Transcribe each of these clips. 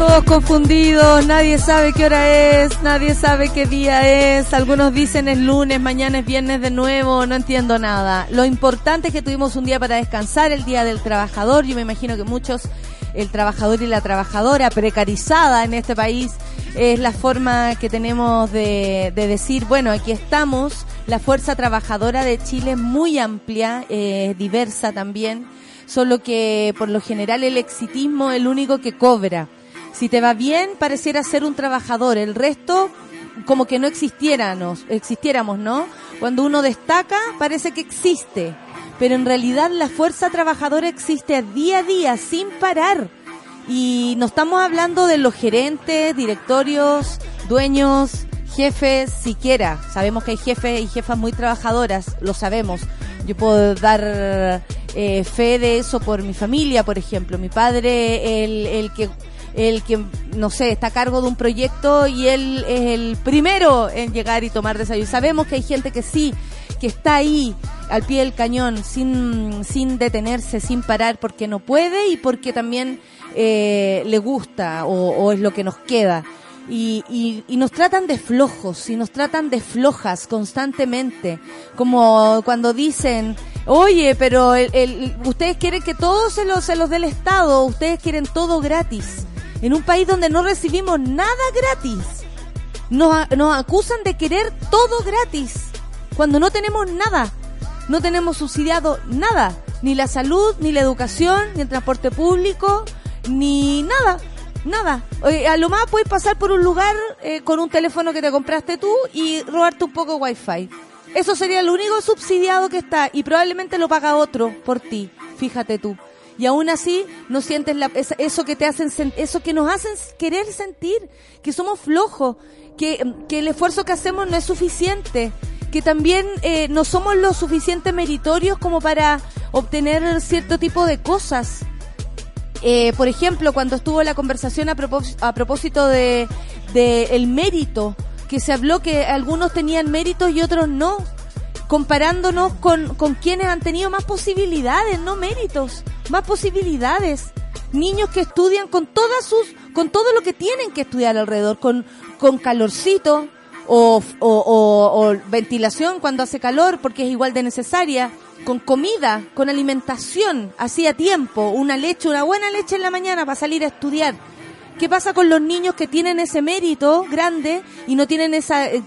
Todos confundidos, nadie sabe qué hora es, nadie sabe qué día es, algunos dicen es lunes, mañana es viernes de nuevo, no entiendo nada. Lo importante es que tuvimos un día para descansar, el Día del Trabajador, yo me imagino que muchos, el trabajador y la trabajadora precarizada en este país, es la forma que tenemos de, decir, bueno, aquí estamos, la fuerza trabajadora de Chile es muy amplia, eh, diversa también, solo que por lo general el exitismo es el único que cobra si te va bien, pareciera ser un trabajador. El resto, como que no existiéramos, existiéramos, ¿no? Cuando uno destaca, parece que existe. Pero en realidad la fuerza trabajadora existe día a día, sin parar. Y no estamos hablando de los gerentes, directorios, dueños, jefes, siquiera. Sabemos que hay jefes y jefas muy trabajadoras, lo sabemos. Yo puedo dar eh, fe de eso por mi familia, por ejemplo. Mi padre, el, el que el que, no sé, está a cargo de un proyecto y él es el primero en llegar y tomar desayuno. Sabemos que hay gente que sí, que está ahí al pie del cañón, sin, sin detenerse, sin parar, porque no puede y porque también eh, le gusta o, es lo que nos queda. Y, y, nos tratan de flojos y nos tratan de flojas constantemente, como cuando dicen, oye, pero el, ustedes quieren que todo se los, se los dé el Estado, ustedes quieren todo gratis en un país donde no recibimos nada gratis. Nos, nos acusan de querer todo gratis, cuando no tenemos nada. No tenemos subsidiado nada, ni la salud, ni la educación, ni el transporte público, ni nada. Nada. a lo más puedes pasar por un lugar eh, con un teléfono que te compraste tú y robarte un poco wifi. Eso sería lo único subsidiado que está y probablemente lo paga otro por ti. Fíjate tú y aún así no sientes la, eso que te hacen, eso que nos hacen querer sentir, que somos flojos, que, que el esfuerzo que hacemos no es suficiente, que también eh, no somos lo suficiente meritorios como para obtener cierto tipo de cosas. Eh, por ejemplo, cuando estuvo la conversación a, propósito, a propósito de, de el mérito, que se habló que algunos tenían méritos y otros no comparándonos con, con quienes han tenido más posibilidades, no méritos, más posibilidades. Niños que estudian con todas sus, con todo lo que tienen que estudiar alrededor, con, con calorcito o, ventilación cuando hace calor, porque es igual de necesaria, con comida, con alimentación, hacía tiempo, una leche, una buena leche en la mañana para salir a estudiar. ¿Qué pasa con los niños que tienen ese mérito grande y no tienen esa eh,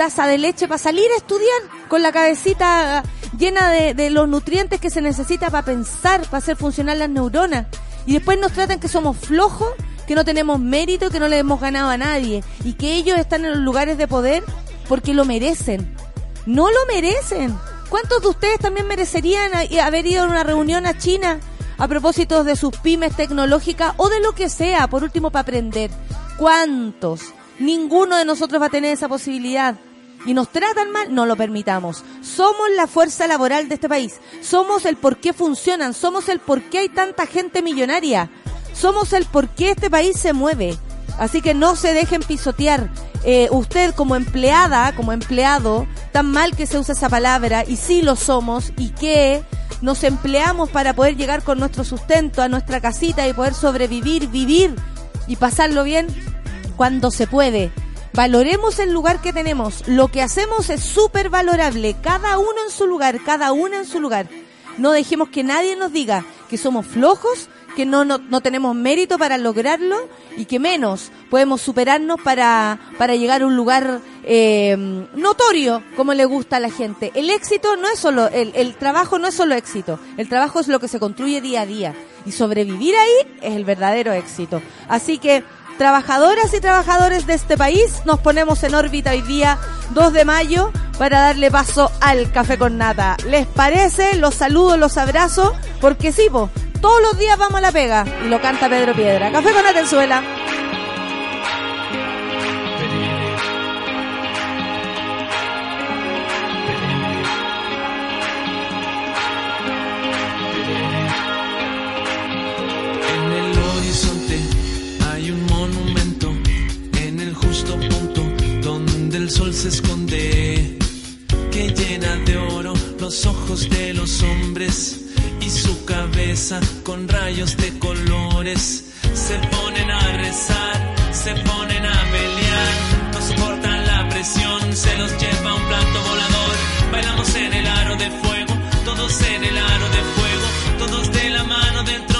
taza de leche para salir a estudiar con la cabecita llena de, los nutrientes que se necesita para pensar, para hacer funcionar las neuronas. Y después nos tratan que somos flojos, que no tenemos mérito, que no le hemos ganado a nadie. Y que ellos están en los lugares de poder porque lo merecen. No lo merecen. ¿Cuántos de ustedes también merecerían haber ido a una reunión a China a propósito de sus pymes tecnológicas o de lo que sea, por último, para aprender? ¿Cuántos? Ninguno de nosotros va a tener esa posibilidad y nos tratan mal, no lo permitamos. Somos la fuerza laboral de este país. Somos el por qué funcionan. Somos el por qué hay tanta gente millonaria. Somos el por qué este país se mueve. Así que no se dejen pisotear. Eh, usted como empleada, como empleado, tan mal que se usa esa palabra, y sí lo somos, y que nos empleamos para poder llegar con nuestro sustento a nuestra casita y poder sobrevivir, vivir y pasarlo bien cuando se puede Valoremos el lugar que tenemos. Lo que hacemos es súper valorable. Cada uno en su lugar, cada una en su lugar. No dejemos que nadie nos diga que somos flojos, que no, no, tenemos mérito para lograrlo y que menos podemos superarnos para, para llegar a un lugar eh, notorio como le gusta a la gente. El éxito no es solo, el, el trabajo no es solo éxito, el trabajo es lo que se construye día a día y sobrevivir ahí es el verdadero éxito. Así que trabajadoras y trabajadores de este país, nos ponemos en órbita hoy día 2 de mayo para darle paso al café con nata. ¿Les parece? Los saludo, los abrazo, porque sí, todos los días vamos a la pega y lo canta Pedro Piedra. Café con nata en suela. El sol se esconde, que llena de oro los ojos de los hombres y su cabeza con rayos de colores. Se ponen a rezar, se ponen a pelear, no soportan la presión, se los lleva un plato volador. Bailamos en el aro de fuego, todos en el aro de fuego, todos de la mano dentro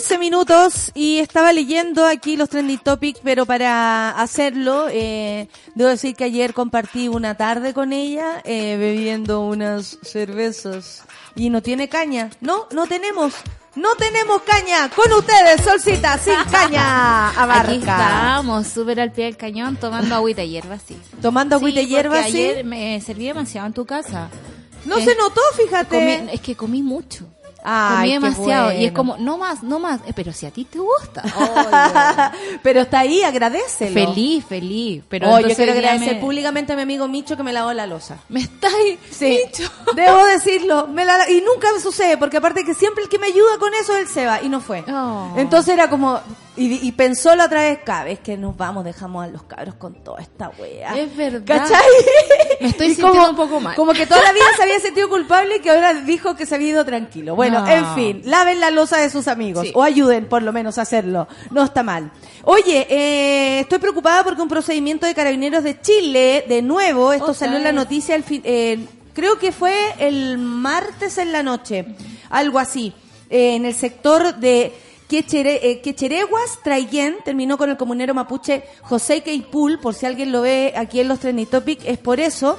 14 minutos y estaba leyendo aquí los trending topics, pero para hacerlo, eh, debo decir que ayer compartí una tarde con ella eh, bebiendo unas cervezas y no tiene caña. No, no tenemos. No tenemos caña. Con ustedes, Solcita, sin caña. Abarca. Aquí estamos, súper al pie del cañón, tomando agüita y hierba, sí. Tomando agüita y Sí, hierba, porque sí. ayer me serví demasiado en tu casa. No Eh, se notó, fíjate. Comí- es que comí mucho. Ay, comí demasiado. Y es como, no más, no más. Eh, pero si a ti te gusta. Pero está ahí, agradecelo. feliz, feliz. Pero Oh, yo quiero agradecer me- públicamente a mi amigo Micho que me lavó la losa. Me estáis Sí, dicho. debo decirlo. Me la- y nunca me sucede, porque aparte que siempre el que me ayuda con eso es el Seba, y no fue. Oh. Entonces era como, y, y pensó la otra vez, cada vez que nos vamos dejamos a los cabros con toda esta wea. Es verdad. ¿Cachai? Me estoy Y sintiendo un poco mal. Como que toda la vida se había sentido culpable y que ahora dijo que se había ido tranquilo. Bueno, No. en fin, laven la losa de sus amigos Sí. o ayuden por lo menos a hacerlo. No está mal. Oye, eh, estoy preocupada porque un procedimiento de carabineros de Chile, de nuevo, esto salió en la noticia, el fin- eh, creo que fue el martes en la noche, algo así, eh, en el sector de Quechere- eh, Quechereguas Traiguén terminó con el comunero mapuche José Keipul, por si alguien lo ve aquí en los Trending Topic, es por eso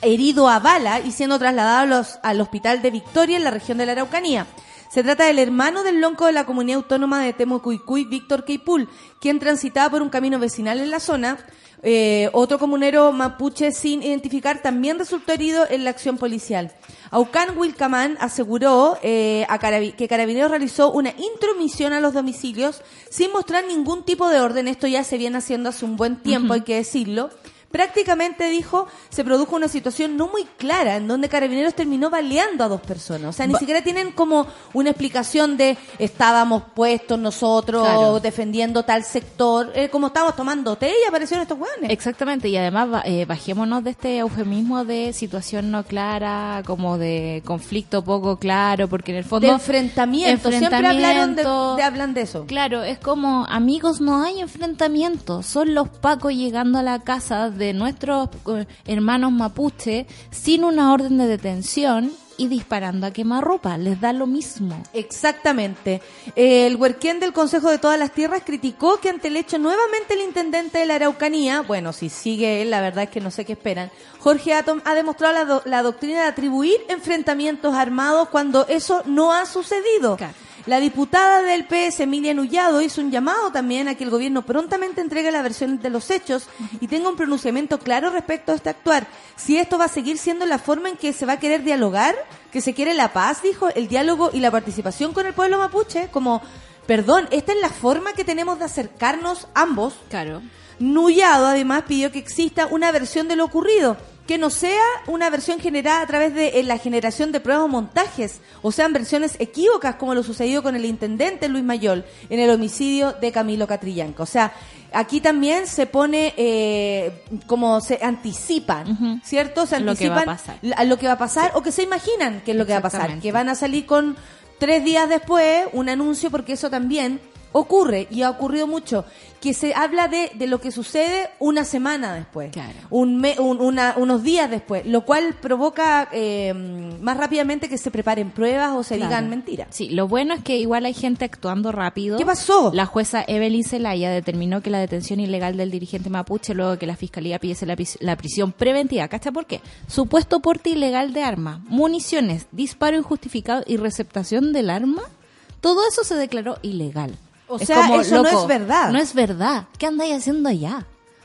herido a bala y siendo trasladado los- al hospital de Victoria en la región de la Araucanía. Se trata del hermano del lonco de la comunidad autónoma de Temucuicuy, Víctor Keipul, quien transitaba por un camino vecinal en la zona. Eh, otro comunero mapuche sin identificar también resultó herido en la acción policial. Aucán Wilcamán aseguró eh, a que Carabineros realizó una intromisión a los domicilios sin mostrar ningún tipo de orden. Esto ya se viene haciendo hace un buen tiempo, hay que decirlo. Prácticamente dijo, se produjo una situación no muy clara en donde Carabineros terminó baleando a dos personas. O sea, ni Ba- siquiera tienen como una explicación de estábamos puestos nosotros Claro. defendiendo tal sector, eh, como estábamos tomando té y aparecieron estos hueones. Exactamente, y además eh, bajémonos de este eufemismo de situación no clara, como de conflicto poco claro, porque en el fondo... de enfrentamiento. Siempre hablaron de, enfrentamiento- de- hablan de eso. Claro, es como, amigos, no hay enfrentamiento, son los pacos llegando a la casa de nuestros eh, hermanos mapuche sin una orden de detención y disparando a quemarropa, les da lo mismo. Exactamente. El huerquén del Consejo de Todas las Tierras criticó que ante el hecho nuevamente el intendente de la Araucanía, bueno, si sigue él, la verdad es que no sé qué esperan, Jorge Atom ha demostrado la, do- la doctrina de atribuir enfrentamientos armados cuando eso no ha sucedido. Claro. La diputada del PS, Emilia Nullado, hizo un llamado también a que el gobierno prontamente entregue la versión de los hechos y tenga un pronunciamiento claro respecto a este actuar. Si esto va a seguir siendo la forma en que se va a querer dialogar, que se quiere la paz, dijo, el diálogo y la participación con el pueblo mapuche, como, perdón, esta es la forma que tenemos de acercarnos ambos. Claro. Nullado además pidió que exista una versión de lo ocurrido, que no sea una versión generada a través de eh, la generación de pruebas o montajes, o sean versiones equívocas como lo sucedido con el intendente Luis Mayol en el homicidio de Camilo Catrillanca. O sea, aquí también se pone eh, como se anticipan. ¿cierto? Se Lo que va a anticipan pasar. lo que va a pasar o que se imaginan que es lo que va a pasar, que van a salir con tres días después un anuncio porque eso también ocurre y ha ocurrido mucho que se habla de, de lo que sucede una semana después Claro. un me- un- una- unos días después lo cual provoca eh, más rápidamente que se preparen pruebas o se Claro. digan mentiras Sí, lo bueno es que igual hay gente actuando rápido. ¿Qué pasó? La jueza Evelyn Zelaya determinó que la detención ilegal del dirigente mapuche luego de que la fiscalía pidiese la, la prisión preventiva. ¿Cacha por qué? Supuesto porte ilegal de arma, municiones, disparo injustificado y receptación del arma. Todo eso se declaró ilegal. O Es sea, como, eso no es verdad. No es verdad. ¿Qué andáis haciendo allá?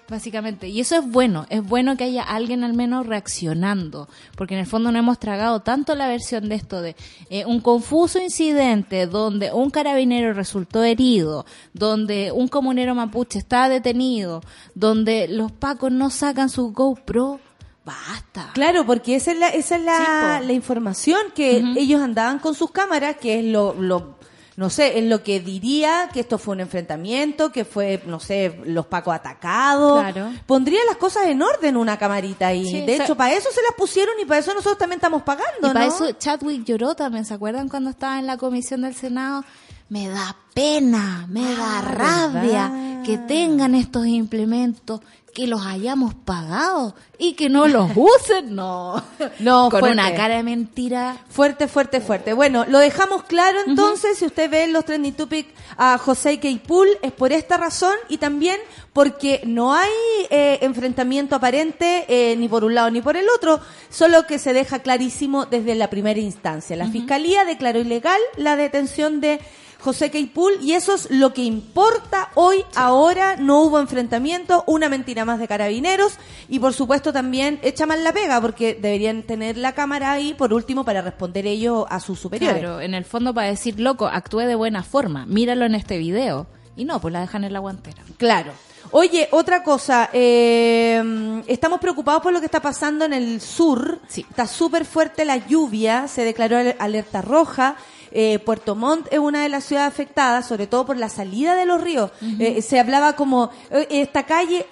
Básicamente. Y eso es bueno. Es bueno que haya alguien al menos reaccionando. Porque en el fondo no hemos tragado tanto la versión de esto de eh, un confuso incidente donde un carabinero resultó herido, donde un comunero mapuche está detenido, donde los pacos no sacan su GoPro. Basta. Claro, porque esa es la, esa es la, Sí, po. la información que ellos andaban con sus cámaras, que es lo, lo, no sé, es lo que diría que esto fue un enfrentamiento, que fue, no sé, los pacos atacados. Claro. Pondría las cosas en orden una camarita ahí. Sí, de o sea- hecho, para eso se las pusieron y para eso nosotros también estamos pagando, Y para ¿no? eso Chadwick lloró también, ¿se acuerdan cuando estaba en la comisión del Senado? Me da pena, me da Ah, rabia ¿verdad? que tengan estos implementos, que los hayamos pagado y que no los usen, no. No, Con fuerte. una cara de mentira. Fuerte, fuerte, fuerte. Bueno, lo dejamos claro entonces, si usted ve en los trending topic a José Keipul, es por esta razón y también porque no hay eh, enfrentamiento aparente eh, ni por un lado ni por el otro, solo que se deja clarísimo desde la primera instancia. La Fiscalía declaró ilegal la detención de José Keipul y eso es lo que importa hoy, ahora, no hubo enfrentamiento, una mentira más de carabineros y por supuesto también echa mal la pega porque deberían tener la cámara ahí por último para responder ellos a sus superiores. Claro, en el fondo para decir, loco, actúe de buena forma, míralo en este video. Y no, pues la dejan en la guantera. Claro. Oye, otra cosa, eh, estamos preocupados por lo que está pasando en el sur. Sí. Está súper fuerte la lluvia, se declaró al- alerta roja. Eh, Puerto Montt es una de las ciudades afectadas, sobre todo por la salida de los ríos. Eh, se hablaba como, eh, esta calle,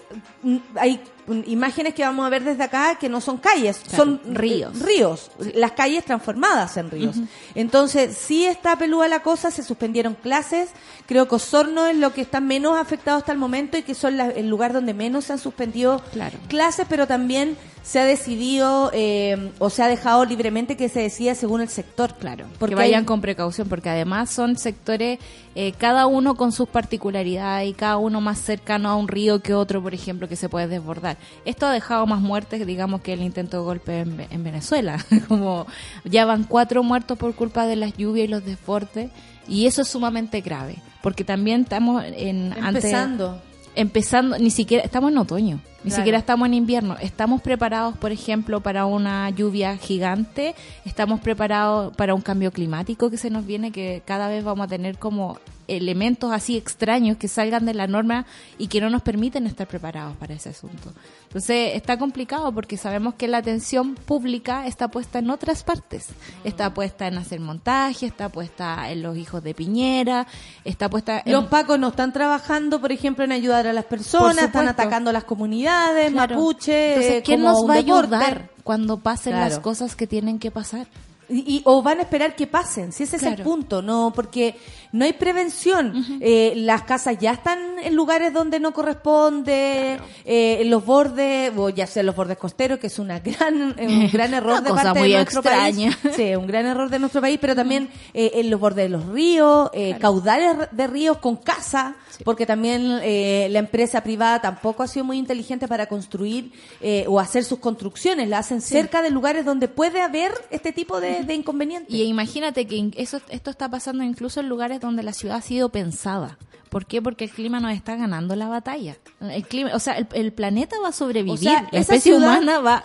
mm, hay imágenes que vamos a ver desde acá que no son calles, Claro, son ríos. ríos, las calles transformadas en ríos. Entonces, sí está peluda la cosa, se suspendieron clases, creo que Osorno es lo que está menos afectado hasta el momento y que son la- el lugar donde menos se han suspendido Claro. clases, pero también se ha decidido eh, o se ha dejado libremente que se decida según el sector. Claro, Porque que vayan hay- con precaución, porque además son sectores, eh, cada uno con sus particularidades y cada uno más cercano a un río que otro, por ejemplo, que se puede desbordar. Esto ha dejado más muertes, digamos, que el intento de golpe en, Ve- en Venezuela. Como ya van cuatro muertos por culpa de las lluvias y los desbordes, y eso es sumamente grave, porque también estamos en ante- Empezando. empezando, ni siquiera, estamos en otoño, ni Claro. siquiera estamos en invierno. Estamos preparados, por ejemplo, para una lluvia gigante, estamos preparados para un cambio climático que se nos viene, que cada vez vamos a tener como elementos así extraños que salgan de la norma y que no nos permiten estar preparados para ese asunto. Entonces está complicado porque sabemos que la atención pública está puesta en otras partes. Está puesta en hacer montaje, está puesta en los hijos de Piñera, está puesta en... Los pacos no están trabajando, por ejemplo, en ayudar a las personas, están atacando a las comunidades, Claro. mapuche, Entonces, ¿quién como nos va a deporte. ayudar cuando pasen Claro. las cosas que tienen que pasar? Y, y- o van a esperar que pasen, si ese es el Claro. punto, no, porque no hay prevención. Eh, las casas ya están en lugares donde no corresponde, eh, en los bordes, o ya sea en los bordes costeros, que es una gran, un gran error Una de cosa parte muy de nuestro extraña. país. Sí, un gran error de nuestro país, pero también eh, en los bordes de los ríos, eh, caudales de ríos con casa, porque también eh, la empresa privada tampoco ha sido muy inteligente para construir eh, o hacer sus construcciones, la hacen cerca de lugares donde puede haber este tipo de, de inconvenientes. Y imagínate que eso, esto está pasando incluso en lugares donde la ciudad ha sido pensada. ¿Por qué? Porque el clima nos está ganando la batalla. El clima, o sea, el, el planeta va a sobrevivir. O sea, la esa especie ciudad- humana va...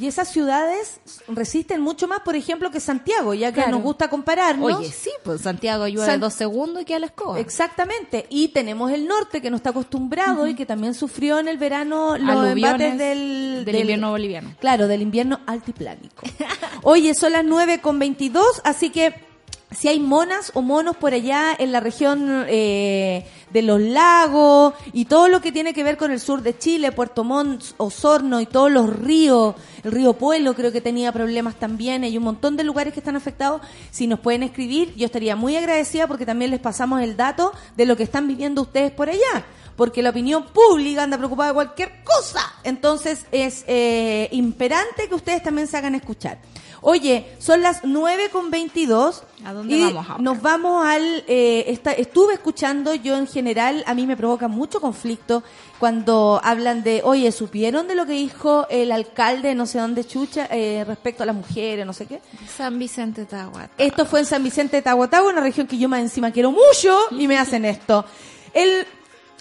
Y esas ciudades resisten mucho más, por ejemplo, que Santiago, ya que Claro. nos gusta compararnos. Oye, sí, pues Santiago llueve San- dos segundos y queda la escoba. Exactamente. Y tenemos el norte que no está acostumbrado y que también sufrió en el verano los Aluviones embates del, del invierno boliviano. Claro, del invierno altiplánico. Oye, son las 9 con 22, así que si hay monas o monos por allá en la región eh, de los lagos y todo lo que tiene que ver con el sur de Chile, Puerto Montt, Osorno y todos los ríos, el río Pueblo creo que tenía problemas también, hay un montón de lugares que están afectados, si nos pueden escribir yo estaría muy agradecida porque también les pasamos el dato de lo que están viviendo ustedes por allá porque la opinión pública anda preocupada de cualquier cosa. Entonces es eh, imperante que ustedes también se hagan escuchar. Oye, son las 9 con 22. ¿A dónde y vamos ahora? Nos vamos al... eh, esta- estuve escuchando, yo en general, a mí me provoca mucho conflicto cuando hablan de, oye, ¿supieron de lo que dijo el alcalde de no sé dónde chucha eh, respecto a las mujeres, no sé qué? San Vicente Tahuat. Esto fue en San Vicente de Tahuatahua, una región que yo más encima quiero mucho, y me hacen esto. El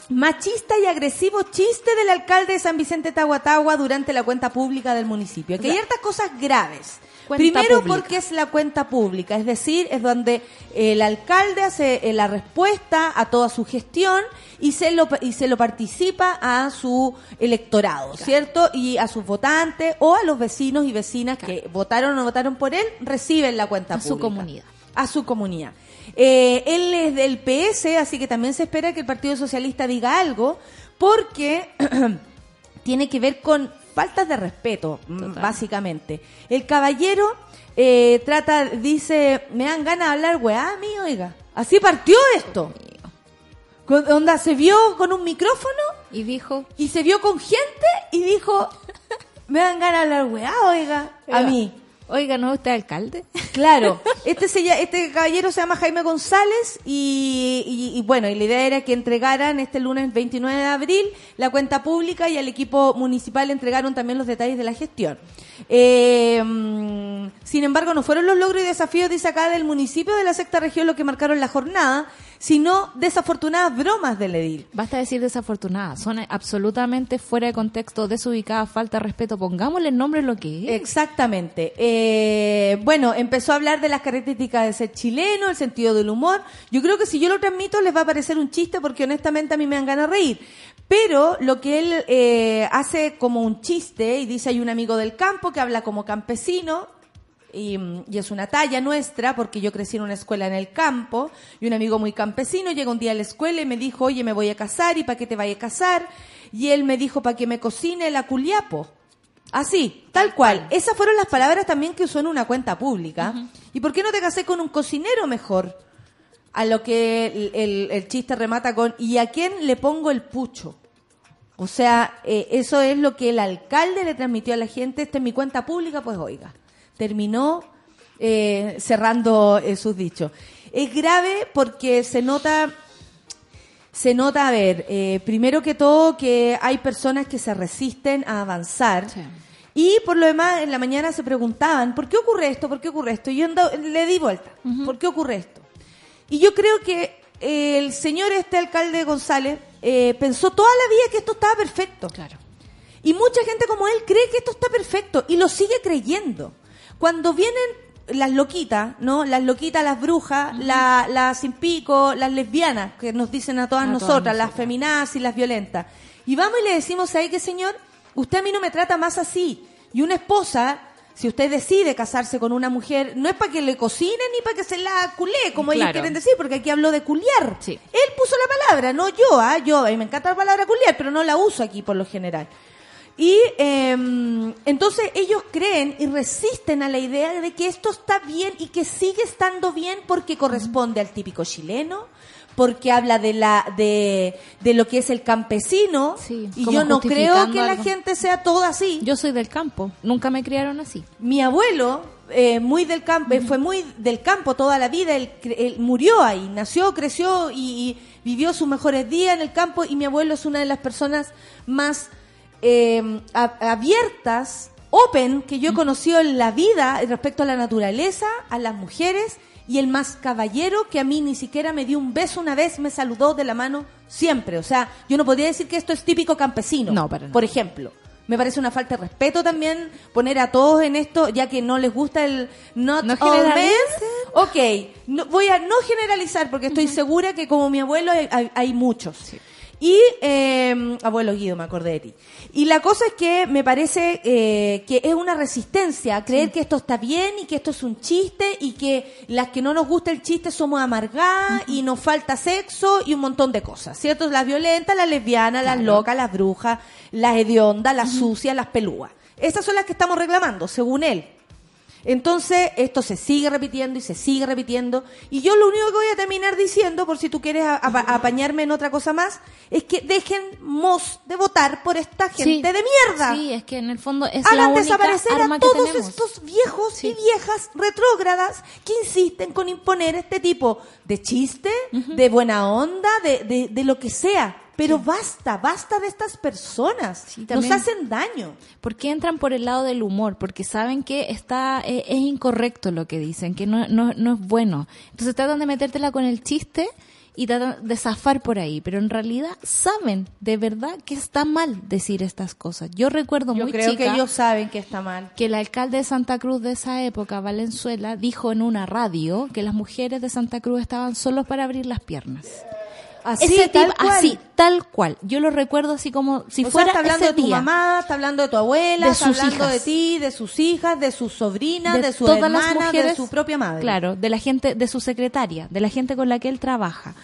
machista y agresivo chiste del alcalde de San Vicente de Tahuatahua durante la cuenta pública del municipio. Que hay hartas cosas graves. Cuenta Primero pública. porque es la cuenta pública, es decir, es donde el alcalde hace eh, la respuesta a toda su gestión y se lo y se lo participa a su electorado, ¿cierto? Y a sus votantes o a los vecinos y vecinas que votaron o no votaron por él, reciben la cuenta A pública su comunidad. a su comunidad. Eh, él es del PS, así que también se espera que el Partido Socialista diga algo, porque tiene que ver con faltas de respeto, mm, básicamente. El caballero eh, trata, dice, me dan ganas de hablar weá a mí, oiga. Así partió esto. Con- Onda, se vio con un micrófono Y dijo, y se vio con gente y dijo, me dan ganas de hablar weá, oiga, a mí. oiga, ¿no es usted alcalde? Claro, este se este caballero se llama Jaime González y, y- y bueno, y la idea era que entregaran este lunes 29 de abril la cuenta pública y al equipo municipal entregaron también los detalles de la gestión. Eh, sin embargo, no fueron los logros y desafíos, dice acá, del municipio de la sexta región lo que marcaron la jornada, sino desafortunadas bromas del edil. Basta decir desafortunada, son absolutamente fuera de contexto, desubicadas, falta de respeto, pongámosle el nombre lo que es. Exactamente. Eh, bueno, empezó a hablar de las características de ser chileno, el sentido del humor. Yo creo que si yo lo transmito les va a parecer un chiste porque honestamente a mí me dan ganas de reír. Pero lo que él eh, hace como un chiste y dice hay un amigo del campo que habla como campesino. Y, y es una talla nuestra porque yo crecí en una escuela en el campo y un amigo muy campesino llega un día a la escuela y me dijo, oye, me voy a casar y para qué te vaya a casar y él me dijo para que me cocine la culiapo. Así, tal cual. Esas fueron las palabras también que usó en una cuenta pública. ¿Y por qué no te casé con un cocinero mejor? A lo que el, el- el chiste remata con, ¿y a quién le pongo el pucho? O sea, eh, eso es lo que el alcalde le transmitió a la gente. Esta es mi cuenta pública, pues oiga. Terminó eh, cerrando eh, sus dichos. Es grave porque se nota, se nota, a ver, eh, primero que todo que hay personas que se resisten a avanzar. Sí. Y por lo demás, en la mañana se preguntaban, ¿por qué ocurre esto? ¿Por qué ocurre esto? Y yo ando- le di vuelta, ¿por qué ocurre esto? Y yo creo que eh, el señor este alcalde González eh, pensó toda la vida que esto estaba perfecto. Claro. Y mucha gente como él cree que esto está perfecto y lo sigue creyendo. Cuando vienen las loquitas, ¿no? Las loquitas, las brujas, la- las sin pico, las lesbianas, que nos dicen a todas A todas nosotras, las nosotras. feminazis, las violentas. Y vamos y le decimos ahí que, señor, usted a mí no me trata más así. Y una esposa, si usted decide casarse con una mujer, no es para que le cocine ni para que se la culé, como ellos quieren decir, porque aquí habló de culiar. Sí. Él puso la palabra, no yo, ¿ah? Yo, a mí me encanta la palabra culiar, pero no la uso aquí por lo general. Y eh, entonces ellos creen y resisten a la idea de que esto está bien y que sigue estando bien porque corresponde al típico chileno, porque habla de la de, de lo que es el campesino. Sí, y yo no creo que la gente sea toda así. Yo soy del campo, nunca me criaron así. Mi abuelo, eh, muy del campo, fue muy del campo toda la vida, él, él murió ahí, nació, creció y, y vivió sus mejores días en el campo. Y mi abuelo es una de las personas más eh, abiertas, open, que yo he conocido en la vida respecto a la naturaleza, a las mujeres y el más caballero que a mí ni siquiera me dio un beso una vez, me saludó de la mano siempre. O sea, yo no podría decir que esto es típico campesino, No, nada. por ejemplo. Me parece una falta de respeto también poner a todos en esto, ya que no les gusta el not No all men. Ok, no, voy a no generalizar porque estoy segura que como mi abuelo hay, hay- hay muchos. Y, eh, abuelo Guido, me acordé de ti. Y la cosa es que me parece eh, que es una resistencia a creer que esto está bien y que esto es un chiste y que las que no nos gusta el chiste somos amargadas y nos falta sexo y un montón de cosas, ¿cierto? Las violentas, las lesbianas, las locas, las brujas, las hediondas, las sucias, las pelúas. Esas son las que estamos reclamando, según él. Entonces, esto se sigue repitiendo y se sigue repitiendo. Y yo lo único que voy a terminar diciendo, por si tú quieres a- apa- apañarme en otra cosa más, es que dejemos de votar por esta gente de mierda. Sí, es que en el fondo es la Hagan única desaparecer arma a todos estos viejos y viejas retrógradas que insisten con imponer este tipo de chiste, de buena onda, de, de, de lo que sea. Pero basta, basta de estas personas. Sí, Nos hacen daño. ¿Por qué entran por el lado del humor? Porque saben que está eh, es incorrecto lo que dicen, que no, no, no es bueno. Entonces tratan de metértela con el chiste y tratan de zafar por ahí, pero en realidad saben de verdad que está mal decir estas cosas. Yo recuerdo Yo muy creo chica que ellos saben que está mal. que el alcalde de Santa Cruz de esa época, Valenzuela, dijo en una radio que las mujeres de Santa Cruz estaban solos para abrir las piernas. Así, Ese tal tipo- cual. así, tal cual. Yo lo recuerdo así como si o sea, fuera está hablando ese de tu día. mamá, está hablando de tu abuela, De está sus hablando hijas. de ti, de sus hijas, de sus sobrinas, de, su todas hermana, las mujeres, de su propia madre. Claro, de la gente, de su secretaria, de la gente con la que él trabaja.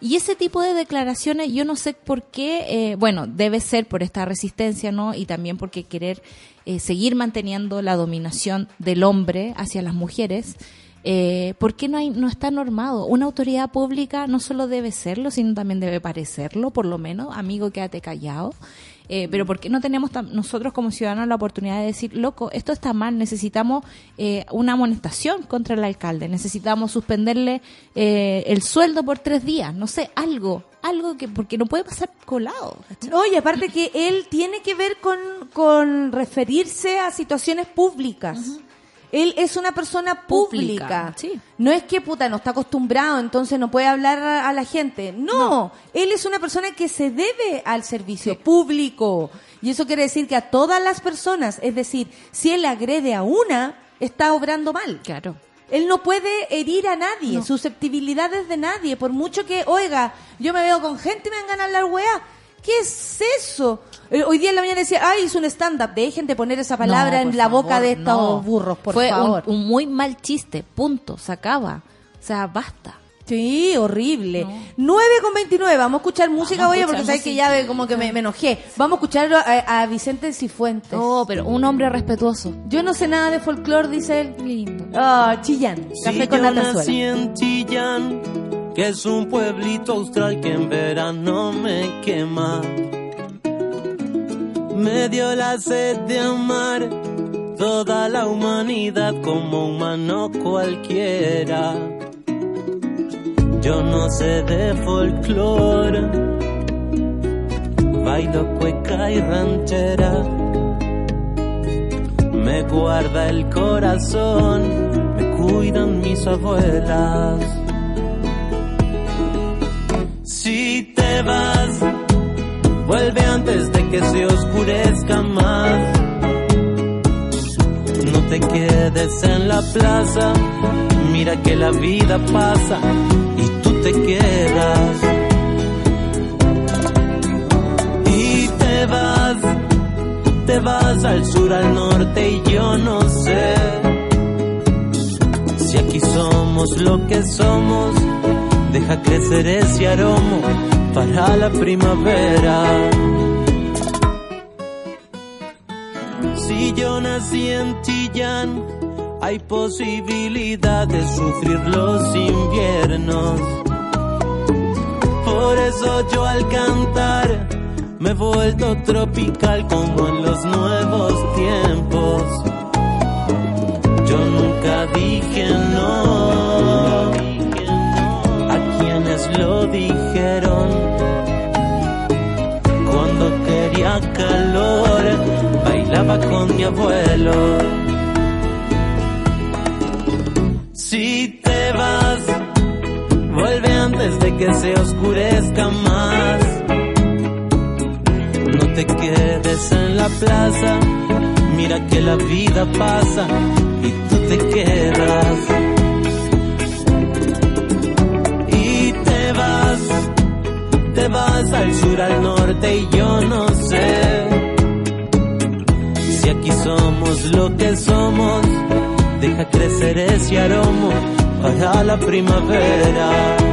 Y ese tipo de declaraciones, yo no sé por qué, eh, bueno, debe ser por esta resistencia, ¿no? Y también porque querer eh, seguir manteniendo la dominación del hombre hacia las mujeres. Eh, ¿Por qué no, hay, no está normado? Una autoridad pública no solo debe serlo, sino también debe parecerlo, por lo menos. Amigo, quédate callado. Eh, pero ¿por qué no tenemos nosotros como ciudadanos la oportunidad de decir, loco, esto está mal, necesitamos eh, una amonestación contra el alcalde, necesitamos suspenderle eh, el sueldo por tres días, no sé, algo, algo que, porque no puede pasar colado. No, y aparte que él tiene que ver con, con referirse a situaciones públicas. Él es una persona pública. Pública, sí. No es que puta no está acostumbrado, entonces no puede hablar a, a la gente. No, él es una persona que se debe al servicio público. Y eso quiere decir que a todas las personas, es decir, si él agrede a una, está obrando mal. Claro. Él no puede herir a nadie, susceptibilidades de nadie, por mucho que, oiga, yo me veo con gente y me dan ganas de hablar weá. ¿Qué es eso? Eh, Hoy día en la mañana decía, ay, hizo un stand-up. Dejen de poner esa palabra No, en la boca favor, de estos no. burros, por Fue un- favor. Un, muy mal chiste, punto, se acaba. O sea, basta. Sí, horrible. 9 con 29. Vamos a escuchar música, oye, porque sabes que ya como que me, me enojé. Vamos a escuchar a, a Vicente Cifuentes. Oh, pero un hombre respetuoso. Yo no sé nada de folclore, dice él. Lindo. Ah, Chillán. Café con yo nací en Chillán, que es un pueblito austral que en verano me quema. Me dio la sed de amar toda la humanidad como humano cualquiera. Yo no sé de folclore, bailo cueca y ranchera. Me guarda el corazón, me cuidan mis abuelas. Si te vas, vuelve antes de que se oscurezca más. No te quedes en la plaza, mira que la vida pasa Y te vas, te vas al sur, al norte y yo no sé si aquí somos lo que somos. Deja crecer ese aroma para la primavera. Si yo nací en Chillán, hay posibilidad de sufrir los inviernos. Por eso yo al cantar me he vuelto tropical como en los nuevos tiempos. Yo nunca dije no a quienes lo dijeron. Cuando quería calor, bailaba con mi abuelo. Antes de que se oscurezca más. No te quedes en la plaza, mira que la vida pasa y tú te quedas. Y te vas, te vas al sur, al norte y yo no sé si aquí somos lo que somos. Deja crecer ese aroma para la primavera.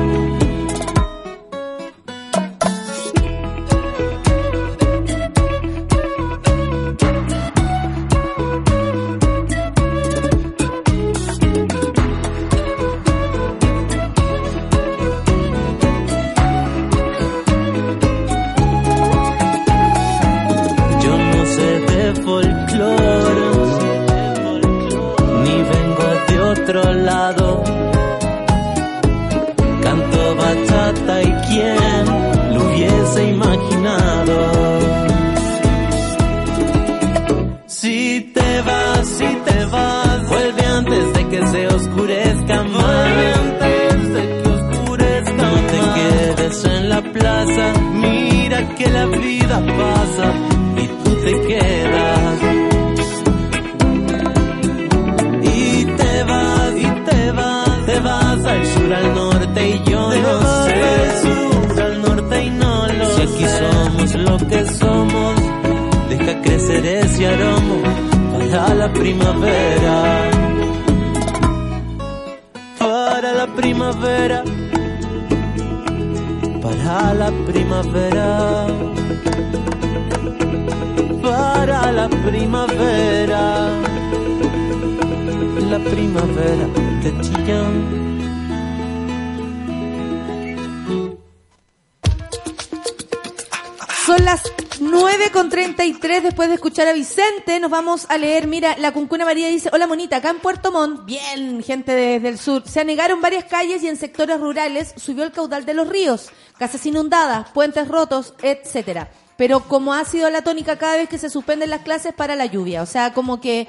Vamos a leer. Mira, la Cuncuna María dice, hola Monita, acá en Puerto Montt, bien, gente desde el sur, se anegaron varias calles y en sectores rurales subió el caudal de los ríos, casas inundadas, puentes rotos, etcétera. Pero como ha sido la tónica cada vez que se suspenden las clases para la lluvia, o sea, como que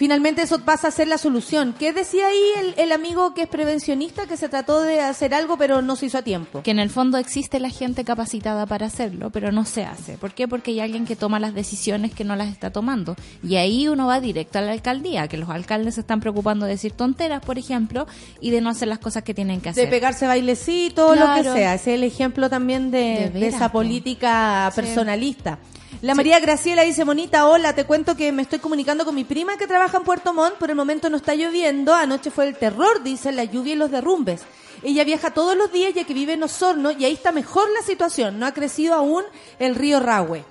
finalmente eso pasa a ser la solución. ¿Qué decía ahí el, el amigo que es prevencionista, que se trató de hacer algo pero no se hizo a tiempo? Que en el fondo existe la gente capacitada para hacerlo, pero no se hace. ¿Por qué? Porque hay alguien que toma las decisiones que no las está tomando. Y ahí uno va directo a la alcaldía, que los alcaldes se están preocupando de decir tonteras, por ejemplo, y de no hacer las cosas que tienen que De hacer. pegarse bailecito, lo que Claro. sea. Ese es el ejemplo también de, De de esa po. política personalista. La María Graciela dice, Monita, hola, te cuento que me estoy comunicando con mi prima que trabaja en Puerto Montt, por el momento no está lloviendo, anoche fue el terror, dice, la lluvia y los derrumbes. Ella viaja todos los días ya que vive en Osorno y ahí está mejor la situación, no ha crecido aún el río Rahue.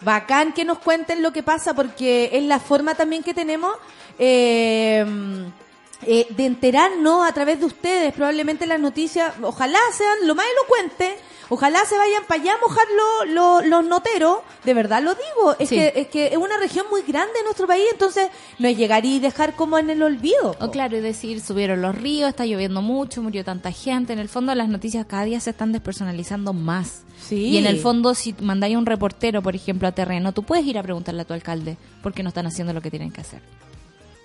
Bacán que nos cuenten lo que pasa porque es la forma también que tenemos eh, eh, de enterarnos a través de ustedes. Probablemente las noticias, ojalá sean lo más elocuentes, ojalá se vayan para allá a mojar lo- lo- los noteros. De verdad lo digo, es, Sí. que, es que es una región muy grande en nuestro país, entonces no es llegar y dejar como en el olvido. O claro, y decir, subieron los ríos, está lloviendo mucho, murió tanta gente. En el fondo las noticias cada día se están despersonalizando más. Sí. Y en el fondo, si mandáis un reportero, por ejemplo, a terreno, tú puedes ir a preguntarle a tu alcalde por qué no están haciendo lo que tienen que hacer.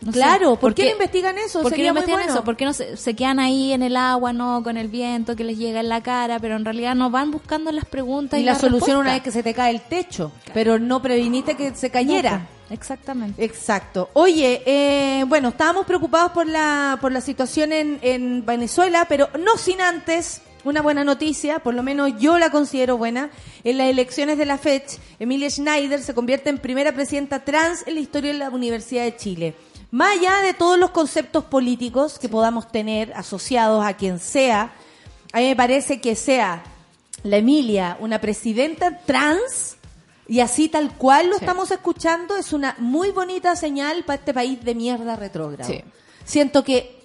No sé, claro, ¿por, qué qué no investigan eso? ¿Por qué no investigan bueno. eso? ¿Por qué no se, se quedan ahí en el agua, no, con el viento que les llega en la cara, pero en realidad no van buscando las preguntas y, Y la solución una vez que se te cae el techo, pero no previniste que se cayera. No, pues, Exactamente. Exacto. Oye, eh, bueno, estábamos preocupados por la, por la situación en, en Venezuela, pero no sin antes una buena noticia, por lo menos yo la considero buena. En las elecciones de la FECH, Emilia Schneider se convierte en primera presidenta trans en la historia de la Universidad de Chile. Más allá de todos los conceptos políticos que podamos tener asociados a quien sea, a mí me parece que sea la Emilia una presidenta trans y así tal cual lo estamos escuchando es una muy bonita señal para este país de mierda retrógrado. Sí. Siento que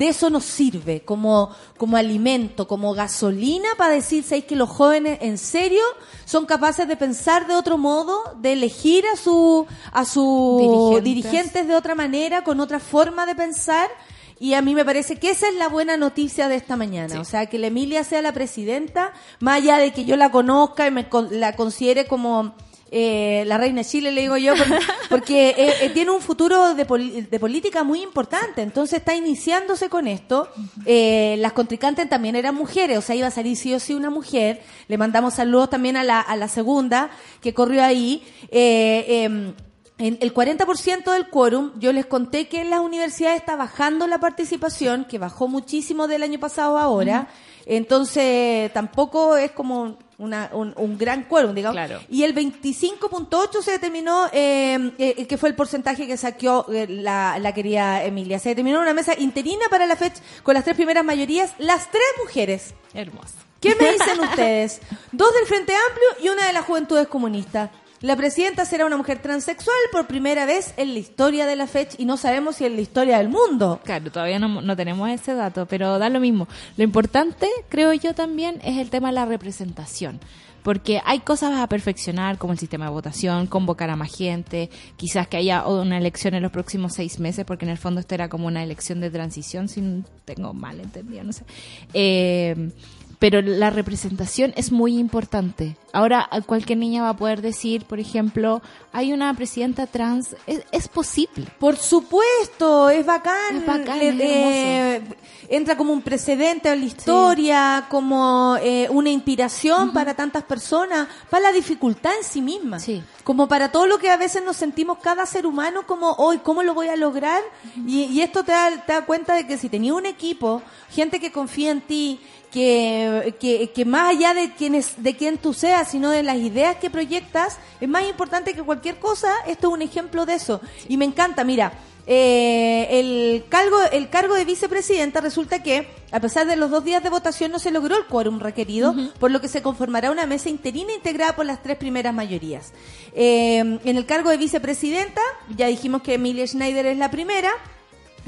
de eso nos sirve como, como alimento, como gasolina para decir, ¿sabéis que los jóvenes en serio son capaces de pensar de otro modo, de elegir a su a sus Dirigentes. dirigentes de otra manera, con otra forma de pensar? Y a mí me parece que esa es la buena noticia de esta mañana. O sea, que la Emilia sea la presidenta, más allá de que yo la conozca y me la considere como eh, la reina de Chile, le digo yo, porque, porque, eh, eh, tiene un futuro de, política muy importante. Entonces está iniciándose con esto. Las contrincantes también eran mujeres, o sea, iba a salir sí o sí una mujer. Le mandamos saludos también a la, a la segunda que corrió ahí. Em, en el 40% del quórum, yo les conté que en las universidades está bajando la participación, que bajó muchísimo del año pasado a ahora. Entonces, tampoco es como una- un, un gran quórum, digamos. Claro. Y el 25.8 se determinó, eh, eh, que fue el porcentaje que saqueó eh, la, la querida Emilia. Se determinó una mesa interina para la fecha con las tres primeras mayorías, las tres mujeres. Hermoso. ¿Qué me dicen ustedes? Dos del Frente Amplio y una de las Juventudes Comunistas. La presidenta será una mujer transexual por primera vez en la historia de la fecha y no sabemos si en la historia del mundo. Claro, todavía no, tenemos ese dato, pero da lo mismo. Lo importante, creo yo también, es el tema de la representación. Porque hay cosas a perfeccionar, como el sistema de votación, convocar a más gente, quizás que haya una elección en los próximos seis meses, porque en el fondo esto era como una elección de transición, si tengo mal entendido, no sé. Eh, pero la representación es muy importante. Ahora a cualquier niña va a poder decir, por ejemplo, hay una presidenta trans, es, es posible. Por supuesto, es bacán. Es bacán, Le- es eh, entra como un precedente en la historia, como eh, una inspiración para tantas personas, para la dificultad en sí misma. Sí. Como para todo lo que a veces nos sentimos cada ser humano como, hoy, ¿cómo lo voy a lograr? y, y esto te da, te da cuenta de que si tenías un equipo, gente que confía en ti, que, que, que más allá de quién, es, de quién tú seas, sino de las ideas que proyectas, es más importante que cualquier cosa, esto es un ejemplo de eso. Y me encanta, mira, eh, el, cargo, el cargo de vicepresidenta resulta que, a pesar de los dos días de votación, no se logró el quórum requerido, por lo que se conformará una mesa interina integrada por las tres primeras mayorías. Eh, en el cargo de vicepresidenta, ya dijimos que Emilia Schneider es la primera,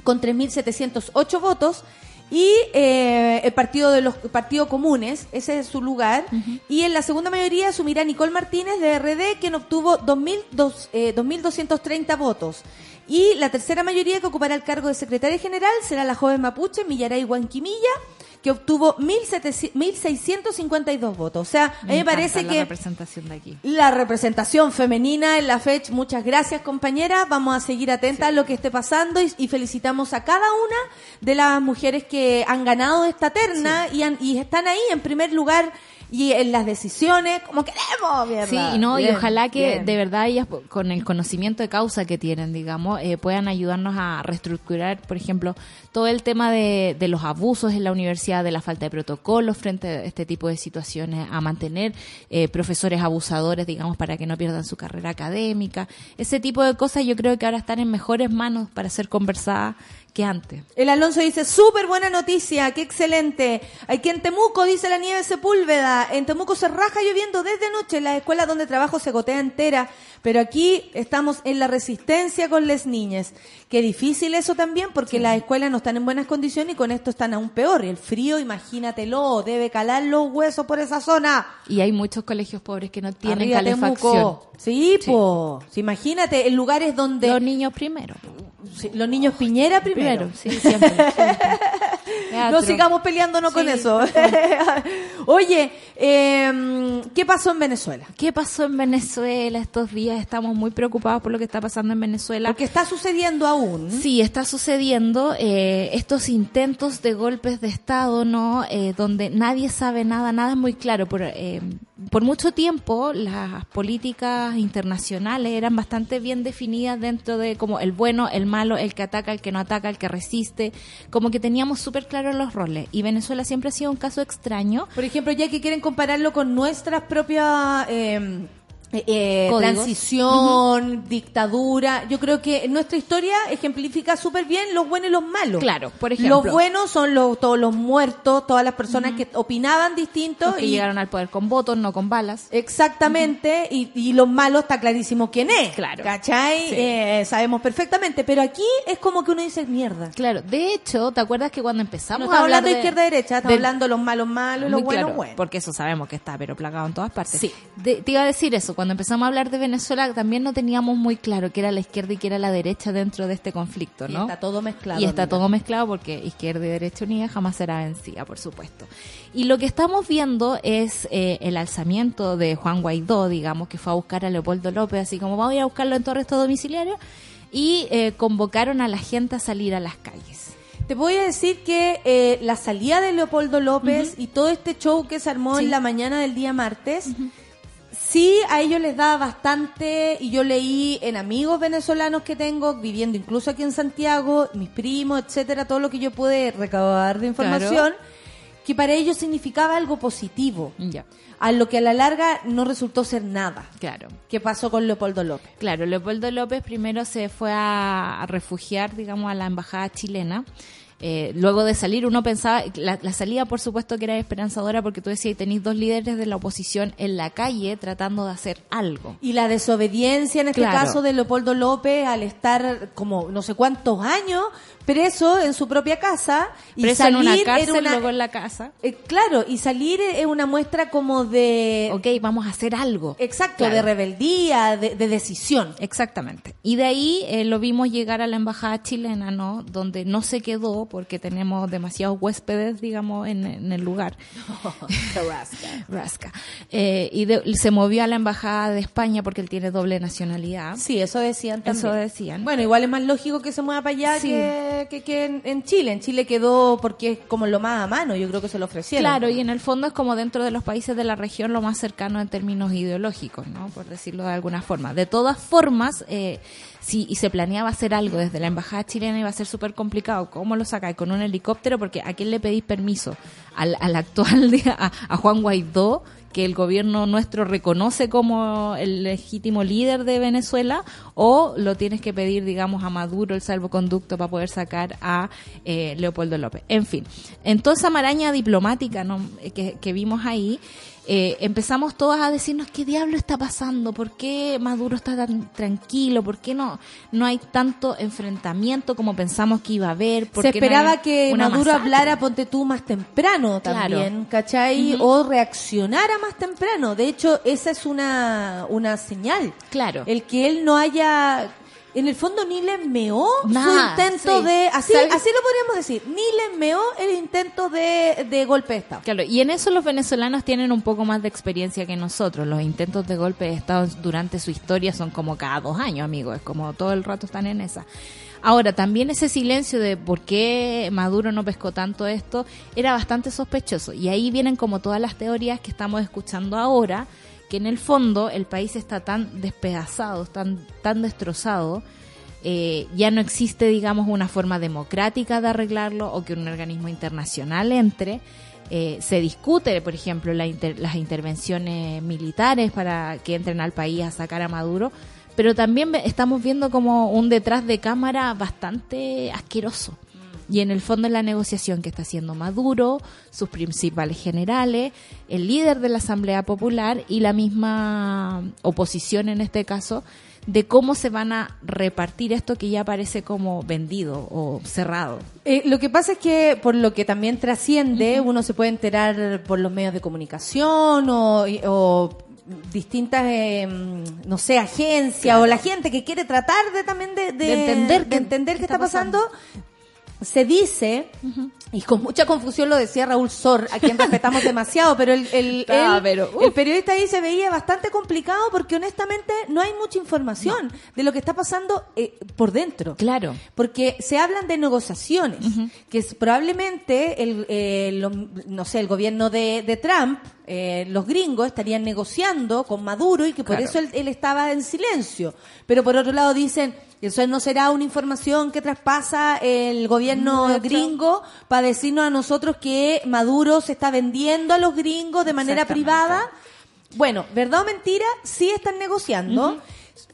con 3.708 votos. Y eh, el partido de los partidos comunes, ese es su lugar. Y en la segunda mayoría asumirá Nicole Martínez de RD, quien obtuvo 2.200, eh, 2.230 votos. Y la tercera mayoría que ocupará el cargo de secretaria general será la joven mapuche Millaray Huanquimilla, que obtuvo 1700 1.652 votos. O sea, a mí me parece la que representación de aquí. la representación femenina en la FECH, muchas gracias compañera, vamos a seguir atentas a lo que esté pasando y, y felicitamos a cada una de las mujeres que han ganado esta terna y, han- y están ahí en primer lugar y en las decisiones como queremos, mierda. Sí, y no, y ojalá que bien. de verdad ellas, con el conocimiento de causa que tienen, digamos, eh, puedan ayudarnos a reestructurar, por ejemplo, todo el tema de, de los abusos en la universidad, de la falta de protocolos frente a este tipo de situaciones, a mantener eh, profesores abusadores, digamos, para que no pierdan su carrera académica. Ese tipo de cosas yo creo que ahora están en mejores manos para ser conversadas que antes. El Alonso dice, súper buena noticia, qué excelente. Aquí en Temuco, dice la nieve Sepúlveda, en Temuco se raja lloviendo desde anoche, en la escuela donde trabajo se gotea entera, pero aquí estamos en la resistencia con las niñas. Qué difícil eso también, porque las escuelas no están en buenas condiciones y con esto están aún peor. El frío, imagínatelo, debe calar los huesos por esa zona. Y hay muchos colegios pobres que no tienen Arriba calefacción. Temuco. Sí, Sí. po. Imagínate, en lugares donde Los niños primero. Sí, los niños Piñera primero. Primero, sí, siempre. siempre. No sigamos peleándonos con eso. Oye, eh, ¿qué pasó en Venezuela? ¿Qué pasó en Venezuela estos días? Estamos muy preocupados por lo que está pasando en Venezuela. Porque está sucediendo aún. Sí, está sucediendo eh, estos intentos de golpes de Estado, ¿no? Eh, donde nadie sabe nada, nada es muy claro. Por, eh, por mucho tiempo las políticas internacionales eran bastante bien definidas dentro de como el bueno, el malo, el que ataca, el que no ataca, el que resiste. Como que teníamos súper claros los roles. Y Venezuela siempre ha sido un caso extraño. Por ejemplo, ya que quieren compararlo con nuestras propias eh, eh, eh, transición, dictadura, yo creo que nuestra historia ejemplifica súper bien los buenos y los malos. Claro, por ejemplo. Los buenos son los, todos los muertos, todas las personas que opinaban distinto Los que y llegaron al poder con votos, no con balas. Exactamente, y, y los malos está clarísimo quién es. Claro. ¿Cachai? Sí. Eh, sabemos perfectamente, pero aquí es como que uno dice mierda. Claro, de hecho, ¿te acuerdas que cuando empezamos No a hablar hablando de izquierda-derecha, estamos de- hablando de los malos malos y los buenos claro, buenos. Porque eso sabemos que está, pero plagado en todas partes. Sí. De- te iba a decir eso, cuando empezamos a hablar de Venezuela también no teníamos muy claro qué era la izquierda y qué era la derecha dentro de este conflicto, Y ¿no? está todo mezclado. Y está todo mezclado porque izquierda y derecha unida jamás será vencida, por supuesto. Y lo que estamos viendo es eh, el alzamiento de Juan Guaidó, digamos, que fue a buscar a Leopoldo López, así como vamos a ir a buscarlo en todo arresto domiciliario, y eh, convocaron a la gente a salir a las calles. Te voy a decir que eh, la salida de Leopoldo López y todo este show que se armó Sí. en la mañana del día martes, sí a ellos les da bastante, y yo leí en amigos venezolanos que tengo, viviendo incluso aquí en Santiago, mis primos, etcétera, todo lo que yo pude recabar de información, que para ellos significaba algo positivo, Ya, a lo que a la larga no resultó ser nada. claro. ¿Qué pasó con Leopoldo López? Claro, Leopoldo López primero se fue a, a refugiar, digamos, a la embajada chilena. Eh, luego de salir, uno pensaba, la, la salida por supuesto que era esperanzadora porque tú decías, tenéis dos líderes de la oposición en la calle tratando de hacer algo. Y la desobediencia en este Claro. caso de Leopoldo López al estar como no sé cuántos años preso en su propia casa y Preso salir en una era cárcel, una- luego en la casa. Eh, claro, y salir es una muestra como de Ok, vamos a hacer algo. exacto, Claro. de rebeldía, de, de decisión. Exactamente. Y de ahí eh, lo vimos llegar a la embajada chilena, ¿no? Donde no se quedó porque tenemos demasiados huéspedes, digamos, en, en el lugar. Rasca. Eh, y de- se movió a la embajada de España porque él tiene doble nacionalidad. Sí, eso decían también. Eso decían. Bueno, igual es más lógico que se mueva para allá Sí. que, que, que en, Chile. En Chile quedó porque es como lo más a mano, yo creo que se lo ofrecieron. Claro, y en el fondo es como dentro de los países de la región lo más cercano en términos ideológicos, ¿no? Por decirlo de alguna forma. De todas formas, eh, si y se planeaba hacer algo desde la embajada chilena iba a ser súper complicado. ¿Cómo lo sacáis? Con un helicóptero, porque ¿a quién le pedís permiso? Al, al actual, a Juan Guaidó, que el gobierno nuestro reconoce como el legítimo líder de Venezuela, o lo tienes que pedir, digamos, a Maduro el salvoconducto para poder sacar a eh, Leopoldo López. En fin, en toda esa maraña diplomática ¿no? Que vimos ahí, eh, empezamos todas a decirnos qué diablo está pasando, por qué Maduro está tan tranquilo, por qué no, no hay tanto enfrentamiento como pensamos que iba a haber. por Se qué esperaba que Maduro masacre? hablara, ponte tú, más temprano Claro. también, ¿cachai? O reaccionara más temprano. De hecho, esa es una, una señal. Claro. El que él no haya... en el fondo ni le meó Nada, su intento sí. de, así, así lo podríamos decir, ni le meó el intento de, de golpe de Estado. Claro, y en eso los venezolanos tienen un poco más de experiencia que nosotros. Los intentos de golpe de Estado durante su historia son como cada dos años, amigos. Es como todo el rato están en esa. Ahora, también ese silencio de por qué Maduro no pescó tanto esto era bastante sospechoso. Y ahí vienen como todas las teorías que estamos escuchando ahora, que en el fondo el país está tan despedazado, tan, tan destrozado, eh, ya no existe, digamos, una forma democrática de arreglarlo o que un organismo internacional entre. Eh, se discute, por ejemplo, la inter- las intervenciones militares para que entren al país a sacar a Maduro, pero también estamos viendo como un detrás de cámara bastante asqueroso. Y en el fondo es la negociación que está haciendo Maduro, sus principales generales, el líder de la Asamblea Popular y la misma oposición en este caso, de cómo se van a repartir esto que ya parece como vendido o cerrado. Eh, lo que pasa es que por lo que también trasciende, uno se puede enterar por los medios de comunicación o, o distintas, eh, no sé, agencias o la gente que quiere tratar de también de, De entender de entender qué qué está está pasando. Se dice, y con mucha confusión lo decía Raúl Sor, a quien respetamos demasiado, pero el, el, Ah, pero, el periodista ahí se veía bastante complicado porque honestamente no hay mucha información de lo que está pasando eh, por dentro. Claro. Porque se hablan de negociaciones, que es probablemente el, eh, lo- no sé, el gobierno de, de Trump, eh, los gringos estarían negociando con Maduro y que por Claro. eso él, él estaba en silencio. Pero por otro lado dicen, eso no será una información que traspasa el gobierno gringo para decirnos a nosotros que Maduro se está vendiendo a los gringos de manera privada. Bueno, verdad o mentira, sí están negociando,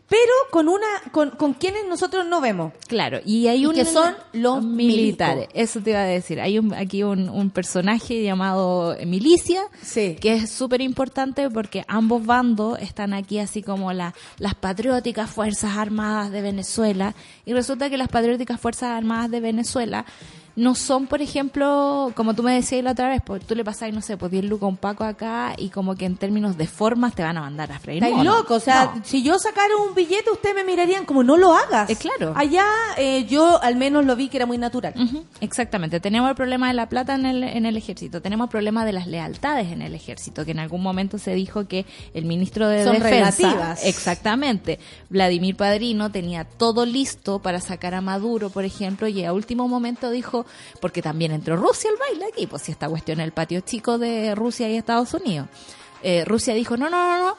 pero con una, con, con quienes nosotros no vemos. Claro, y hay Y un que son los militares. Eso te iba a decir. Hay un, aquí un, un personaje llamado Milicia, Sí. que es súper importante porque ambos bandos están aquí así como la, las patrióticas Fuerzas Armadas de Venezuela. Y resulta que las patrióticas Fuerzas Armadas de Venezuela no son, por ejemplo, como tú me decías la otra vez, pues tú le pasás, no sé, pues 10 lucas a un Paco acá y como que en términos de formas te van a mandar a freír. Estáis loco, o sea, No. si yo sacara un billete, ustedes me mirarían como no lo hagas. Eh, claro. Allá eh, yo al menos lo vi que era muy natural. Exactamente. Tenemos el problema de la plata en el, en el ejército. Tenemos el problema de las lealtades en el ejército, que en algún momento se dijo que el ministro de Son Defensa... relativas. Exactamente. Vladimir Padrino tenía todo listo para sacar a Maduro, por ejemplo, y a último momento dijo, porque también entró Rusia al baile aquí, pues si esta cuestión es el patio chico de Rusia y Estados Unidos. Eh, Rusia dijo, no, no, no, no,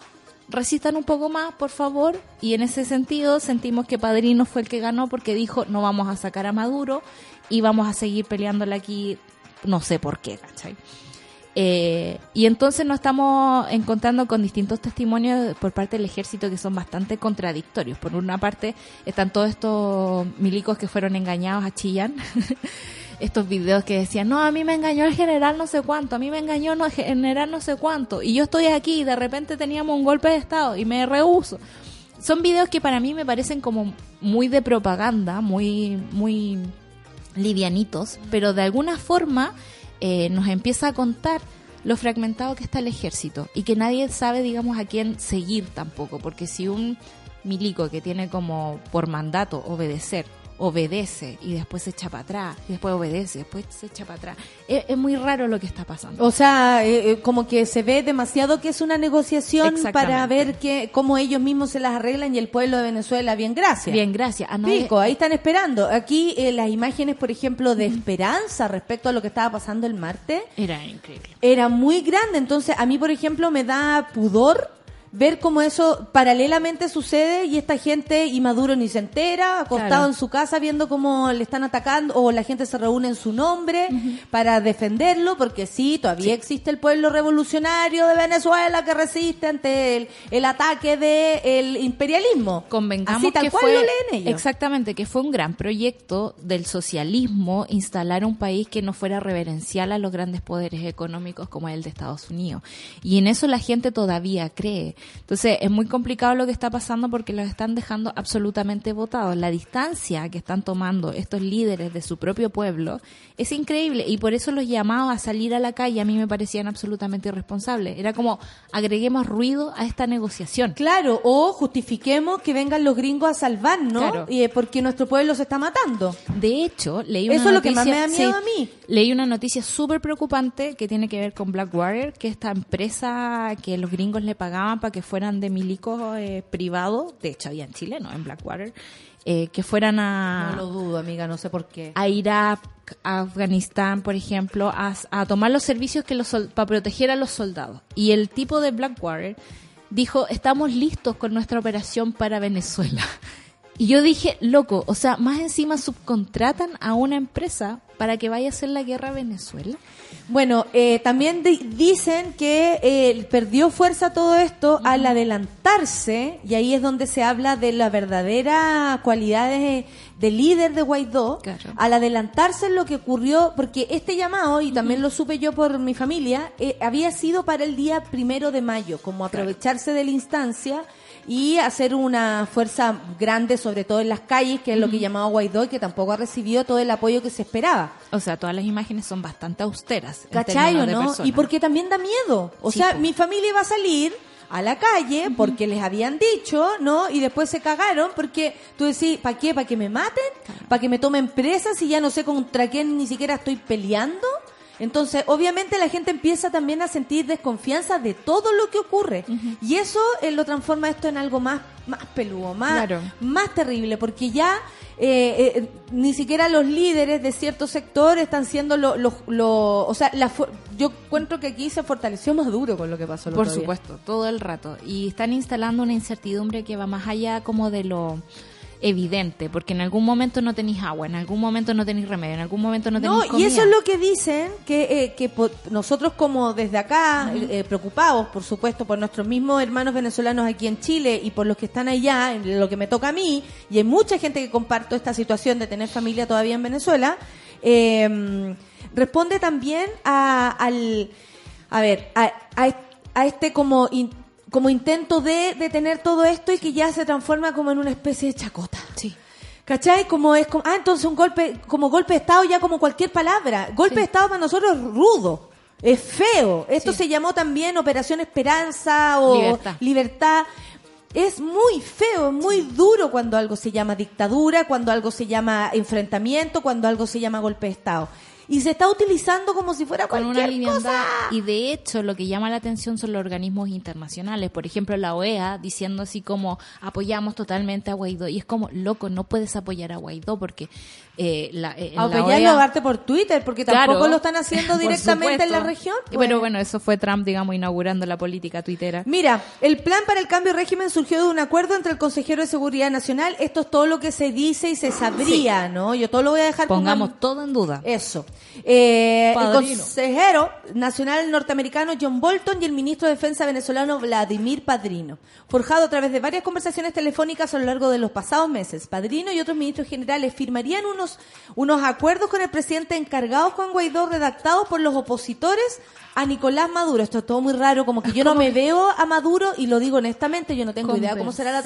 resistan un poco más, por favor. Y en ese sentido sentimos que Padrino fue el que ganó porque dijo, no vamos a sacar a Maduro y vamos a seguir peleándole aquí, no sé por qué, ¿cachai? Eh, y entonces nos estamos encontrando con distintos testimonios por parte del ejército que son bastante contradictorios. Por una parte están todos estos milicos que fueron engañados a Chillán. estos videos que decían, no, a mí me engañó el general no sé cuánto, a mí me engañó el general no sé cuánto, y yo estoy aquí y de repente teníamos un golpe de Estado y me rehuso. Son videos que para mí me parecen como muy de propaganda, muy, muy livianitos, pero de alguna forma eh, nos empieza a contar lo fragmentado que está el ejército y que nadie sabe, digamos, a quién seguir tampoco, porque si un milico que tiene como por mandato obedecer, obedece y después se echa para atrás, y después obedece, y después se echa para atrás, es, es muy raro lo que está pasando. O sea, eh, eh, como que se ve demasiado que es una negociación para ver que cómo ellos mismos se las arreglan y el pueblo de Venezuela, bien, gracias. Bien, gracias. A nadie- Pico, ahí están esperando. Aquí eh, las imágenes, por ejemplo, de esperanza respecto a lo que estaba pasando el martes, Era increíble. era muy grande. Entonces, a mí, por ejemplo, me da pudor ver cómo eso paralelamente sucede y esta gente y Maduro ni se entera, acostado Claro. en su casa viendo cómo le están atacando o la gente se reúne en su nombre para defenderlo, porque sí, todavía existe el pueblo revolucionario de Venezuela que resiste ante el, el ataque del imperialismo. Convengamos Así tal que cual fue lo leen ellos. exactamente que fue un gran proyecto del socialismo instalar un país que no fuera reverencial a los grandes poderes económicos como el de Estados Unidos y en eso la gente todavía cree Entonces es muy complicado lo que está pasando porque los están dejando absolutamente votados. La distancia que están tomando estos líderes de su propio pueblo es increíble y por eso los llamados a salir a la calle a mí me parecían absolutamente irresponsables. Era como agreguemos ruido a esta negociación. Claro, o justifiquemos que vengan los gringos a salvarnos Claro. y, eh, porque nuestro pueblo se está matando. De hecho, leí una Eso es lo que más noticia- me da miedo a mí. Leí una noticia súper preocupante que tiene que ver con Blackwater, que esta empresa que los gringos le pagaban para que fueran de milicos eh, privados, de hecho había en Chile, no en Blackwater, eh, que fueran a, No lo dudo, amiga, no sé por qué. a Irak, a Afganistán, por ejemplo, a, a tomar los servicios que los para proteger a los soldados. Y el tipo de Blackwater dijo, estamos listos con nuestra operación para Venezuela. Y yo dije, loco, o sea, más encima subcontratan a una empresa para que vaya a hacer la guerra a Venezuela. Bueno, eh, también di- dicen que eh, perdió fuerza todo esto al adelantarse, y ahí es donde se habla de la verdadera cualidad de, de líder de Guaidó, Claro. al adelantarse en lo que ocurrió, porque este llamado, y también lo supe yo por mi familia, eh, había sido para el día primero de mayo, como aprovecharse de la instancia y hacer una fuerza grande, sobre todo en las calles, que es lo que llamaba Guaidó y que tampoco ha recibido todo el apoyo que se esperaba. O sea, todas las imágenes son bastante austeras. ¿Cachai o no? Y porque también da miedo. O Sí, sea, mi familia iba a salir a la calle porque les habían dicho, ¿no? Y después se cagaron porque tú decís, ¿para qué? ¿Para que me maten? ¿Para que me tomen presas y ya no sé contra quién ni siquiera estoy peleando? Entonces, obviamente la gente empieza también a sentir desconfianza de todo lo que ocurre. Y eso eh, lo transforma esto en algo más, más peludo, más, Claro. más terrible, porque ya eh, eh, ni siquiera los líderes de ciertos sectores están siendo lo, lo, lo- o sea, la yo encuentro que aquí se fortaleció más duro con lo que pasó el Por otro día. supuesto, todo el rato. Y están instalando una incertidumbre que va más allá como de lo evidente, porque en algún momento no tenéis agua, en algún momento no tenéis remedio, en algún momento no tenéis No, y eso es lo que dicen, que, eh, que nosotros como desde acá, eh, preocupados, por supuesto, por nuestros mismos hermanos venezolanos aquí en Chile y por los que están allá, en lo que me toca a mí, y hay mucha gente que comparto esta situación de tener familia todavía en Venezuela, eh, responde también a, al, a ver, a, a, a este como... in- como intento de detener todo esto y que ya se transforma como en una especie de chacota. Sí. ¿Cachai? Como es como, ah, entonces un golpe, como golpe de Estado ya como cualquier palabra. Golpe de Estado para nosotros es rudo, es feo. Esto se llamó también Operación Esperanza o Libertad. Libertad. Es muy feo, es muy duro cuando algo se llama dictadura, cuando algo se llama enfrentamiento, cuando algo se llama golpe de Estado. Y se está utilizando como si fuera con una liviandad. cosa. Y de hecho, lo que llama la atención son los organismos internacionales. Por ejemplo, la OEA diciendo así como apoyamos totalmente a Guaidó. Y es como, loco, no puedes apoyar a Guaidó porque eh, la, eh, en la OEA darte por Twitter, porque tampoco Claro. lo están haciendo directamente en la región. Y Pero bueno, eso fue Trump, digamos, inaugurando la política tuitera. Mira, el plan para el cambio de régimen surgió de un acuerdo entre el consejero de Seguridad Nacional. Esto es todo lo que se dice y se sabría, ¿no? Yo todo lo voy a dejar Pongamos todo en duda. Eso. Eh, el consejero nacional norteamericano John Bolton y el ministro de Defensa venezolano Vladimir Padrino. Forjado a través de varias conversaciones telefónicas a lo largo de los pasados meses, Padrino y otros ministros generales firmarían unos, unos acuerdos con el presidente encargado Juan Guaidó redactados por los opositores a Nicolás Maduro. Esto es todo muy raro, como que yo no me veo a Maduro y lo digo honestamente, yo no tengo idea cómo será la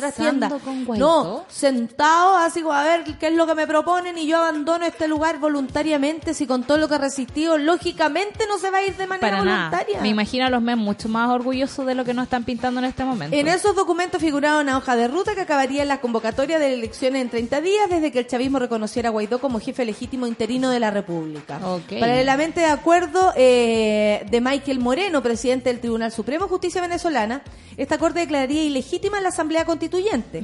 Guaidó. No, sentado así como a ver qué es lo que me proponen y yo abandono este lugar voluntariamente si con todo lo que he resistido lógicamente no se va a ir de manera Para nada. voluntaria. Me imagino a los MEM mucho más orgullosos de lo que nos están pintando en este momento. En esos documentos figuraba una hoja de ruta que acabaría en la convocatoria de elecciones en 30 días desde que el chavismo reconociera a Guaidó como jefe legítimo interino de la República. Paralelamente de acuerdo eh, de Michael Moreno, presidente del Tribunal Supremo de Justicia Venezolana, esta corte declararía ilegítima la Asamblea Constituyente.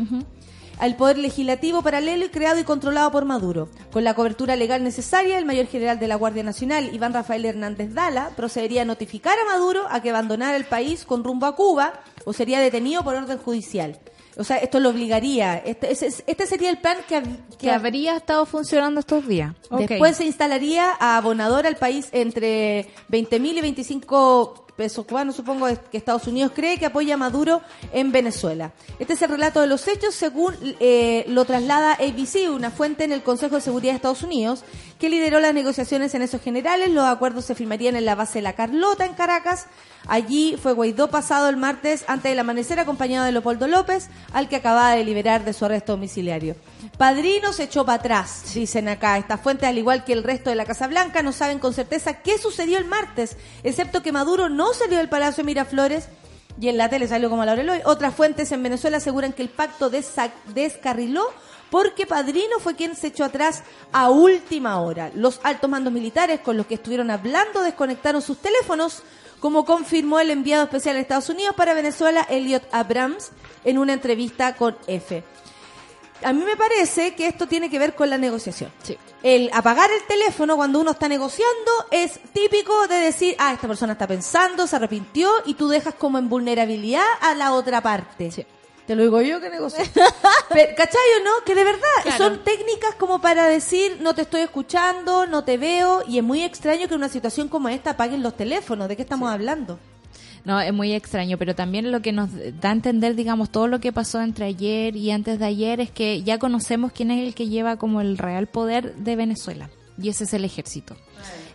al poder legislativo paralelo y creado y controlado por Maduro. Con la cobertura legal necesaria, el mayor general de la Guardia Nacional, Iván Rafael Hernández Dala, procedería a notificar a Maduro a que abandonara el país con rumbo a Cuba o sería detenido por orden judicial. O sea, esto lo obligaría. Este, ese- este sería el plan que, que que hab- habría estado funcionando estos días. Ok. Después se instalaría a abonador al país entre 20 mil y 25 pesos cubanos, supongo que Estados Unidos cree que apoya a Maduro en Venezuela. Este es el relato de los hechos según eh, lo traslada ABC, una fuente en el Consejo de Seguridad de Estados Unidos, que lideró las negociaciones en esos generales. Los acuerdos se firmarían en la base de la Carlota en Caracas. Allí fue Guaidó pasado el martes antes del amanecer acompañado de Leopoldo López, al que acababa de liberar de su arresto domiciliario. Padrino se echó para atrás, dicen acá. Estas fuentes, al igual que el resto de la Casa Blanca, no saben con certeza qué sucedió el martes, excepto que Maduro no salió del Palacio de Miraflores y en la tele salió como la hoy. Otras fuentes en Venezuela aseguran que el pacto descarriló porque Padrino fue quien se echó atrás a última hora. Los altos mandos militares con los que estuvieron hablando desconectaron sus teléfonos, como confirmó el enviado especial de Estados Unidos para Venezuela, Elliot Abrams, en una entrevista con F. A mí me parece que esto tiene que ver con la negociación. Sí. El apagar el teléfono cuando uno está negociando es típico de decir, ah, esta persona está pensando, se arrepintió y tú dejas como en vulnerabilidad a la otra parte. Sí. Te lo digo yo que negocio. Pero, ¿Cachai o no? Que de verdad Claro. son técnicas como para decir, no te estoy escuchando, no te veo, y es muy extraño que en una situación como esta apaguen los teléfonos. ¿De qué estamos hablando? No, es muy extraño, pero también lo que nos da a entender, digamos, todo lo que pasó entre ayer y antes de ayer es que ya conocemos quién es el que lleva como el real poder de Venezuela. Y ese es el ejército.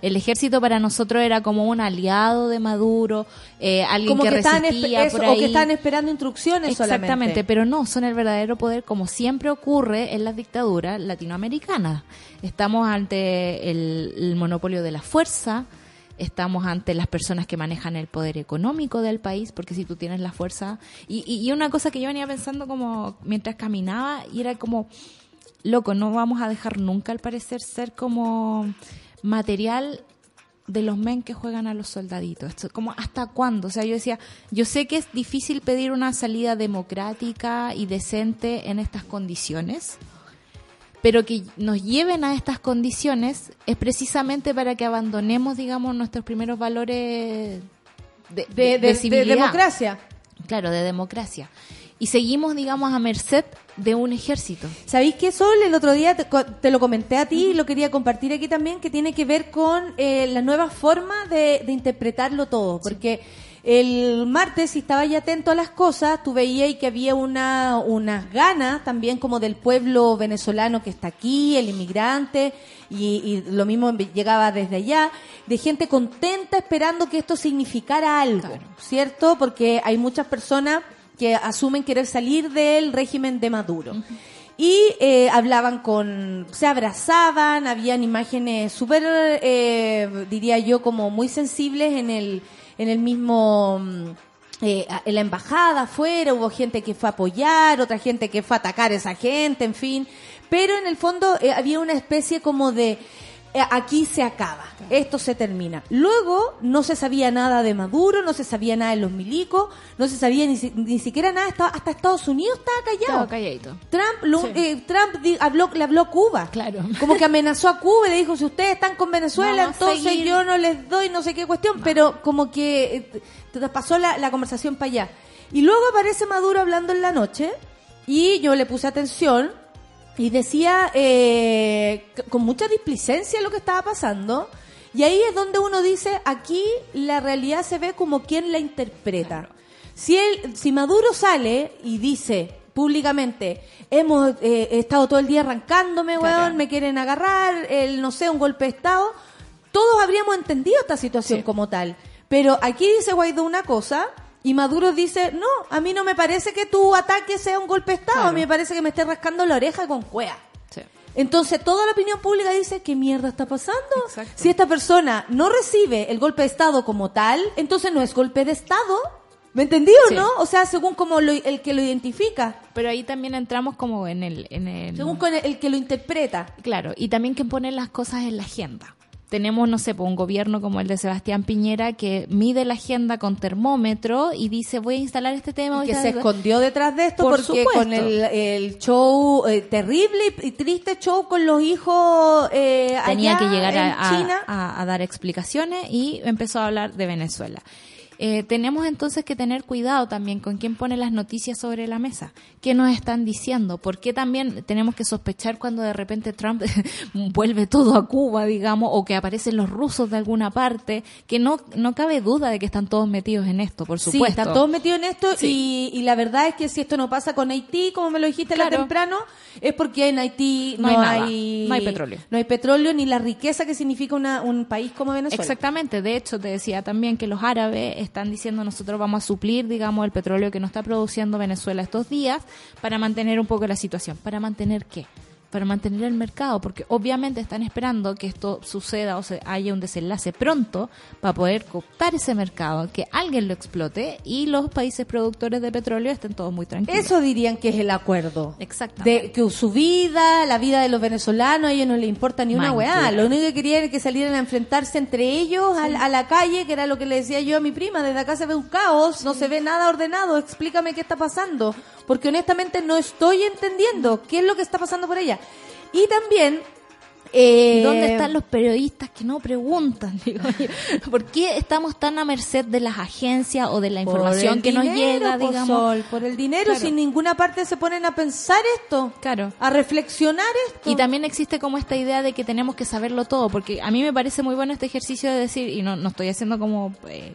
El ejército para nosotros era como un aliado de Maduro, eh, alguien Como que, que, resistía espe- eso, por o que están esperando instrucciones Exactamente, solamente. pero no, son el verdadero poder como siempre ocurre en las dictaduras latinoamericanas. Estamos ante el, el monopolio de la fuerza, estamos ante las personas que manejan el poder económico del país, porque si tú tienes la fuerza... Y, y, y una cosa que yo venía pensando como mientras caminaba, y era como, loco, no vamos a dejar nunca al parecer ser como material de los men que juegan a los soldaditos. Esto, como hasta cuándo? O sea, yo decía, yo sé que es difícil pedir una salida democrática y decente en estas condiciones, pero que nos lleven a estas condiciones es precisamente para que abandonemos, digamos, nuestros primeros valores de, de, de- democracia. Claro, de democracia. Y seguimos, digamos, a merced de un ejército. ¿Sabéis que Sol el otro día te, te lo comenté a ti y lo quería compartir aquí también, que tiene que ver con eh, la nueva forma de, de interpretarlo todo? Porque el martes, si estabas ya atento a las cosas, tú veías que había una, unas ganas también como del pueblo venezolano que está aquí, el inmigrante, y, y lo mismo llegaba desde allá, de gente contenta esperando que esto significara algo, ¿cierto? Porque hay muchas personas que asumen querer salir del régimen de Maduro. Y eh, hablaban con, se abrazaban, habían imágenes súper, eh, diría yo, como muy sensibles en el, en el mismo, mm, eh, en la embajada afuera, hubo gente que fue a apoyar, otra gente que fue a atacar a esa gente, en fin. Pero en el fondo eh, había una especie como de, aquí se acaba, esto se termina. Luego no se sabía nada de Maduro, no se sabía nada de los milicos, no se sabía ni, si- ni siquiera nada, estaba- hasta Estados Unidos estaba callado. Estaba calladito. Trump, lo- eh, Trump di- habló, le habló a Cuba. Claro. Como que amenazó a Cuba y le dijo, si ustedes están con Venezuela, Vamos entonces yo no les doy no sé qué cuestión, pero como que eh, pasó la, la conversación para allá. Y luego aparece Maduro hablando en la noche y yo le puse atención y decía eh, con mucha displicencia lo que estaba pasando. Y ahí es donde uno dice, aquí la realidad se ve como quien la interpreta. Si, él, si Maduro sale y dice públicamente, hemos eh, estado todo el día arrancándome, weón, Claro. me quieren agarrar, el, no sé, un golpe de Estado, todos habríamos entendido esta situación Sí. como tal. Pero aquí dice Guaidó una cosa y Maduro dice, no, a mí no me parece que tu ataque sea un golpe de Estado, a mí me parece que me estés rascando la oreja con cuea. Sí. Entonces toda la opinión pública dice, ¿qué mierda está pasando? Exacto. Si esta persona no recibe el golpe de Estado como tal, entonces no es golpe de Estado. ¿Me entendió, Sí. no? O sea, según como lo- el que lo identifica, Pero ahí también entramos como en el... En el según con el, el que lo interpreta. Claro, y también que pone las cosas en la agenda. Tenemos, no sé, pues, un gobierno como el de Sebastián Piñera que mide la agenda con termómetro y dice voy a instalar este tema. que se escondió detrás de esto Por porque supuesto. con el, el show eh, terrible y, triste show con los hijos eh, tenía allá que llegar en a, a- China a- a dar explicaciones y empezó a hablar de Venezuela. Eh, tenemos entonces que tener cuidado también con quién pone las noticias sobre la mesa. ¿Qué nos están diciendo? ¿Por qué también tenemos que sospechar cuando de repente Trump vuelve todo a Cuba, digamos, o que aparecen los rusos de alguna parte? Que no, no cabe duda de que están todos metidos en esto, por Sí, supuesto. está todo metido en esto Sí. y, y la verdad es que si esto no pasa con Haití, como me lo dijiste la Claro. temprano, es porque en Haití No no, hay nada, hay, no hay petróleo. No hay petróleo ni la riqueza que significa una- un país como Venezuela. Exactamente, de hecho te decía también que los árabes están diciendo nosotros vamos a suplir, digamos, el petróleo que no está produciendo Venezuela estos días para mantener un poco la situación. ¿Para mantener qué? Para mantener el mercado, porque obviamente están esperando que esto suceda o se haya un desenlace pronto para poder cooptar ese mercado, que alguien lo explote y los países productores de petróleo estén todos muy tranquilos. Eso dirían que es el acuerdo. Exactamente. De que su vida, la vida de los venezolanos, a ellos no les importa ni una weá. Lo único que querían era que salieran a enfrentarse entre ellos a, la calle, que era lo que le decía yo a mi prima. Desde acá se ve un caos, no se ve nada ordenado. Explícame qué está pasando. Porque honestamente no estoy entendiendo qué es lo que está pasando por ella. Y también... eh, ¿Y ¿Dónde están los periodistas que no preguntan? Digo yo. ¿Por qué estamos tan a merced de las agencias o de la por información que nos llega, po, digamos? Sol, por el dinero, Claro. si en ninguna parte se ponen a pensar esto, Claro. a reflexionar esto. Y también existe como esta idea de que tenemos que saberlo todo, porque a mí me parece muy bueno este ejercicio de decir, y no, no estoy haciendo como eh,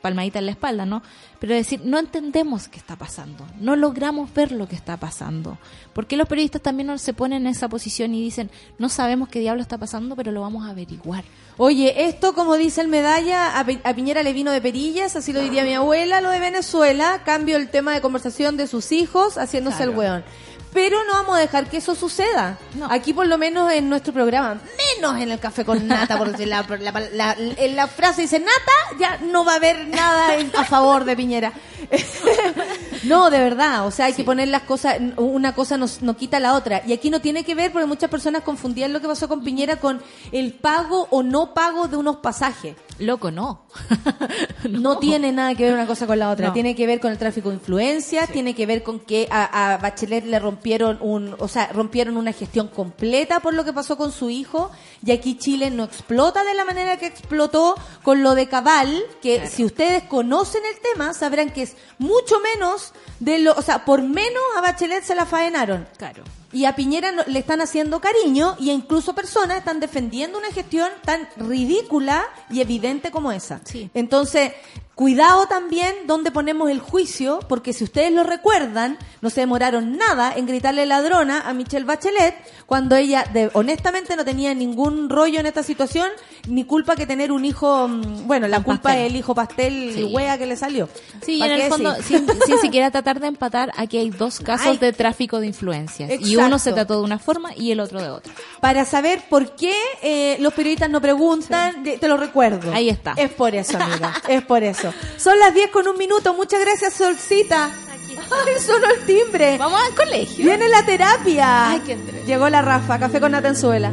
palmadita en la espalda, ¿no? Pero decir, no entendemos qué está pasando, no logramos ver lo que está pasando. ¿Por qué los periodistas también no se ponen en esa posición y dicen, no sabemos qué diablo está pasando, pero lo vamos a averiguar? Oye, esto, como dice el medalla, a, Pe- a Piñera le vino de perillas, así lo diría mi abuela, lo de Venezuela, cambio el tema de conversación de sus hijos, haciéndose el weón. Pero no vamos a dejar que eso suceda. No. Aquí, por lo menos en nuestro programa, menos en el café con nata, porque la, la, la- la frase dice nata, ya no va a haber nada en- a favor de Piñera. no, de verdad, o sea, hay que poner las cosas, una cosa nos- no, quita la otra. Y aquí no tiene que ver, porque muchas personas confundían lo que pasó con Piñera con el pago o no pago de unos pasajes. Loco, no. No tiene nada que ver una cosa con la otra. No. Tiene que ver con el tráfico de influencia, tiene que ver con que a, a Bachelet le rompieron un, o sea, rompieron una gestión completa por lo que pasó con su hijo. Y aquí Chile no explota de la manera que explotó con lo de Cabal, que si ustedes conocen el tema, sabrán que es mucho menos de lo, o sea, por menos a Bachelet se la faenaron. Claro. Y a Piñera le están haciendo cariño y incluso personas están defendiendo una gestión tan ridícula y evidente como esa. Sí. Entonces, cuidado también donde ponemos el juicio, porque si ustedes lo recuerdan, no se demoraron nada en gritarle ladrona a Michelle Bachelet cuando ella de- honestamente no tenía ningún rollo en esta situación, ni culpa que tener un hijo, mm, bueno, la culpa pastel. es el hijo pastel Sí. wea que le salió. Sí, y ¿Pa' en el fondo, sin, sin siquiera tratar de empatar, aquí hay dos casos Ay. de tráfico de influencias. Y uno se trató de una forma y el otro de otra. para saber por qué eh, los periodistas no preguntan, de- te lo recuerdo. Ahí está. Es por eso, amiga, es por eso. Son las 10 con un minuto, muchas gracias, Solcita. Ay, sonó el timbre. Vamos al colegio. Viene la terapia. Ay, qué. Llegó la Rafa, café con Natenzuela.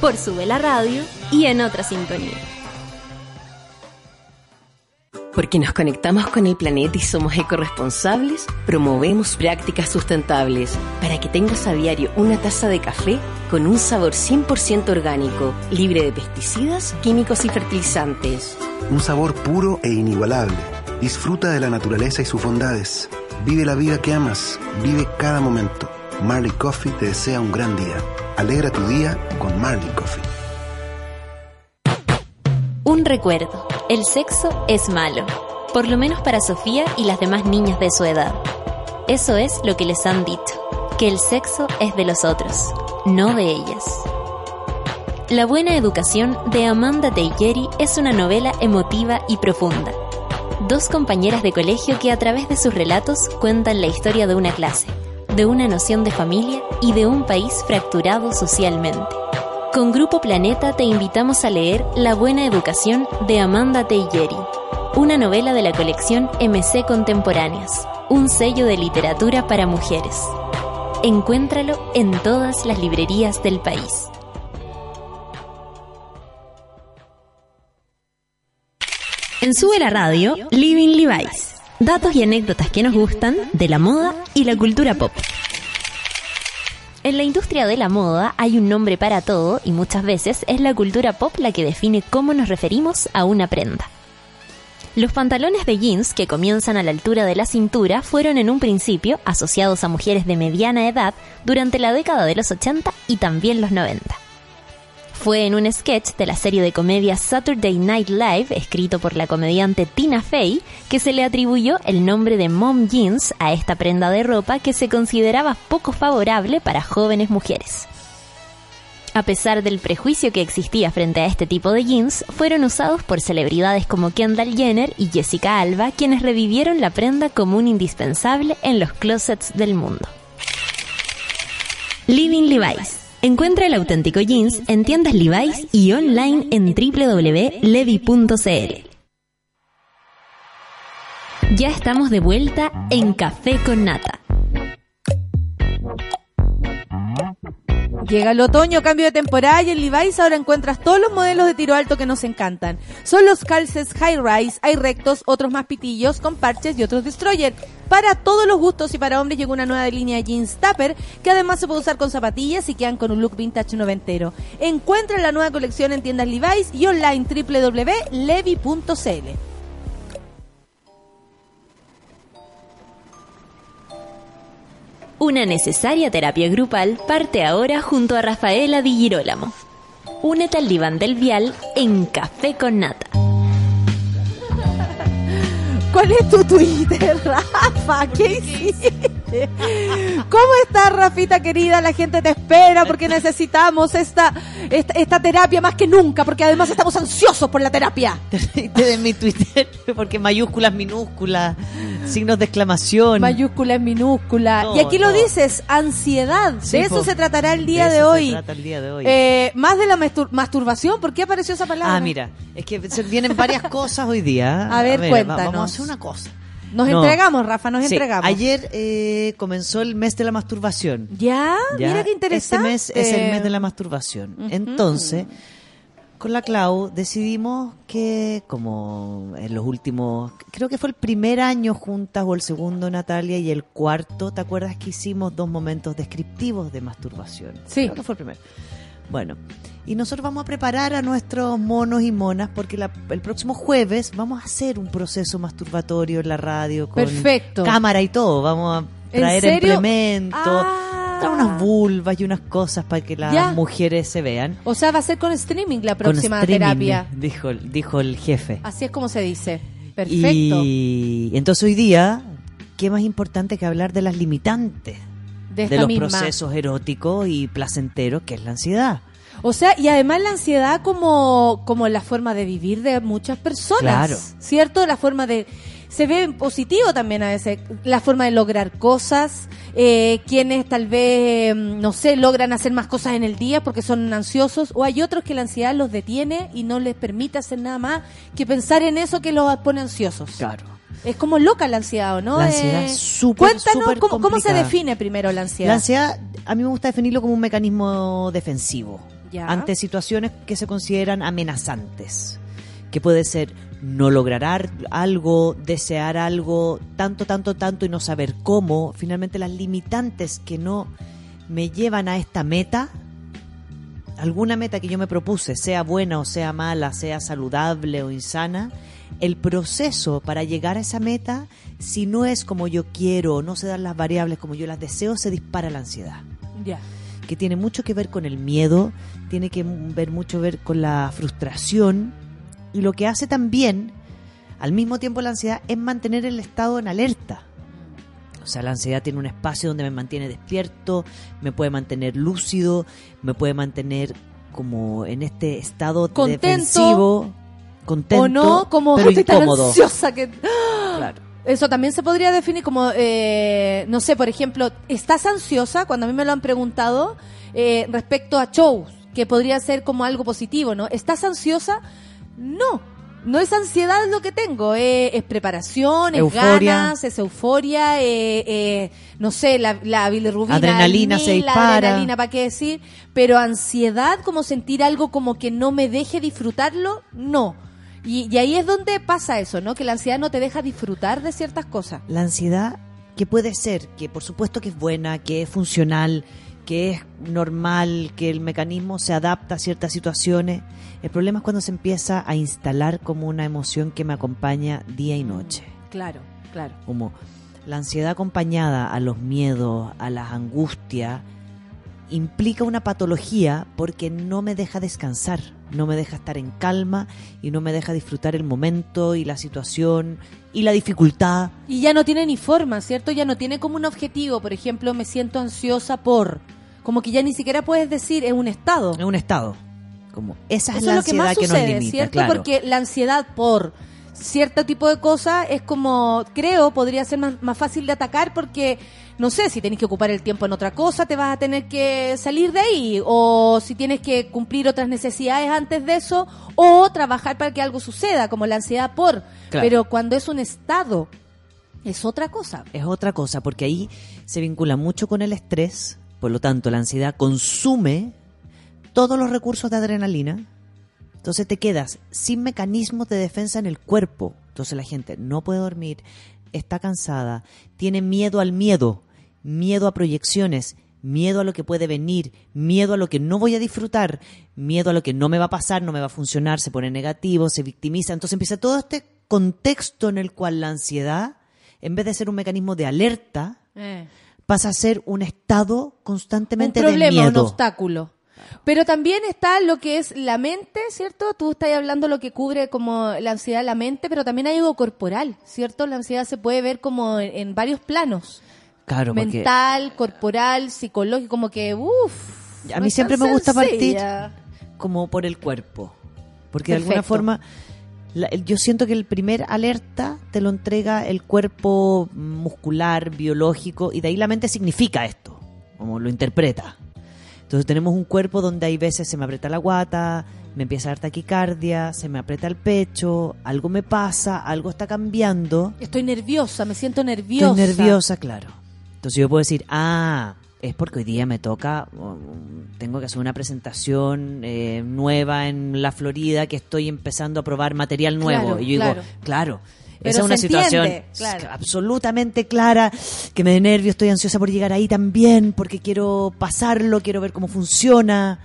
por Sube la Radio y en otra sintonía. Porque nos conectamos con el planeta y somos ecoresponsables, promovemos prácticas sustentables para que tengas a diario una taza de café con un sabor 100% orgánico, libre de pesticidas, químicos y fertilizantes. Un sabor puro e inigualable. Disfruta de la naturaleza y sus bondades. Vive la vida que amas. Vive cada momento. Marley Coffee te desea un gran día. Alegra tu día con Marley Coffee. Un recuerdo. El sexo es malo. Por lo menos para Sofía y las demás niñas de su edad. Eso es lo que les han dicho. Que el sexo es de los otros, no de ellas. La buena educación de Amanda Teicheri es una novela emotiva y profunda. Dos compañeras de colegio que a través de sus relatos cuentan la historia de una clase, de una noción de familia y de un país fracturado socialmente. Con Grupo Planeta te invitamos a leer La buena educación de Amanda Teicheri, una novela de la colección MC Contemporáneas, un sello de literatura para mujeres. Encuéntralo en todas las librerías del país. En Sube la Radio, Living Levi's. Datos y anécdotas que nos gustan de la moda y la cultura pop. En la industria de la moda hay un nombre para todo y muchas veces es la cultura pop la que define cómo nos referimos a una prenda. Los pantalones de jeans que comienzan a la altura de la cintura fueron en un principio asociados a mujeres de mediana edad durante la década de los 80 y también los 90. Fue en un sketch de la serie de comedia Saturday Night Live, escrito por la comediante Tina Fey, que se le atribuyó el nombre de mom jeans a esta prenda de ropa que se consideraba poco favorable para jóvenes mujeres. A pesar del prejuicio que existía frente a este tipo de jeans, fueron usados por celebridades como Kendall Jenner y Jessica Alba, quienes revivieron la prenda como un indispensable en los closets del mundo. Living Levi's. Encuentra el auténtico jeans en tiendas Levi's y online en www.levi.cl. Ya estamos de vuelta en Café con Nata. Llega el otoño, cambio de temporada y en Levi's ahora encuentras todos los modelos de tiro alto que nos encantan. Son los calces high rise, hay rectos, otros más pitillos, con parches y otros destroyer. Para todos los gustos y para hombres llegó una nueva línea de jeans tupper que además se puede usar con zapatillas y quedan con un look vintage noventero. Encuentra la nueva colección en tiendas Levi's y online www.levi.cl. Una necesaria terapia grupal parte ahora junto a Rafaela Di Girolamo. Únete al diván del vial en Café con Nata. ¿Cuál es tu Twitter, Rafa? ¿Qué hiciste? ¿Cómo estás, Rafita querida? La gente te espera porque necesitamos esta, esta, esta terapia más que nunca, porque además estamos ansiosos por la terapia. Te mi Twitter, porque mayúsculas, minúsculas, signos de exclamación. Mayúscula en minúscula. No, y aquí lo dices, ansiedad. Sí, de eso se tratará el día De eso se hoy. trata el día de hoy. Eh, más de la mastur- masturbación, ¿por qué apareció esa palabra? Ah, mira, es que vienen varias cosas hoy día. A ver, va- cuéntanos. Vamos a hacer una cosa. Nos No. entregamos, Rafa, nos Sí, entregamos. Ayer eh, comenzó el mes de la masturbación. ¿Ya? Ya, Mira qué interesante. Este mes es el mes de la masturbación. Entonces, con la Clau decidimos que, como en los últimos, creo que fue el primer año juntas o el segundo, Natalia, y el cuarto, ¿te acuerdas que hicimos dos momentos descriptivos de masturbación? Sí. Creo que fue el primero. Bueno, y nosotros vamos a preparar a nuestros monos y monas porque la- el próximo jueves vamos a hacer un proceso masturbatorio en la radio con Perfecto. cámara y todo. Vamos a ¿En traer implementos, Ah. traer unas vulvas y unas cosas para que las Ya. mujeres se vean. O sea, va a ser con streaming la Con próxima streaming, terapia. Dijo, dijo el jefe. Así es como se dice. Perfecto. Y entonces hoy día, ¿qué más importante que hablar de las limitantes? de los misma. procesos eróticos y placenteros, que es la ansiedad. O sea, y además la ansiedad como, como la forma de vivir de muchas personas. Claro. ¿Cierto? La forma de... Se ve positivo también a veces, la forma de lograr cosas, eh, quienes tal vez, mm, no sé, logran hacer más cosas en el día porque son ansiosos, o hay otros que la ansiedad los detiene y no les permite hacer nada más que pensar en eso que los pone ansiosos. Claro. Es como loca la ansiedad, ¿o no? La ansiedad Eh, es súper, Cuéntanos súper cómo, cómo se define primero la ansiedad. La ansiedad, a mí me gusta definirlo como un mecanismo defensivo Ya. ante situaciones que se consideran amenazantes, que puede ser no lograr ar- algo, desear algo, tanto, tanto, tanto y no saber cómo. Finalmente las limitantes que no me llevan a esta meta, alguna meta que yo me propuse, sea buena o sea mala, sea saludable o insana, el proceso para llegar a esa meta, si no es como yo quiero, no se dan las variables como yo las deseo, se dispara la ansiedad Ya. que tiene mucho que ver con el miedo, tiene que ver mucho ver con la frustración y lo que hace también al mismo tiempo la ansiedad es mantener el estado en alerta. O sea, la ansiedad tiene un espacio donde me mantiene despierto, me puede mantener lúcido, me puede mantener como en este estado Contento. defensivo, contento, o no, como pero estoy tan ansiosa que... Claro. Eso también se podría definir como, eh, no sé, por ejemplo, ¿estás ansiosa? Cuando a mí me lo han preguntado eh, respecto a shows, que podría ser como algo positivo, ¿no? ¿Estás ansiosa? No, no es ansiedad lo que tengo, eh, es preparación, es Euforia. ganas, es euforia, eh, eh, no sé, la, la bilirrubina, Adrenalina se la dispara. adrenalina, ¿para qué decir? Pero ansiedad, como sentir algo como que no me deje disfrutarlo, no. Y, y ahí es donde pasa eso, ¿no? Que la ansiedad no te deja disfrutar de ciertas cosas. La ansiedad, que puede ser, que por supuesto que es buena, que es funcional, que es normal, que el mecanismo se adapta a ciertas situaciones. El problema es cuando se empieza a instalar como una emoción que me acompaña día y noche. Claro, claro. Como la ansiedad acompañada a los miedos, a las angustias, implica una patología porque no me deja descansar, no me deja estar en calma y no me deja disfrutar el momento y la situación y la dificultad. Y ya no tiene ni forma, ¿cierto? Ya no tiene como un objetivo. Por ejemplo, me siento ansiosa por. Como que ya ni siquiera puedes decir, es un estado. Es un estado. Como esa es Eso la es lo que ansiedad más que, sucede, nos limita, ¿cierto? claro. Porque la ansiedad por cierto tipo de cosas es como, creo, podría ser más, más fácil de atacar porque, no sé, si tenés que ocupar el tiempo en otra cosa, te vas a tener que salir de ahí. O si tienes que cumplir otras necesidades antes de eso, o trabajar para que algo suceda, como la ansiedad por. Claro. Pero cuando es un estado, es otra cosa. es otra cosa, porque ahí se vincula mucho con el estrés, por lo tanto la ansiedad consume todos los recursos de adrenalina, entonces te quedas sin mecanismos de defensa en el cuerpo, entonces la gente no puede dormir, está cansada, tiene miedo al miedo, miedo a proyecciones, miedo a lo que puede venir, miedo a lo que no voy a disfrutar, miedo a lo que no me va a pasar, no me va a funcionar, se pone negativo, se victimiza, entonces empieza todo este contexto en el cual la ansiedad, en vez de ser un mecanismo de alerta, pasa a ser un estado constantemente un problema, de un miedo. obstáculo. Pero también está lo que es la mente, ¿cierto? Tú estás hablando lo que cubre como la ansiedad la mente, pero también hay algo corporal, ¿cierto? La ansiedad se puede ver como en, en varios planos. Claro, porque Mental, corporal, psicológico, como que, uff. a mí siempre me gusta partir como por el cuerpo, porque de alguna forma la- el- yo siento que el primer alerta te lo entrega el cuerpo muscular, biológico, y de ahí la mente significa esto, como lo interpreta. Entonces tenemos un cuerpo donde hay veces se me aprieta la guata, me empieza a dar taquicardia, se me aprieta el pecho, algo me pasa, algo está cambiando. Estoy nerviosa, me siento nerviosa. Estoy nerviosa, claro. Entonces yo puedo decir, ah, es porque hoy día me toca, um, tengo que hacer una presentación eh, nueva en la Florida, que estoy empezando a probar material nuevo. Claro, y yo claro. digo, claro. Pero esa es una situación entiende, claro. absolutamente clara, que me dé nervio, estoy ansiosa por llegar ahí también, porque quiero pasarlo, quiero ver cómo funciona.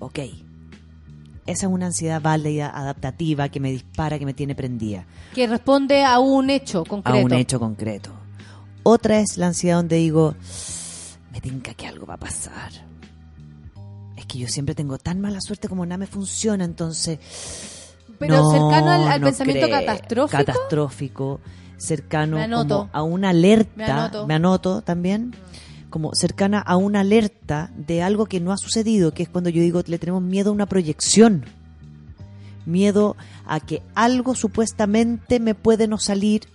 Ok. Esa es una ansiedad válida, adaptativa, que me dispara, que me tiene prendida Que responde a un hecho concreto. a un hecho concreto. Otra es la ansiedad donde digo, me tinca que algo va a pasar. Es que yo siempre tengo tan mala suerte como nada me funciona, entonces... Pero no, cercano al, al no pensamiento catastrófico. Catastrófico, cercano como a una alerta, Me anoto. me anoto también, como cercana a una alerta de algo que no ha sucedido, que es cuando yo digo, le tenemos miedo a una proyección. Miedo a que algo supuestamente me puede no salir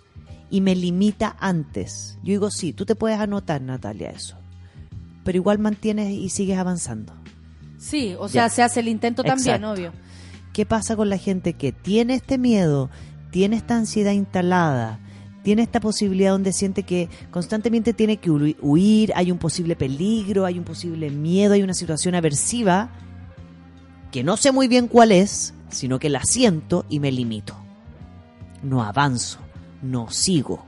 y me limita antes. Yo digo, sí, tú te puedes anotar, Natalia, eso. Pero igual mantienes y sigues avanzando. Sí, o sea, Ya. se hace el intento también, Exacto. obvio. ¿Qué pasa con la gente que tiene este miedo, tiene esta ansiedad instalada, tiene esta posibilidad donde siente que constantemente tiene que hu- huir, hay un posible peligro, hay un posible miedo, hay una situación aversiva que no sé muy bien cuál es, sino que la siento y me limito. No avanzo, no sigo,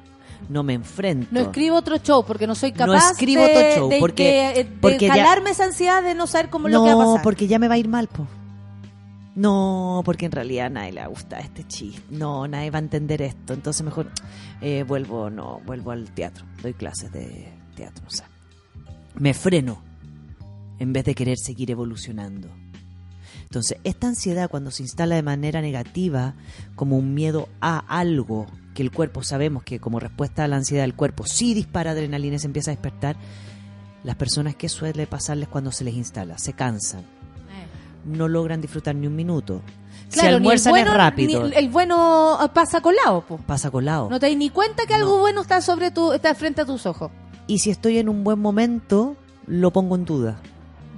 no me enfrento. No escribo otro show porque no soy No capaz escribo de, otro show de- porque- de- ya- calarme esa ansiedad de no saber cómo es lo que va a No, pasar. porque ya me va a ir mal, po. No, porque en realidad a nadie le va a gustar este chiste. No, nadie va a entender esto. Entonces mejor eh, vuelvo, no, vuelvo al teatro. Doy clases de teatro, o sea. Me freno en vez de querer seguir evolucionando. Entonces, esta ansiedad cuando se instala de manera negativa, como un miedo a algo que el cuerpo sabemos que como respuesta a la ansiedad el cuerpo sí dispara adrenalina y se empieza a despertar, las personas que suele pasarles cuando se les instala, se cansan, no logran disfrutar ni un minuto. si Claro, ni el almuerzan bueno, es rápido, ni el bueno pasa colado, po. pasa colado. No te das ni cuenta que algo bueno está sobre tu, está frente a tus ojos. Y si estoy en un buen momento, lo pongo en duda.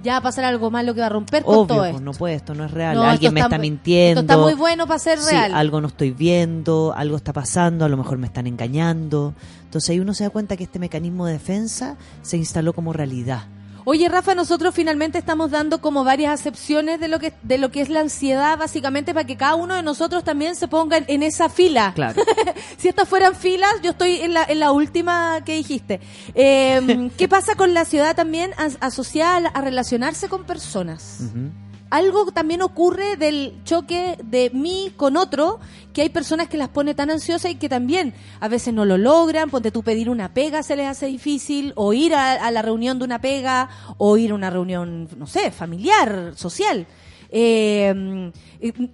Ya va a pasar algo malo que va a romper con Obvio, todo pues, esto. no puede, esto no es real. No, Alguien me está muy- mintiendo. Esto está muy bueno para ser Sí, real. algo no estoy viendo, algo está pasando, a lo mejor me están engañando. Entonces ahí uno se da cuenta que este mecanismo de defensa se instaló como realidad. Oye, Rafa, nosotros finalmente estamos dando como varias acepciones de lo que de lo que es la ansiedad, básicamente para que cada uno de nosotros también se ponga en, esa fila. Claro. si estas fueran filas, yo estoy en la, en la última que dijiste. Eh, ¿Qué pasa con la ciudad también as- asociada a relacionarse con personas? Algo también ocurre del choque de mí con otro, que hay personas que las pone tan ansiosas y que también a veces no lo logran, ponte tú pedir una pega se les hace difícil, o ir a, a la reunión de una pega, o ir a una reunión, no sé, familiar, social. Eh,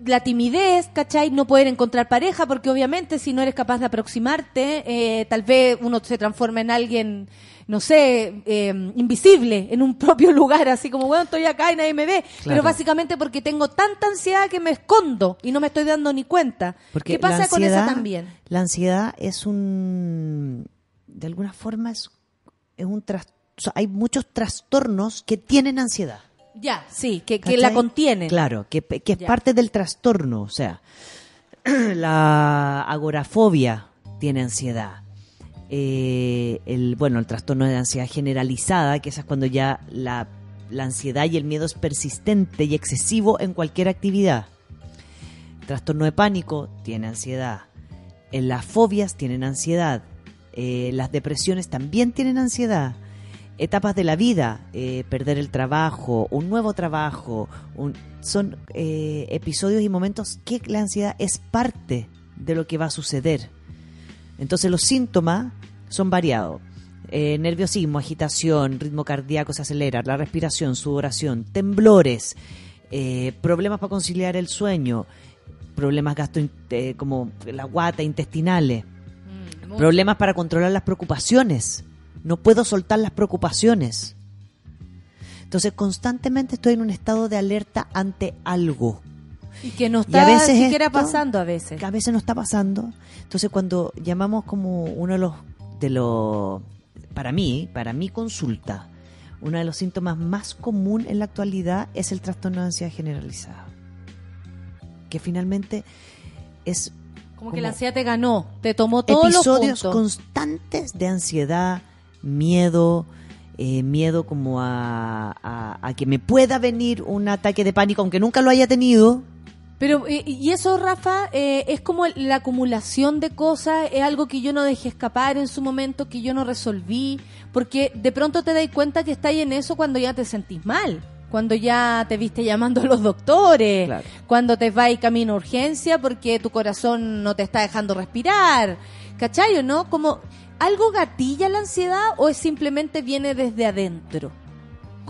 la timidez, ¿cachai? No poder encontrar pareja, porque obviamente si no eres capaz de aproximarte, eh, tal vez uno se transforma en alguien, no sé, eh, invisible en un propio lugar, así como, bueno, estoy acá y nadie me ve. Pero básicamente porque tengo tanta ansiedad que me escondo y no me estoy dando ni cuenta. Porque ¿Qué pasa con eso ansiedad- también? La ansiedad es un. De alguna forma es, es un. tras- o sea, hay muchos trastornos que tienen ansiedad. Ya, sí, que, que la contienen. Claro, que, que es Ya. parte del trastorno. O sea, la agorafobia tiene ansiedad. Eh, el, bueno, el trastorno de ansiedad generalizada, que esa es cuando ya la, ansiedad y el miedo es persistente y excesivo en cualquier actividad. Trastorno de pánico tiene ansiedad. Eh, las fobias tienen ansiedad. Eh, las depresiones también tienen ansiedad. Etapas de la vida, perder el trabajo, un nuevo trabajo, son episodios y momentos que la ansiedad es parte de lo que va a suceder. Entonces los síntomas son variados. Eh, nerviosismo, agitación, ritmo cardíaco se acelera, la respiración, sudoración, temblores, eh, problemas para conciliar el sueño, problemas gastro, eh, como la guata, intestinales, problemas para controlar las preocupaciones. No puedo soltar las preocupaciones. Entonces constantemente estoy en un estado de alerta ante algo. Y que no está a veces siquiera esto- pasando a veces. que a veces no está pasando. Entonces cuando llamamos como uno de los de los para mí, para mi consulta, uno de los síntomas más común en la actualidad es el trastorno de ansiedad generalizada. Que finalmente es Como que la ansiedad te ganó, te tomó todos los episodios constantes de ansiedad, miedo, eh, miedo como a, a- a que me pueda venir un ataque de pánico, aunque nunca lo haya tenido. Pero, eh, y eso, Rafa, eh, es como la acumulación de cosas, es algo que yo no dejé escapar en su momento, que yo no resolví, porque de pronto te das cuenta que estáis en eso cuando ya te sentís mal, cuando ya te viste llamando a los doctores, Claro. cuando te vas camino a urgencia porque tu corazón no te está dejando respirar, ¿cachai o no? Como, ¿algo gatilla la ansiedad o es simplemente viene desde adentro?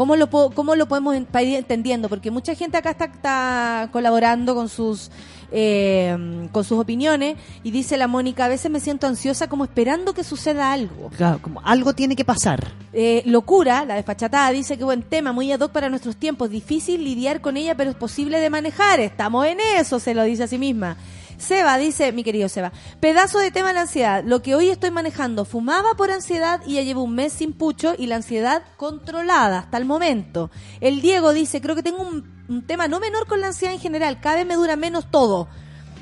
¿Cómo lo, po- cómo lo podemos ir entendiendo? Porque mucha gente acá está, está colaborando con sus eh, con sus opiniones y dice la Mónica, a veces me siento ansiosa como esperando que suceda algo. Claro, como algo tiene que pasar. Eh, locura, la despachatada, dice que buen tema, muy ad hoc para nuestros tiempos, difícil lidiar con ella, pero es posible de manejar, estamos en eso, se lo dice a sí misma. Seba dice, mi querido Seba, pedazo de tema la ansiedad, lo que hoy estoy manejando, fumaba por ansiedad y ya llevo un mes sin pucho y la ansiedad controlada hasta el momento. El Diego dice, creo que tengo un, un tema no menor con la ansiedad en general, cada vez me dura menos todo.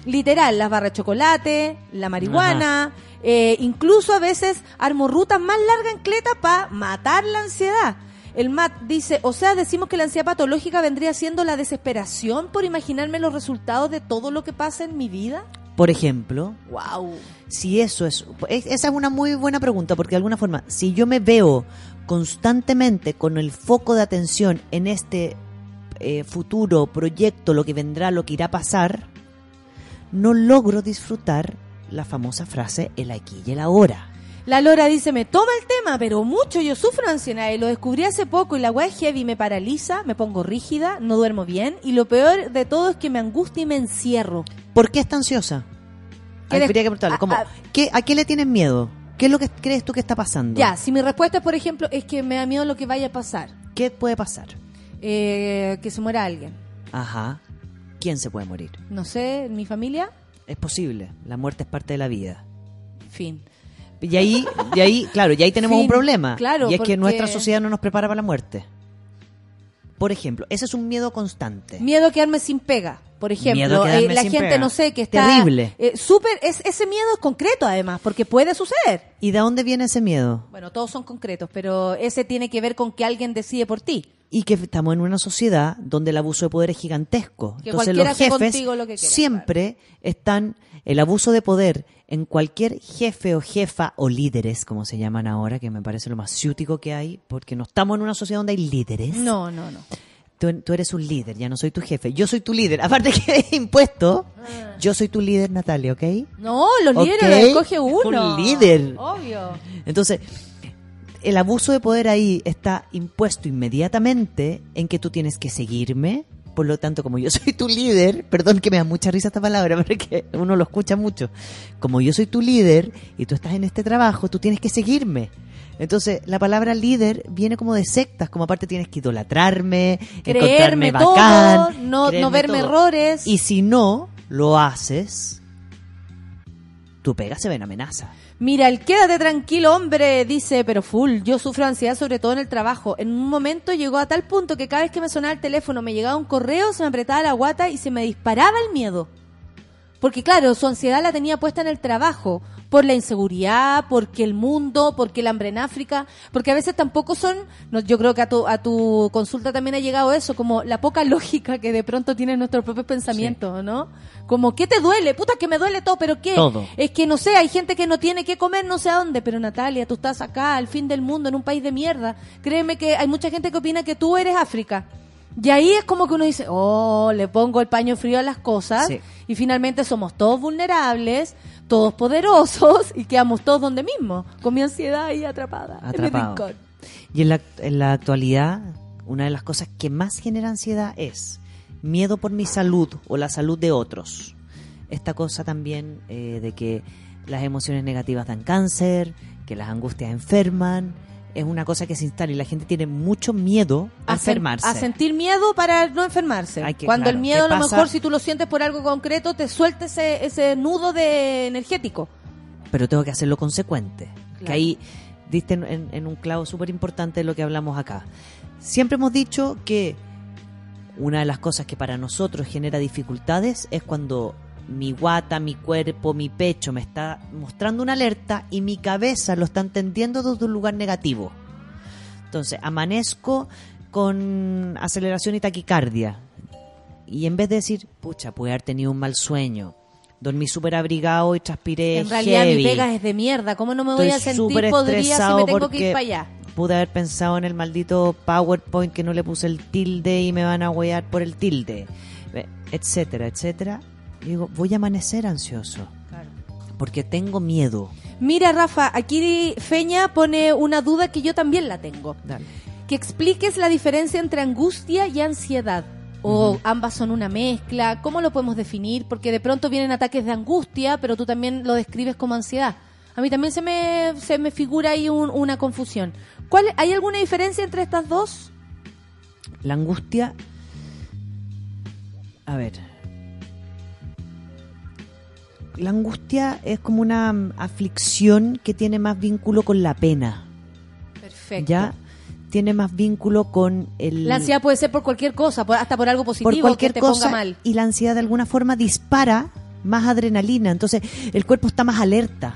Literal, las barras de chocolate, la marihuana, eh, incluso a veces armo rutas más largas en cleta para matar la ansiedad. El Matt dice, o sea, decimos que la ansiedad patológica vendría siendo la desesperación por imaginarme los resultados de todo lo que pasa en mi vida. Por ejemplo, Wow. si eso es, es- esa es una muy buena pregunta porque de alguna forma si yo me veo constantemente con el foco de atención en este eh, futuro proyecto lo que vendrá lo que irá a pasar no logro disfrutar la famosa frase el aquí y el ahora La Lora dice, me toma el tema, pero mucho, yo sufro ansiedad y lo descubrí hace poco y la weá es heavy, me paraliza, me pongo rígida, no duermo bien y lo peor de todo es que me angustia y me encierro. ¿por qué está ansiosa? ¿Qué Ay, que preguntarle, a- ¿Qué- ¿a qué le tienes miedo? ¿qué es lo que crees tú que está pasando? Ya, si mi respuesta, por ejemplo, es que me da miedo lo que vaya a pasar, ¿qué puede pasar? eh, que se muera alguien, ajá ¿quién se puede morir? no sé, mi familia, es posible la muerte es parte de la vida fin. Y ahí, y ahí, claro, y ahí tenemos Fin, un problema. claro, y es porque- que nuestra sociedad no nos prepara para la muerte. Por ejemplo, ese es un miedo constante. Miedo a quedarme sin pega. Por ejemplo, eh, la gente, pega. no sé, que está... Terrible. eh, es, ese miedo es concreto además, porque puede suceder. ¿Y de dónde viene ese miedo? Bueno, todos son concretos, pero ese tiene que ver con que alguien decide por ti. Y que estamos en una sociedad donde el abuso de poder es gigantesco. Que Entonces los jefes lo que quiera, siempre están, el abuso de poder en cualquier jefe o jefa o líderes, como se llaman ahora, que me parece lo más ciútico que hay, porque no estamos en una sociedad donde hay líderes. No, no, no. Tú, tú eres un líder, ya no soy tu jefe. Yo soy tu líder. Aparte que es impuesto, yo soy tu líder, Natalia, ¿ok? No, los líderes los escoge uno. un líder. Obvio. Entonces, el abuso de poder ahí está impuesto inmediatamente en que tú tienes que seguirme. Por lo tanto, como yo soy tu líder, perdón que me da mucha risa esta palabra, porque uno lo escucha mucho. Como yo soy tu líder y tú estás en este trabajo, tú tienes que seguirme. Entonces, la palabra líder viene como de sectas, como aparte tienes que idolatrarme, Creerme encontrarme todo, bacán, no, no verme todo. errores. Y si no lo haces, tu pega se ve en amenaza. Mira, el quédate tranquilo, hombre, dice, pero full, yo sufro ansiedad sobre todo en el trabajo. En un momento llegó a tal punto que cada vez que me sonaba el teléfono, me llegaba un correo, se me apretaba la guata y se me disparaba el miedo. Porque claro, su ansiedad la tenía puesta en el trabajo, por la inseguridad, porque el mundo, porque el hambre en África, porque a veces tampoco son, no, yo creo que a tu, a tu consulta también ha llegado eso, como la poca lógica que de pronto tienen nuestros propios pensamientos, ¿no? Como, ¿qué te duele? Puta, que me duele todo, pero ¿qué? Todo. Es que no sé, hay gente que no tiene que comer no sé a dónde, pero Natalia, tú estás acá, al fin del mundo, en un país de mierda. Créeme que hay mucha gente que opina que tú eres África. Y ahí es como que uno dice, oh, le pongo el paño frío a las cosas. Sí. Y finalmente somos todos vulnerables, todos poderosos y quedamos todos donde mismo, con mi ansiedad ahí atrapada en rincón. Y en la, en la actualidad, una de las cosas que más genera ansiedad es miedo por mi salud o la salud de otros. Esta cosa también eh, de que las emociones negativas dan cáncer, que las angustias enferman, es una cosa que se instala y la gente tiene mucho miedo a, enfermarse. a sentir miedo para no enfermarse. Que- Cuando claro, el miedo, a ¿qué lo pasa? mejor, si tú lo sientes por algo concreto, te suelta ese, ese nudo de energético. pero tengo que hacerlo consecuente. Que ahí diste en, en- en un clavo súper importante de lo que hablamos acá. Siempre hemos dicho que una de las cosas que para nosotros genera dificultades es cuando mi guata, mi cuerpo, mi pecho me está mostrando una alerta y mi cabeza lo está entendiendo desde un lugar negativo. Entonces, amanezco con aceleración y taquicardia. Y en vez de decir, pucha, pude haber tenido un mal sueño, dormí súper abrigado y transpiré En realidad heavy. mi pega es de mierda. ¿Cómo no me voy a sentir podría si me tengo que porque ir para allá? Pude haber pensado en el maldito PowerPoint que no le puse el tilde y me van a huear por el tilde, eh, etcétera, Digo, voy a amanecer ansioso porque tengo miedo. Mira, Rafa, aquí Feña pone una duda que yo también la tengo. Dale. Que expliques la diferencia entre angustia y ansiedad. O ambas son una mezcla. ¿Cómo lo podemos definir? Porque de pronto vienen ataques de angustia, pero tú también lo describes como ansiedad. A mí también se me, se me figura ahí un- una confusión. ¿Cuál, ¿Hay alguna diferencia entre estas dos? La angustia. A ver. La angustia es como una mm, aflicción que tiene más vínculo con la pena. Perfecto. ¿Ya? Tiene más vínculo con el. La ansiedad puede ser por cualquier cosa, por- hasta por algo positivo por cualquier que te cosa ponga mal. y la ansiedad de alguna forma dispara más adrenalina, entonces el cuerpo está más alerta.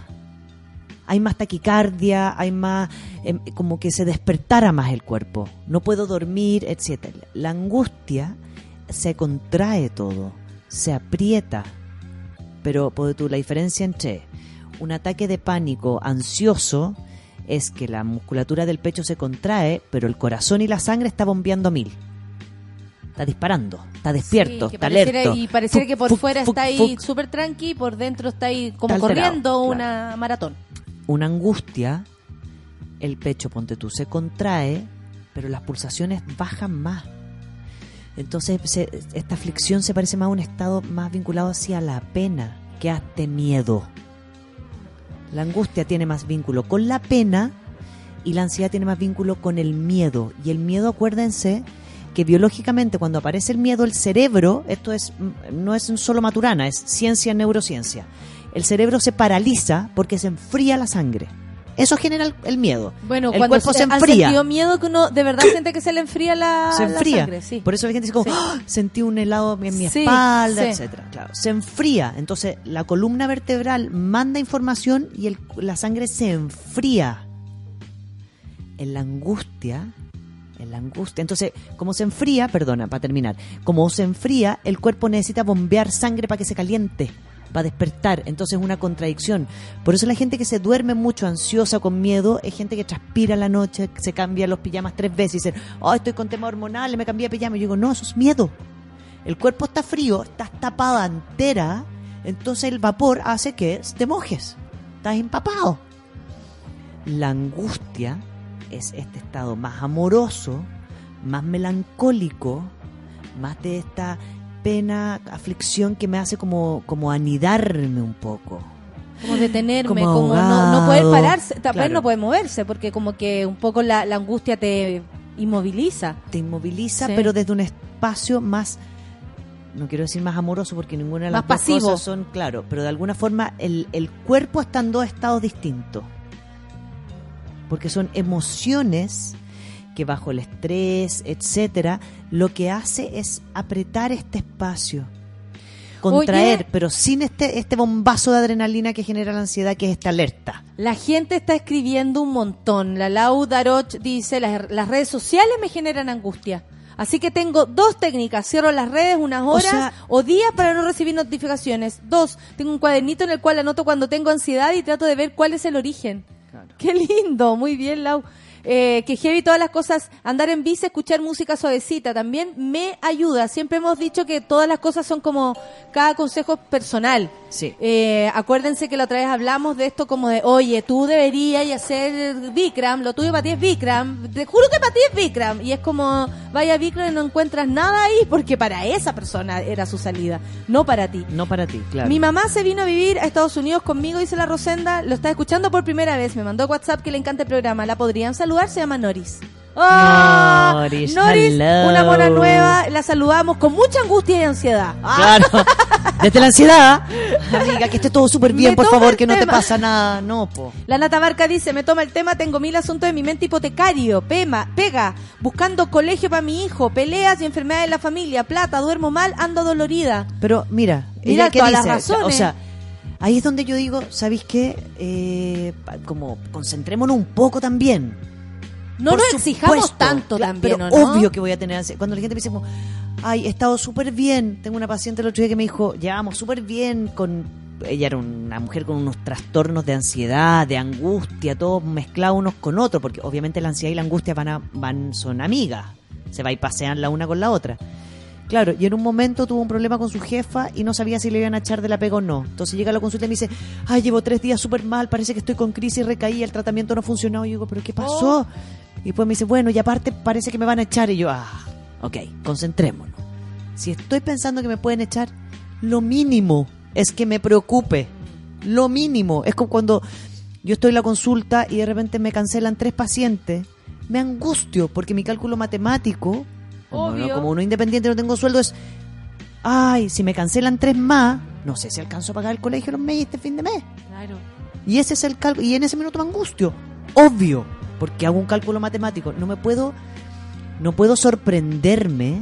Hay más taquicardia, hay más em, como que se despertara más el cuerpo. No puedo dormir, etcétera. La angustia se contrae todo, se aprieta. Pero ponte tú, la diferencia entre un ataque de pánico ansioso es que la musculatura del pecho se contrae, pero el corazón y la sangre está bombeando a mil. Está disparando, está despierto, Sí, está alerta. Y pareciera que por fuc, fuera fuc, está ahí súper tranqui y por dentro está ahí como Está alterado, corriendo claro. una maratón. Una angustia, el pecho, ponte tú, se contrae, pero las pulsaciones bajan más. Entonces, se- esta aflicción se parece más a un estado más vinculado hacia la pena que a este miedo. La angustia tiene más vínculo con la pena y la ansiedad tiene más vínculo con el miedo. Y el miedo, acuérdense, que biológicamente cuando aparece el miedo, el cerebro, esto es mm, no es solo maturana, es ciencia, neurociencia. El cerebro se paraliza porque se enfría la sangre. Eso genera el, el miedo. Bueno, el cuando cuerpo se ¿han enfría. sentido miedo que uno de verdad siente que se le enfría la, se la enfría. sangre, sí. Por eso la gente dice como, Sí. "Ah, sentí un helado en mi Sí, espalda, sí. etcétera. Claro, se enfría. Entonces, la columna vertebral manda información y el- la sangre se enfría. En la angustia, en la angustia. Entonces, como se enfría, perdona, para terminar, como se enfría, el cuerpo necesita bombear sangre para que se caliente, para despertar. Entonces es una contradicción. Por eso la gente que se duerme mucho ansiosa, con miedo, es gente que transpira la noche, se cambia los pijamas tres veces y dice, oh, estoy con tema hormonal, me cambié de pijama. Y yo digo, no, eso es miedo. El cuerpo está frío, estás tapada entera, entonces el vapor hace que te mojes. Estás empapado. La angustia es este estado más amoroso, más melancólico, más de esta pena, aflicción que me hace como, como anidarme un poco. Como detenerme, Como como, no, no poder pararse, también Claro. no poder moverse, porque como que un poco la, la angustia te inmoviliza. Te inmoviliza, Sí. pero desde un espacio más, no quiero decir más amoroso porque ninguna de las Más dos pasivo. cosas son, claro, pero de alguna forma el, el cuerpo está en dos estados distintos. Porque son emociones que bajo el estrés, etcétera, lo que hace es apretar este espacio. Contraer, Oye. pero sin este, este bombazo de adrenalina que genera la ansiedad, que es esta alerta. La gente está escribiendo un montón. La Lau Daroch dice, las, las redes sociales me generan angustia. Así que tengo dos técnicas. Cierro las redes unas horas o, sea- días para no recibir notificaciones. Dos, tengo un cuadernito en el cual anoto cuando tengo ansiedad y trato de ver cuál es el origen. Qué lindo, muy bien, Lau. Eh, que heavy todas las cosas, andar en bici, escuchar música suavecita, también me ayuda. Siempre hemos dicho que todas las cosas son como cada consejo personal. Sí. Eh, acuérdense que la otra vez hablamos de esto como de, oye, tú deberías hacer Bikram, lo tuyo para ti es Bikram, te juro que para ti es Bikram. Y es como, vaya Bikram y no encuentras nada ahí porque para esa persona era su salida, no para ti. No para ti, claro. Mi mamá se vino a vivir a Estados Unidos conmigo, dice la Rosenda, lo está escuchando por primera vez, me mandó WhatsApp que le encanta el programa, ¿la podrían saludar? Se llama Noris. ¡Ah! Noris, Noris, una mona nueva, la saludamos con mucha angustia y ansiedad. Ah, Claro. Desde la ansiedad. Amiga, que esté todo súper bien, Me por favor, que no te pasa nada. No, po. La Nata Barca dice, me toma el tema, tengo mil asuntos en mi mente hipotecario, pema, pega, buscando colegio para mi hijo, peleas y enfermedades en la familia, plata, duermo mal, ando dolorida. Pero mira, Mira ella qué todas las razones. o sea, ahí es donde yo digo, ¿sabéis qué? Eh, como concentrémonos un poco también. No Por nos exijamos tanto también, pero ¿o no? obvio que voy a tener ansiedad. Cuando la gente me dice como, ay, he estado súper bien. Tengo una paciente el otro día que me dijo, llevamos súper bien con... Ella era una mujer con unos trastornos de ansiedad, de angustia, todos mezclados unos con otros, porque obviamente la ansiedad y la angustia van, a, van son amigas. Se va y pasean la una con la otra. Claro, y en un momento tuvo un problema con su jefa y no sabía si le iban a echar de la pega o no. Entonces llega a la consulta y me dice, ay, llevo tres días súper mal, parece que estoy con crisis, recaí, el tratamiento no ha funcionado. Y yo digo, ¿pero qué pasó? Y después me dice, bueno, y aparte parece que me van a echar. Y yo, ah, ok, concentrémonos. Si estoy pensando que me pueden echar, lo mínimo es que me preocupe. Lo mínimo. Es como cuando yo estoy en la consulta y de repente me cancelan tres pacientes. Me angustio porque mi cálculo matemático, como, no- Obvio. como uno independiente no tengo sueldo, es, ay, si me cancelan tres más, no sé si alcanzo a pagar el colegio los meses este fin de mes. Claro. Y ese es el cálculo. Y en ese minuto me angustio. Obvio. Porque hago un cálculo matemático. No me puedo. No puedo sorprenderme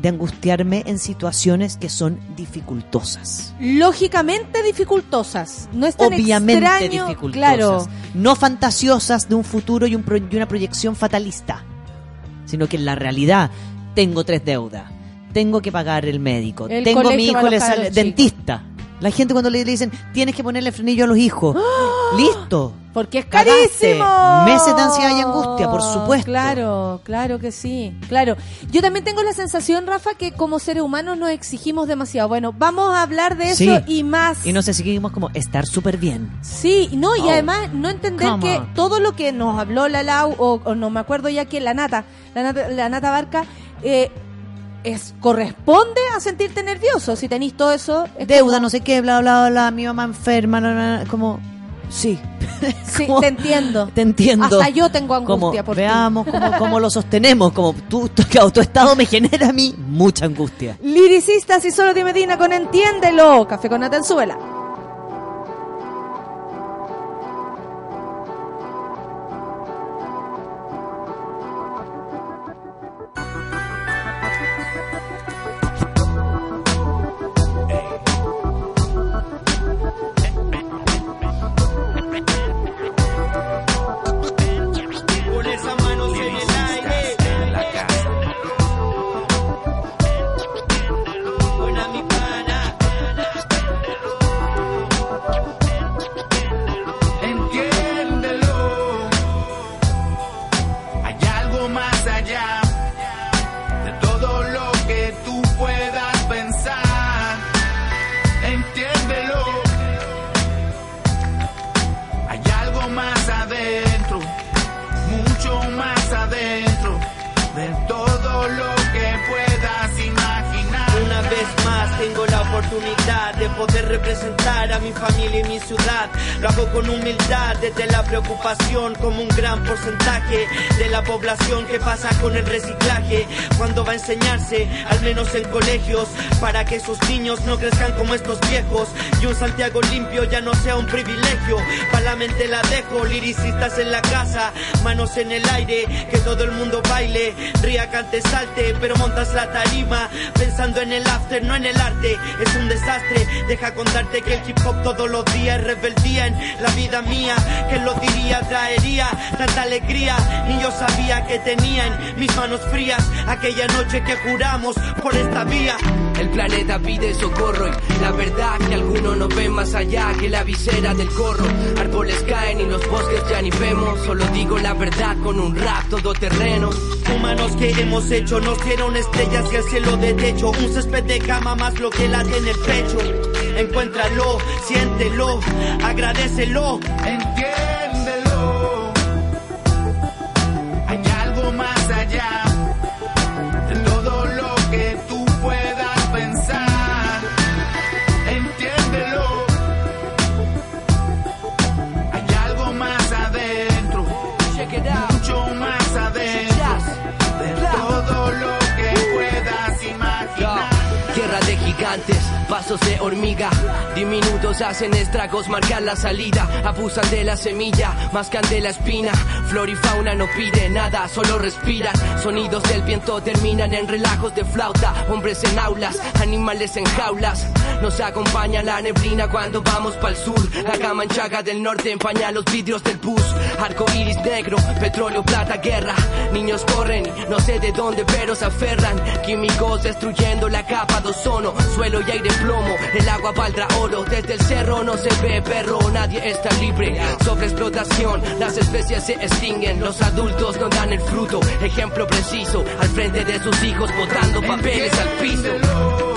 de angustiarme en situaciones que son dificultosas. Lógicamente dificultosas. No es tan Obviamente extraño, dificultosas. Claro. No fantasiosas de un futuro y, un pro- y una proyección fatalista. Sino que en la realidad tengo tres deudas. Tengo que pagar el médico. El tengo mi hijo le sale dentista. La gente cuando le dicen tienes que ponerle frenillo a los hijos. Listo. Porque es Cagaste. carísimo. Meses de ansiedad y angustia, por supuesto. Claro, claro que sí. Claro. Yo también tengo la sensación, Rafa, que como seres humanos nos exigimos demasiado. Bueno, vamos a hablar de eso Sí. y más. Y nos seguimos como estar súper bien. Sí, no, y Oh. además no entender Come que on. todo lo que nos habló la Lau, o, o no me acuerdo ya que la Nata, la Nata, la Nata Barca, eh, es, corresponde a sentirte nervioso. Si tenéis todo eso. es Deuda, como- no sé qué, bla, bla, bla, mi mamá enferma, como, sí. Sí, Como- te entiendo. Te entiendo. Hasta yo tengo angustia como, por ti. veamos cómo, cómo lo sostenemos, como tu, tu estado me genera a mí mucha angustia. Liricistas y solo de Medina con Entiéndelo. Café con Natanzuela. Que pasa con el reciclaje cuando va a enseñarse, al menos en colegios, para que esos niños no crezcan como estos viejos y un Santiago limpio ya no sea un privilegio. Para la mente la dejo, liricistas en la casa, manos en el aire, que todo el mundo baile, ría, cante, salte, pero montas la tarima pensando en el after, no en el arte. Es un desastre, deja contarte que el hip hop todos los días rebeldía en la vida mía. que lo diría? Traería tanta alegría, ni yo sabía que tenía en mis manos frías aquella noche que juramos por esta vía. El planeta pide socorro y la verdad que algunos no ven más allá que la visera del gorro. Árboles caen y los bosques ya ni vemos. Solo digo la verdad con un rap todoterreno. Humanos que hemos hecho nos dieron estrellas y el cielo de techo. Un césped de cama más lo que late en el pecho. Encuéntralo, siéntelo, agradecelo. Entiéndelo. De hormiga. Diminutos hacen estragos, marcan la salida. Abusan de la semilla, mascan de la espina. Flor y fauna no pide nada, solo respiran. Sonidos del viento terminan en relajos de flauta. Hombres en aulas, animales en jaulas. Nos acompaña la neblina cuando vamos pa'l sur. La gama enchaga del norte empaña los vidrios del bus. Arco iris negro, petróleo, plata, guerra. Niños corren, no sé de dónde, pero se aferran. Químicos destruyendo la capa de ozono. Suelo y aire plomo, el agua valdrá oro. Desde el cerro no se ve perro, nadie está libre. Sobre explotación, las especies se extinguen. Los adultos no dan el fruto. Ejemplo preciso, al frente de sus hijos botando papeles al piso.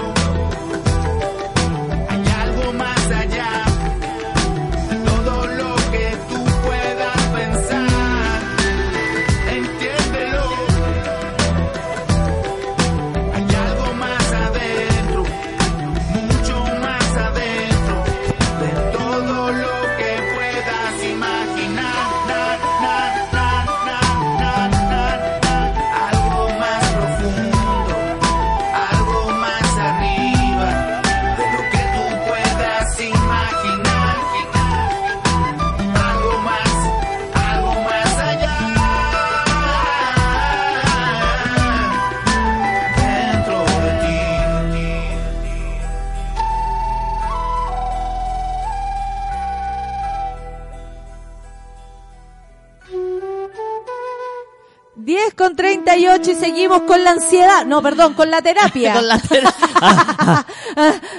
38 y seguimos con la ansiedad. No, perdón, con la terapia. Con la ter- Ah,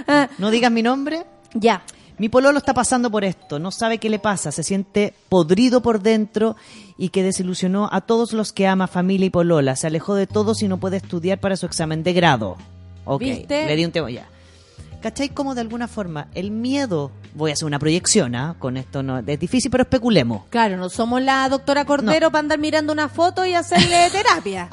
ah. no digas mi nombre. Ya. Mi pololo está pasando por esto, no sabe qué le pasa, se siente podrido por dentro y que desilusionó a todos los que ama, familia y polola. Se alejó de todos y no puede estudiar para su examen de grado. Ok, ¿Viste? le di un tema ya. ¿Cachai? Como de alguna forma el miedo, voy a hacer una proyección, ¿ah? Con esto no, es difícil, pero especulemos. Claro, no somos la doctora Cordero para andar mirando una foto y hacerle terapia.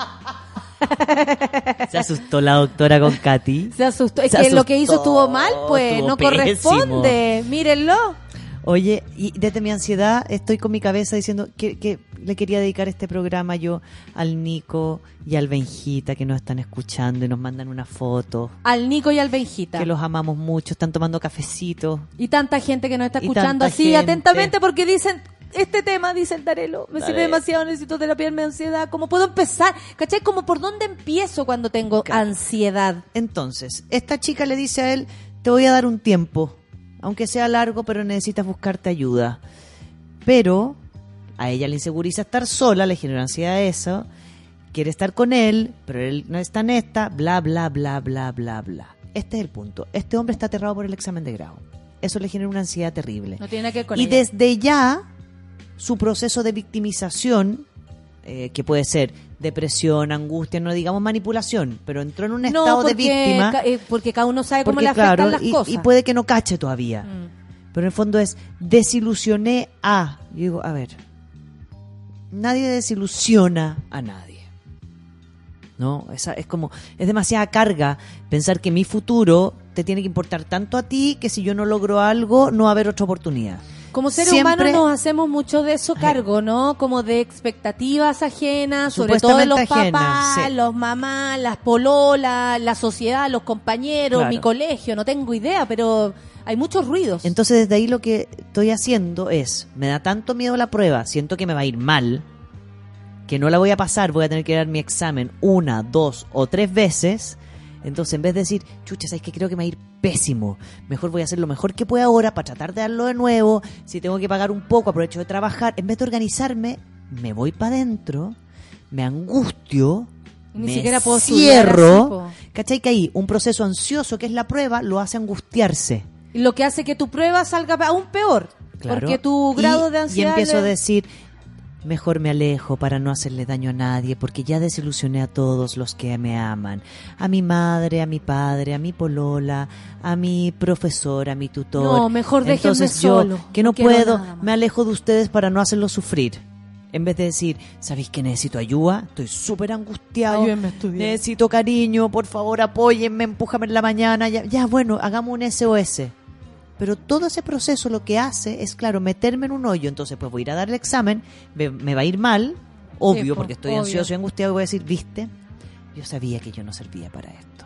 Se asustó la doctora con Katy. Se asustó. Es Se que lo que hizo estuvo mal, pues estuvo no pésimo. corresponde. Mírenlo. Oye, y desde mi ansiedad estoy con mi cabeza diciendo que, que le quería dedicar este programa yo al Nico y al Benjita que nos están escuchando y nos mandan una foto. Al Nico y al Benjita. Que los amamos mucho, están tomando cafecito. Y tanta gente que nos está escuchando así gente. atentamente porque dicen, este tema, dice el Darelo, me sirve Dale. demasiado, necesito terapia, da ansiedad. ¿Cómo puedo empezar? ¿Cachai? Como por dónde empiezo cuando tengo ansiedad. Entonces, esta chica le dice a él, te voy a dar un tiempo, aunque sea largo, pero necesitas buscarte ayuda. Pero a ella le inseguriza estar sola, le genera ansiedad eso, quiere estar con él, pero él no está en esta, bla, bla, bla, bla, bla, bla. Este es el punto. Este hombre está aterrado por el examen de grado. Eso le genera una ansiedad terrible. No tiene que ver con y ella. desde ya, su proceso de victimización, eh, que puede ser depresión, angustia, no digamos manipulación, pero entró en un No, estado de víctima. ca- eh, porque cada uno sabe cómo Porque, le afectan claro, las y, cosas. y puede que no cache todavía. Mm. Pero en el fondo es desilusioné a. Yo digo, a ver, nadie desilusiona a nadie. ¿No? Esa, es como, es demasiada carga pensar que mi futuro te tiene que importar tanto a ti que si yo no logro algo, no va a haber otra oportunidad. Como seres Siempre- humanos nos hacemos mucho de eso cargo, ¿no? Como de expectativas ajenas, sobre todo de los Supuestamente papás, sí. los mamás, las pololas, la sociedad, los compañeros, Claro. mi colegio, no tengo idea, pero hay muchos ruidos. Entonces desde ahí lo que estoy haciendo es, me da tanto miedo la prueba, siento que me va a ir mal, que no la voy a pasar, voy a tener que dar mi examen una, dos o tres veces. Entonces en vez de decir, chucha, ¿sabes que Creo que me va a ir pésimo. Mejor voy a hacer lo mejor que pueda ahora para tratar de darlo de nuevo. Si tengo que pagar un poco, aprovecho de trabajar. En vez de organizarme, me voy para adentro, me angustio. Ni me siquiera puedo cierro, así. ¿cachai? Que ahí un proceso ansioso que es la prueba lo hace angustiarse. Y Lo que hace que tu prueba salga aún peor. Claro. Porque tu Y- grado de Y ansiedad... empiezo a decir, mejor me alejo para no hacerle daño a nadie, porque ya desilusioné a todos los que me aman. A mi madre, a mi padre, a mi polola, a mi profesor, a mi tutor. No, mejor Entonces yo, solo, que no puedo, me alejo de ustedes para no hacerlos sufrir. En vez de decir, ¿sabéis que necesito ayuda? Estoy súper angustiado. Ayúdenme a estudiar. Necesito cariño, por favor apóyenme, empújame en la mañana. Ya, ya bueno, hagamos un SOS. Pero todo ese proceso lo que hace es, claro, meterme en un hoyo. Entonces, pues voy a ir a dar el examen, me, me va a ir mal, obvio, po, porque estoy obvio. ansioso y angustiado. Y voy a decir, ¿viste? Yo sabía que yo no servía para esto.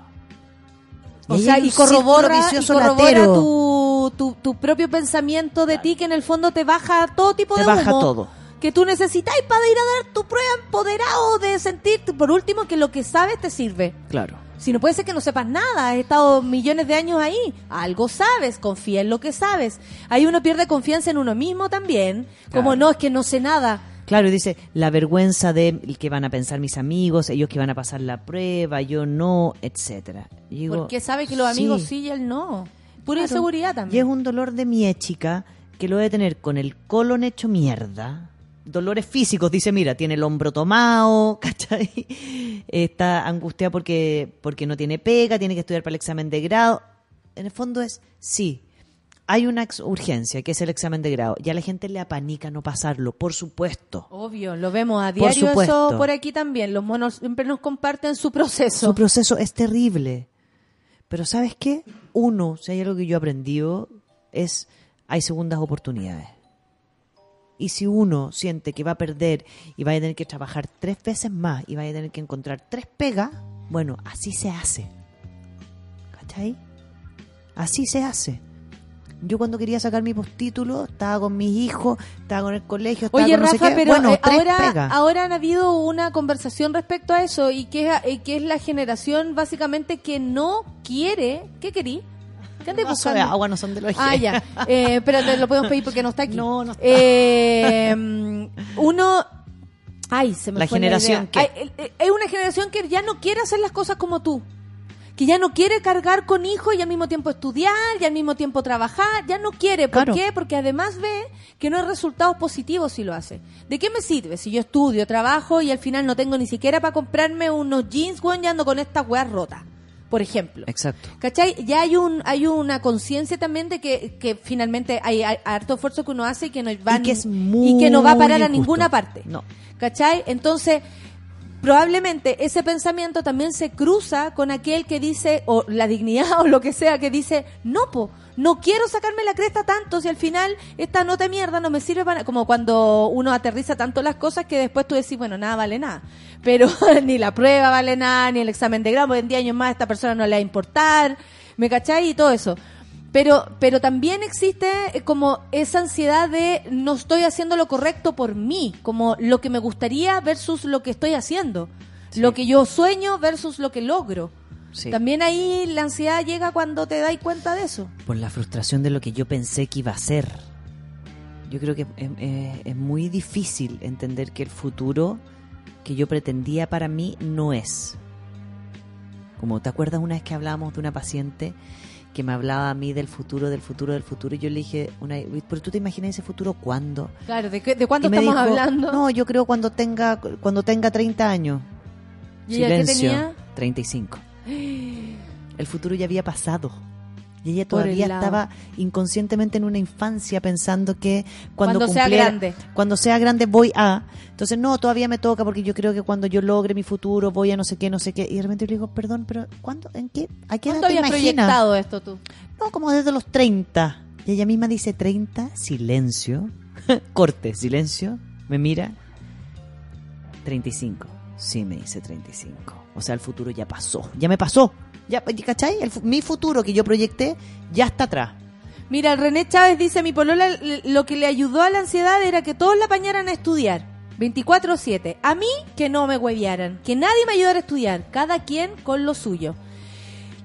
O Y sea, y corrobora, y corrobora tu, tu, tu propio pensamiento de ti que en el fondo te baja todo tipo Te de baja humo todo. que tú necesitas para ir a dar tu prueba empoderado de sentirte, por último, que lo que sabes te sirve. Claro. Si no puede ser que no sepas nada, has estado millones de años ahí, algo sabes, confía en lo que sabes. Ahí uno pierde confianza en uno mismo también, como Claro. no, es que no sé nada. Claro, y dice, la vergüenza de que van a pensar mis amigos, ellos que van a pasar la prueba, yo no, etcétera. Porque sabe que los amigos sí, y él no. Pura Claro. inseguridad Y es también. un dolor de mi chica que lo debe tener con el colon hecho mierda. Dolores físicos, dice, mira, tiene el hombro tomado, ¿cachai? Está angustiada porque, porque no tiene pega, tiene que estudiar para el examen de grado. En el fondo es, sí, hay una urgencia, que es el examen de grado. Ya a la gente le apanica no pasarlo, por supuesto. Obvio, lo vemos a Por diario supuesto. eso por aquí también. Los monos siempre nos comparten su proceso. Su proceso es terrible. Pero ¿sabes qué? Uno, si hay algo que yo he aprendido, es hay segundas oportunidades. Y si uno siente que va a perder y va a tener que trabajar tres veces más y va a tener que encontrar tres pegas, bueno, así se hace. ¿Cachai? Así se hace. Yo cuando quería sacar mi postítulo, estaba con mis hijos, estaba con el colegio, estaba Oye, con no sé Rafa, qué. pero bueno, eh, ahora, pegas. ahora han habido una conversación respecto a eso y que, es- que es la generación básicamente que no quiere. ¿Qué querí? ¿Qué de agua no son de los Ah, ya. Eh, espérate, lo podemos pedir porque no está aquí. No, no está. Eh, uno. Ay, se me La fue generación idea. que- Ay, Es una generación que ya no quiere hacer las cosas como tú. Que ya no quiere cargar con hijos y al mismo tiempo estudiar y al mismo tiempo trabajar. Ya no quiere. ¿Por Claro. qué? Porque además ve que no hay resultados positivos si lo hace. ¿De qué me sirve si yo estudio, trabajo y al final no tengo ni siquiera para comprarme unos jeans, weón, y ando con estas weas rotas? Por ejemplo. Exacto. ¿Cachai? Ya hay un hay una conciencia también de que, que finalmente hay, hay harto esfuerzo que uno hace y que no va, Y que es y que no va a parar a muy ninguna parte. No. ¿Cachai? Entonces, probablemente ese pensamiento también se cruza con aquel que dice, o la dignidad o lo que sea, que dice, no, po, no quiero sacarme la cresta tanto si al final esta nota de mierda no me sirve para nada. Como cuando uno aterriza tanto las cosas que después tú decís, bueno, nada vale nada. Pero ni la prueba vale nada, ni el examen de grado, porque en 10 años más a esta persona no le va a importar, ¿me cachai? Y todo eso. Pero, pero también existe eh, como esa ansiedad de no estoy haciendo lo correcto por mí, como lo que me gustaría versus lo que estoy haciendo, lo que yo sueño versus lo que logro. Sí. También ahí la ansiedad llega cuando te das cuenta de eso. por la frustración de lo que yo pensé que iba a ser. Yo creo que es, es- es muy difícil entender que el futuro que yo pretendía para mí no es. Como te acuerdas una vez que hablábamos de una paciente que me hablaba a mí del futuro, del futuro, del futuro, y yo le dije, una, pero tú te imaginas ese futuro cuándo? Claro, ¿de, qué- de me estamos dijo, hablando? No, yo creo cuando tenga cuando tenga 30 años. ¿Y Silencio. tenía? 35. El futuro ya había pasado. Y ella todavía estaba inconscientemente en una infancia pensando que cuando, Cuando sea grande. cuando sea grande voy a. Entonces, no, todavía me toca porque yo creo que cuando yo logre mi futuro voy a no sé qué, no sé qué. Y de repente yo le digo, perdón, pero ¿cuándo? ¿En qué? ¿A qué edad ¿Cuánto te habías proyectado esto tú? No, como desde los 30. Y ella misma dice 30, silencio. Corte, silencio. Me mira. 35. Sí, me dice 35. O sea, el futuro ya pasó. Ya me pasó. Ya, ¿cachai? El mi futuro que yo proyecté ya está atrás. Mira, el René Chávez dice, mi polola lo que le ayudó a la ansiedad era que todos la apañaran a estudiar. 24-7. A mí que no me hueviaran, que nadie me ayudara a estudiar, cada quien con lo suyo.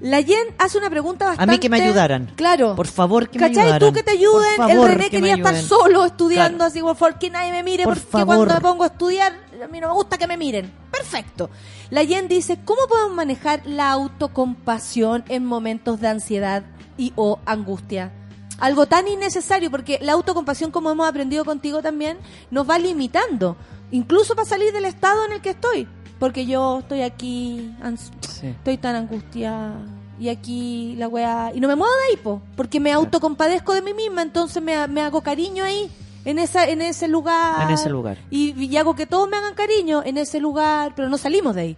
La Jen hace una pregunta A bastante... mí que me ayudaran. Claro. Por favor, que me ¿Cachai? ayudaran. Tú que te ayuden. Favor, el René que me quería estar solo estudiando Claro. así, por favor, que nadie me mire, Por porque favor. cuando me pongo a estudiar, a mí no me gusta que me miren. Perfecto. La Jen dice, ¿cómo podemos manejar la autocompasión en momentos de ansiedad y o angustia? Algo tan innecesario, porque la autocompasión, como hemos aprendido contigo también, nos va limitando, incluso para salir del estado en el que estoy. Porque yo estoy aquí, estoy tan angustiada y aquí la weá y no me muevo de ahí po, porque me autocompadezco de mí misma entonces me, me hago cariño ahí en esa en ese lugar En ese lugar. y, y hago que todos me hagan cariño en ese lugar pero no salimos de ahí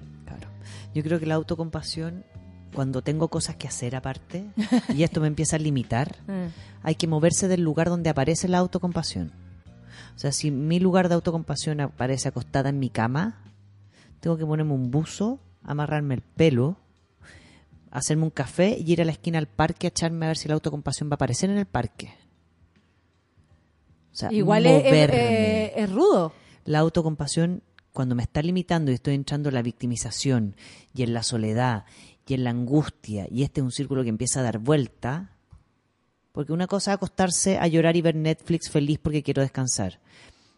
Yo creo que la autocompasión, cuando tengo cosas que hacer aparte, y esto me empieza a limitar, Mm. hay que moverse del lugar donde aparece la autocompasión. O sea, si mi lugar de autocompasión aparece acostada en mi cama, tengo que ponerme un buzo, amarrarme el pelo, hacerme un café y ir a la esquina al parque a echarme a ver si la autocompasión va a aparecer en el parque. O sea, Igual es, es- es rudo. La autocompasión, cuando me está limitando y estoy entrando en la victimización y en la soledad y en la angustia, y este es un círculo que empieza a dar vuelta, porque una cosa es acostarse a llorar y ver Netflix feliz porque quiero descansar.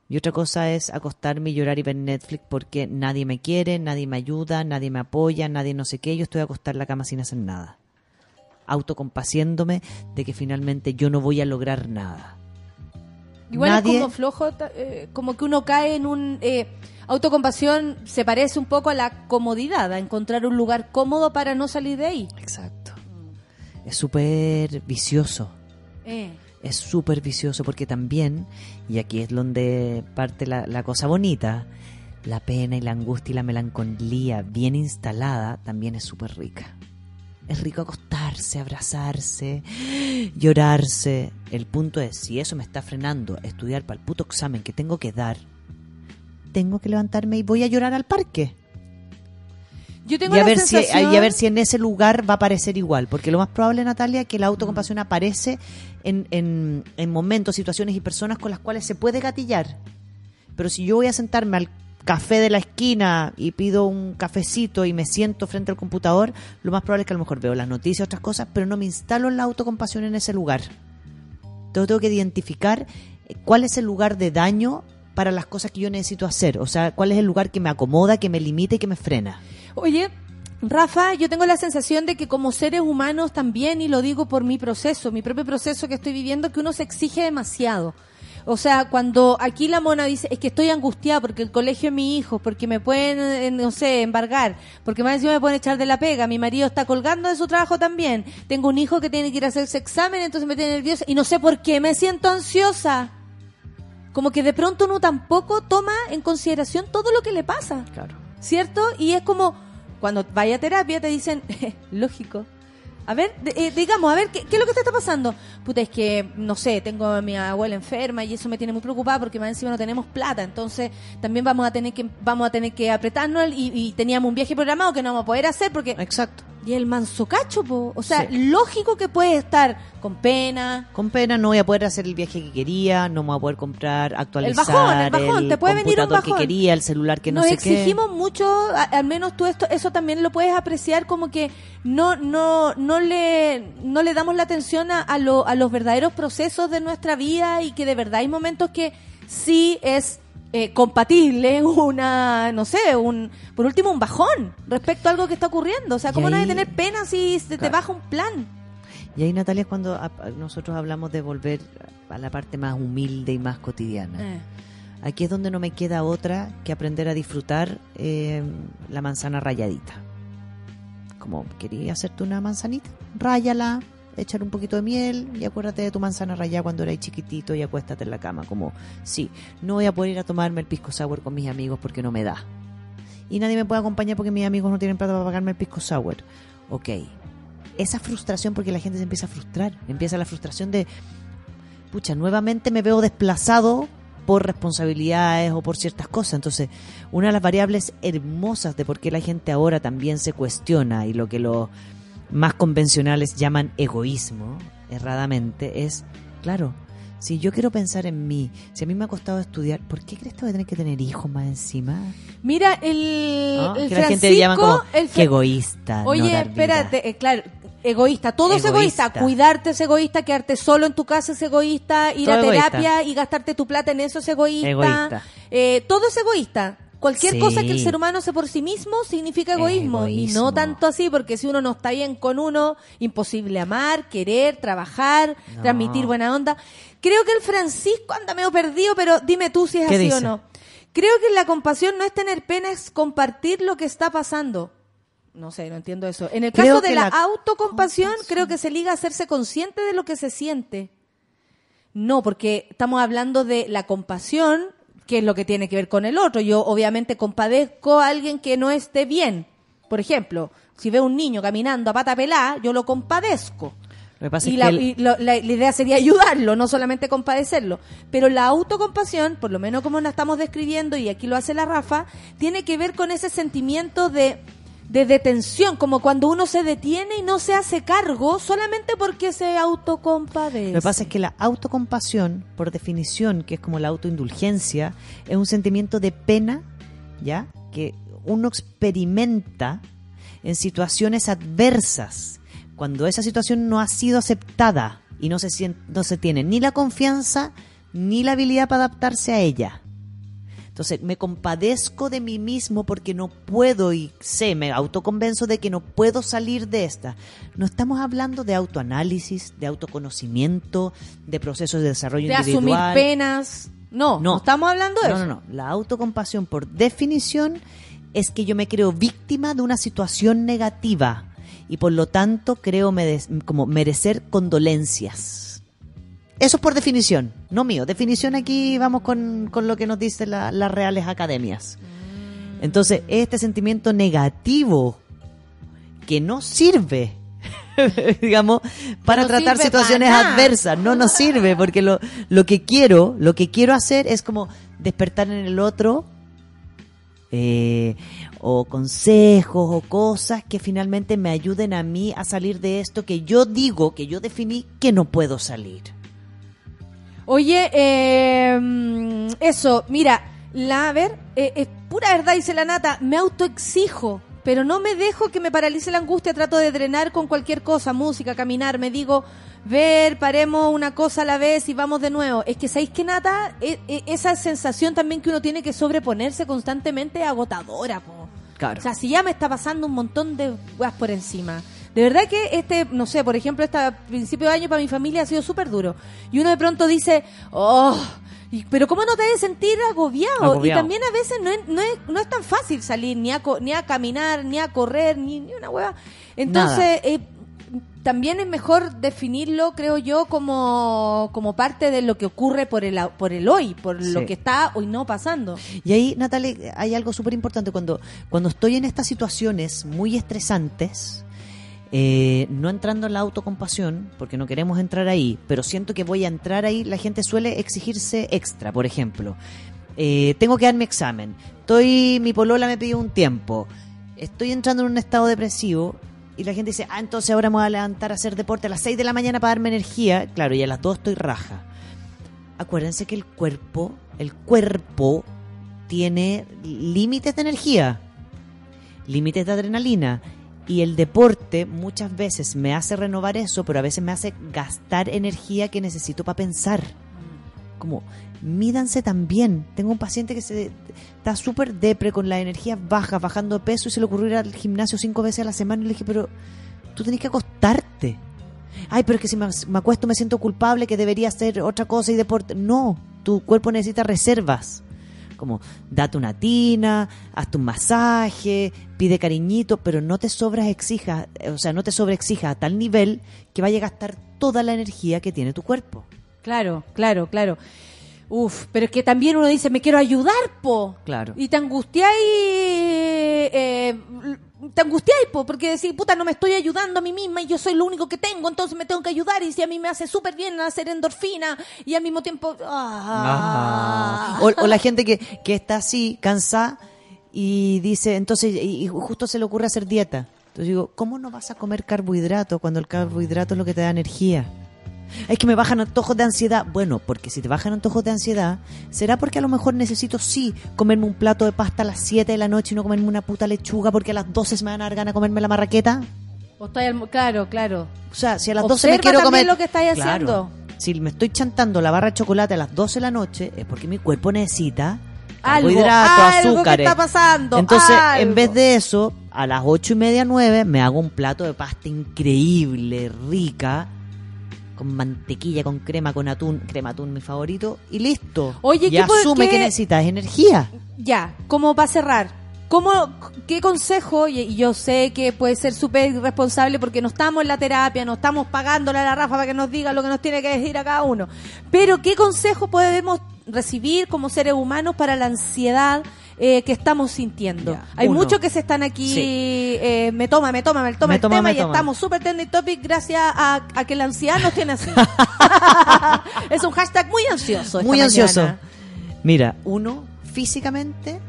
Y otra cosa es acostarme y llorar y ver Netflix porque nadie me quiere, nadie me ayuda, nadie me apoya, nadie no sé qué. Yo estoy a acostar en la cama sin hacer nada. Autocompaciéndome de que finalmente yo no voy a lograr nada. Igual Nadie- es como flojo, eh, como que uno cae en un... eh, autocompasión se parece un poco a la comodidad, a encontrar un lugar cómodo para no salir de ahí. Exacto. Es súper vicioso. Eh. Es súper vicioso porque también, y aquí es donde parte la, la cosa bonita, la pena y la angustia y la melancolía bien instalada también es súper rica. Es rico acostarse, abrazarse, llorarse. El punto es, si eso me está frenando a estudiar para el puto examen que tengo que dar, tengo que levantarme y voy a llorar al parque. Yo tengo Y a, la ver si, sensación... y a ver si en ese lugar va a aparecer igual. Porque lo más probable, Natalia, es que la autocompasión aparece en, en, en momentos, situaciones y personas con las cuales se puede gatillar. Pero si yo voy a sentarme al café de la esquina y pido un cafecito y me siento frente al computador, lo más probable es que a lo mejor veo las noticias, otras cosas, pero no me instalo en la autocompasión en ese lugar. Entonces tengo que identificar eh, cuál es el lugar de daño para las cosas que yo necesito hacer. O sea, cuál es el lugar que me acomoda, que me limita y que me frena. Oye, Rafa, yo tengo la sensación de que como seres humanos también, y lo digo por mi proceso, mi propio proceso que estoy viviendo, que uno se exige demasiado. O sea, cuando aquí la mona dice, es que estoy angustiada porque el colegio es mi hijo, porque me pueden, eh, no sé, embargar, porque más encima me pueden echar de la pega, mi marido está colgando de su trabajo también, tengo un hijo que tiene que ir a hacerse examen, entonces me tiene nerviosa y no sé por qué me siento ansiosa. Como que de pronto uno tampoco toma en consideración todo lo que le pasa. Claro. ¿cierto? Y es como cuando vaya a terapia te dicen, lógico. A ver, eh, digamos, a ver, ¿qué, qué es lo que te está pasando? Puta, es que, no sé, tengo a mi abuela enferma y eso me tiene muy preocupada porque más encima no tenemos plata, entonces también vamos a tener que vamos a tener que apretarnos y, y teníamos un viaje programado que no vamos a poder hacer porque... Exacto. Y el manso cacho, po. o sea, Sí. lógico que puede estar con pena, Con pena no voy a poder hacer el viaje que quería, no me voy a poder comprar, actualizar bajón, el bajón, te puede venir un bajón. que quería, el celular que no Nos sé qué. exigimos mucho, a- al menos tú esto, eso también lo puedes apreciar como que no, no, no le, no le damos la atención a, a, lo- a los verdaderos procesos de nuestra vida y que de verdad hay momentos que sí es eh, compatible una, no sé, un, por último un bajón respecto a algo que está ocurriendo. O sea, ¿cómo no hay tener pena si se te baja un plan? Y ahí, Natalia, es cuando a- nosotros hablamos de volver a la parte más humilde y más cotidiana. Eh. Aquí es donde no me queda otra que aprender a disfrutar eh, la manzana rayadita. Como, ¿querías hacerte una manzanita? Ráyala, échale un poquito de miel y acuérdate de tu manzana rayada cuando eras chiquitito y acuéstate en la cama. Como, sí, no voy a poder ir a tomarme el pisco sour con mis amigos porque no me da. Y nadie me puede acompañar porque mis amigos no tienen plata para pagarme el pisco sour. Ok. Esa frustración porque la gente se empieza a frustrar. Empieza la frustración de, pucha, nuevamente me veo desplazado por responsabilidades o por ciertas cosas. Entonces, una de las variables hermosas de por qué la gente ahora también se cuestiona y lo que los más convencionales llaman egoísmo, erradamente, es, claro, si yo quiero pensar en mí, si a mí me ha costado estudiar, ¿por qué crees que voy a tener que tener hijos más encima? Mira, el, ¿No? el que la gente llama como, Francisco, el qué egoísta. no Oye, dar vida". espérate, eh, claro, egoísta, todo es Egoísta. cuidarte es egoísta, quedarte solo en tu casa es egoísta, ir Todo a egoísta. terapia y gastarte tu plata en eso es egoísta, Egoísta. Eh, todo es egoísta. Cualquier Sí. cosa que el ser humano hace por sí mismo significa egoísmo. Y no tanto así, porque si uno no está bien con uno, imposible amar, querer, trabajar, No. transmitir buena onda. Creo que el Francisco anda medio perdido, pero dime tú si es ¿Qué así o no. Creo que la compasión no es tener pena, es compartir lo que está pasando. No sé, no entiendo eso. En el Creo caso de la, la autocompasión, creo que se liga a hacerse consciente de lo que se siente. No, porque estamos hablando de la compasión, que es lo que tiene que ver con el otro. Yo obviamente compadezco a alguien que no esté bien. Por ejemplo, si veo un niño caminando a pata pelada, yo lo compadezco. Lo Y, la, el- y lo- la- la idea sería ayudarlo, no solamente compadecerlo. Pero la autocompasión, por lo menos como la estamos describiendo, y aquí lo hace la Rafa, tiene que ver con ese sentimiento de de detención, como cuando uno se detiene y no se hace cargo solamente porque se autocompadece. Lo que pasa es que la autocompasión, por definición, que es como la autoindulgencia, es un sentimiento de pena, ¿ya? Que uno experimenta en situaciones adversas, cuando esa situación no ha sido aceptada y no se, no se tiene ni la confianza ni la habilidad para adaptarse a ella. Entonces me compadezco de mí mismo porque no puedo y sé, me autoconvenzo de que no puedo salir de esta. No estamos hablando de autoanálisis, de autoconocimiento, de procesos de desarrollo de asumir individual. penas. No, no, estamos hablando de no, eso. No, no, La autocompasión, por definición, es que yo me creo víctima de una situación negativa y por lo tanto creo como merecer condolencias. Eso es por definición, no mío. Definición aquí vamos con, con lo que nos dicen la- las reales academias. Entonces, este sentimiento negativo que no sirve, digamos, para No tratar situaciones para adversas, no nos sirve, porque lo, lo que quiero, lo que quiero hacer es como despertar en el otro eh, o consejos o cosas que finalmente me ayuden a mí a salir de esto que yo digo, que yo definí que no puedo salir. Oye, eh, eso, mira, la, a ver, eh, es pura verdad, dice la nata, me autoexijo, pero no me dejo que me paralice la angustia, trato de drenar con cualquier cosa, música, caminar, me digo, ver, paremos una cosa a la vez y vamos de nuevo. Es que, ¿sabéis qué, nata? E- e- esa sensación también que uno tiene que sobreponerse constantemente es agotadora, po. Claro. O sea, si ya me está pasando un montón de weas por encima. De verdad que este, no sé, por ejemplo, este principio de año para mi familia ha sido súper duro. Y uno de pronto dice, oh, pero ¿cómo no te debes sentir agobiado? Agobiado. Y también a veces no es, no es, no es tan fácil salir ni a, co- ni a caminar, ni a correr, ni, ni una hueva. Entonces, eh, también es mejor definirlo, creo yo, como, como parte de lo que ocurre por el, por el hoy, por Sí. lo que está hoy no pasando. Y ahí, Natalie, hay algo súper importante. Cuando, cuando estoy en estas situaciones muy estresantes, eh, no entrando en la autocompasión, porque no queremos entrar ahí, pero siento que voy a entrar ahí, la gente suele exigirse extra, por ejemplo. eh, tengo que dar mi examen, estoy, mi polola me pidió un tiempo, estoy entrando en un estado depresivo y la gente dice, ah, entonces ahora me voy a levantar a hacer deporte a las 6 de la mañana para darme energía. Claro, y a las 2 estoy raja. Acuérdense que el cuerpo, el cuerpo tiene límites de energía, límites de adrenalina. Y el deporte muchas veces me hace renovar eso, pero a veces me hace gastar energía que necesito para pensar. Como, mídanse también. Tengo un paciente que se está súper depre con la energía baja, bajando de peso y se le ocurrió ir al gimnasio cinco veces a la semana y le dije, pero tú tenés que acostarte. Ay, pero es que si me, me acuesto me siento culpable que debería hacer otra cosa y deporte. No, tu cuerpo necesita reservas. Como, date una tina, hazte un masaje, pide cariñito, pero no te sobras exija, o sea, no te sobreexija a tal nivel que vaya a gastar toda la energía que tiene tu cuerpo. Claro, claro, claro. Uf, pero es que también uno dice, me quiero ayudar, po. Claro. Y te angustiáis, eh, te angustiáis, po, porque decís, puta, no me estoy ayudando a mí misma y yo soy lo único que tengo, entonces me tengo que ayudar y si a mí me hace súper bien hacer endorfina y al mismo tiempo... ah. O, o la gente que, que está así, cansada, y dice, entonces, y, y justo se le ocurre hacer dieta. Entonces digo, ¿cómo no vas a comer carbohidrato cuando el carbohidrato es lo que te da energía? Es que me bajan antojos de ansiedad. Bueno, porque si te bajan antojos de ansiedad, será porque a lo mejor necesito sí comerme un plato de pasta a las 7 de la noche y no comerme una puta lechuga porque a las 12 se me van a dar ganas de comerme la marraqueta. O al- claro, claro. O sea, si a las 12 me quiero comer. lo que estáis Claro. haciendo. Si me estoy chantando la barra de chocolate a las 12 de la noche, es porque mi cuerpo necesita Algo, carbohidratos, algo que azúcares. está pasando, Entonces, en vez de eso, a las ocho y media, nueve, me hago un plato de pasta increíble, rica, con mantequilla, con crema, con atún, crema atún mi favorito, y listo. Oye, y ¿qué asume qué- que necesitas energía. Ya, como para cerrar, ¿cómo, ¿qué consejo? Y, y yo sé que puede ser súper irresponsable porque no estamos en la terapia, no estamos pagándole a la Rafa para que nos diga lo que nos tiene que decir a cada uno. Pero, ¿qué consejo podemos recibir como seres humanos para la ansiedad eh, que estamos sintiendo? Ya, Hay uno. muchos que se están aquí, Sí. eh, me toma, me toma, me toma Me el toma, tema y toma. estamos súper trending topic gracias a, a que la ansiedad nos tiene así. es un hashtag muy ansioso. esta Muy ansioso. mañana. Mira, uno, físicamente,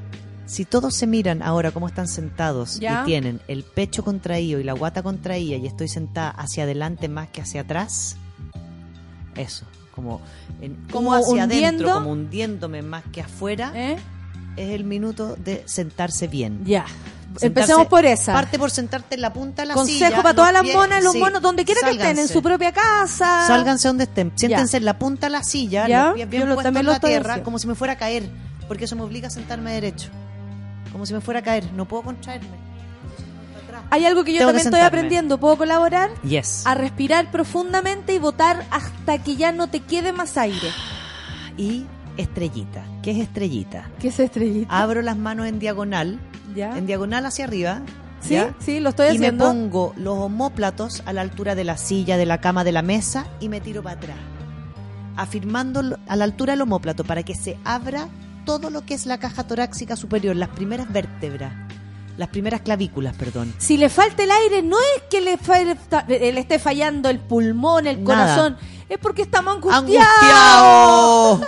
Si todos se miran ahora cómo están sentados Ya. y tienen el pecho contraído y la guata contraída y estoy sentada hacia adelante más que hacia atrás, eso, como, en- Como como hacia hundiendo. adentro, como hundiéndome más que afuera, ¿Eh? Es el minuto de sentarse bien. Ya. Sentarse- Empecemos por esa. Parte por sentarte en la punta de la Consejo silla. para todas las pies- monas, los sí, monos, donde quiera que estén, en su propia casa. Sálganse donde estén. Siéntense en la punta de la silla, Ya, los pies bien puestos en la estoy tierra, haciendo. como si me fuera a caer. Porque eso me obliga a sentarme derecho. Como si me fuera a caer. No puedo contraerme. Hay algo que yo Tengo que también estoy sentarme. aprendiendo. ¿Puedo colaborar? Yes. A respirar profundamente y botar hasta que ya no te quede más aire. Y estrellita. ¿Qué es estrellita? ¿Qué es estrellita? Abro las manos en diagonal. ¿Ya? En diagonal hacia arriba. Sí, ¿ya? sí, lo estoy y me haciendo. pongo los homóplatos a la altura de la silla, de la cama, de la mesa y me tiro para atrás. Afirmando a la altura del homóplato para que se abra todo lo que es la caja torácica superior, las primeras vértebras, las primeras clavículas, perdón. Si le falta el aire, no es que le, fa- le esté fallando el pulmón, el Nada. corazón, es porque estamos angustiados. ¡Angustiado!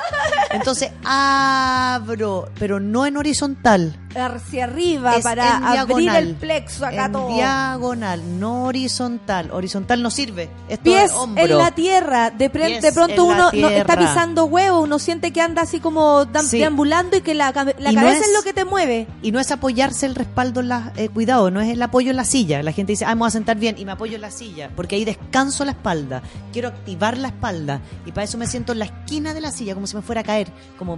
Entonces abro, pero no en horizontal. Hacia arriba Es para abrir diagonal. el plexo acá en todo. diagonal, no horizontal. Horizontal no sirve. Esto Pies es hombro. en la tierra, de, Pies de pronto uno no, está pisando huevo, uno siente que anda así como Sí. deambulando y que la, la Y no cabeza es- es lo que te mueve. Y no es apoyarse el respaldo en la... eh, cuidado, no es el apoyo en la silla. La gente dice, ah, me voy a sentar bien y me apoyo en la silla. Porque ahí descanso la espalda. Quiero activar la espalda. Y para eso me siento en la esquina de la silla, como si me fuera a caer. Como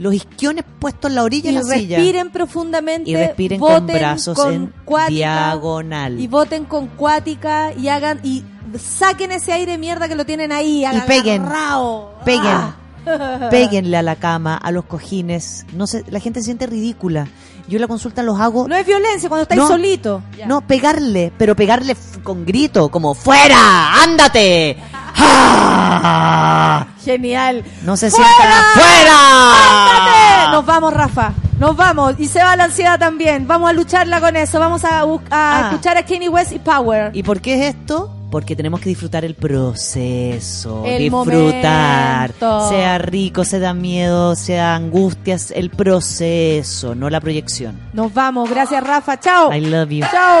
los isquiones puestos en la orilla Y de la silla. respiren profundamente. Y respiren con boten brazos con en cuática, diagonal. Y voten con cuática y hagan y saquen ese aire mierda que lo tienen ahí. Y peguen. agarrao. Peguen. Ah. Péguenle a la cama, a los cojines. No sé, la gente se siente ridícula. Yo la consulta los hago. No es violencia cuando estáis No. solito. No, pegarle, pero pegarle con grito, como ¡Fuera! ¡Ándate! ¡Ah! Genial. No se ¡Fuera! sienta ¡Fuera! ¡Ándate! Nos vamos, Rafa. Nos vamos. Y se va la ansiedad también. Vamos a lucharla con eso. Vamos a, a Ah. escuchar a Kenny West y Power. ¿Y por qué es esto? Porque tenemos que disfrutar el proceso. El disfrutar. momento. Sea rico, sea miedo, sea angustias, el proceso, no la proyección. Nos vamos. Gracias, Rafa. Chao. I love you. Chao.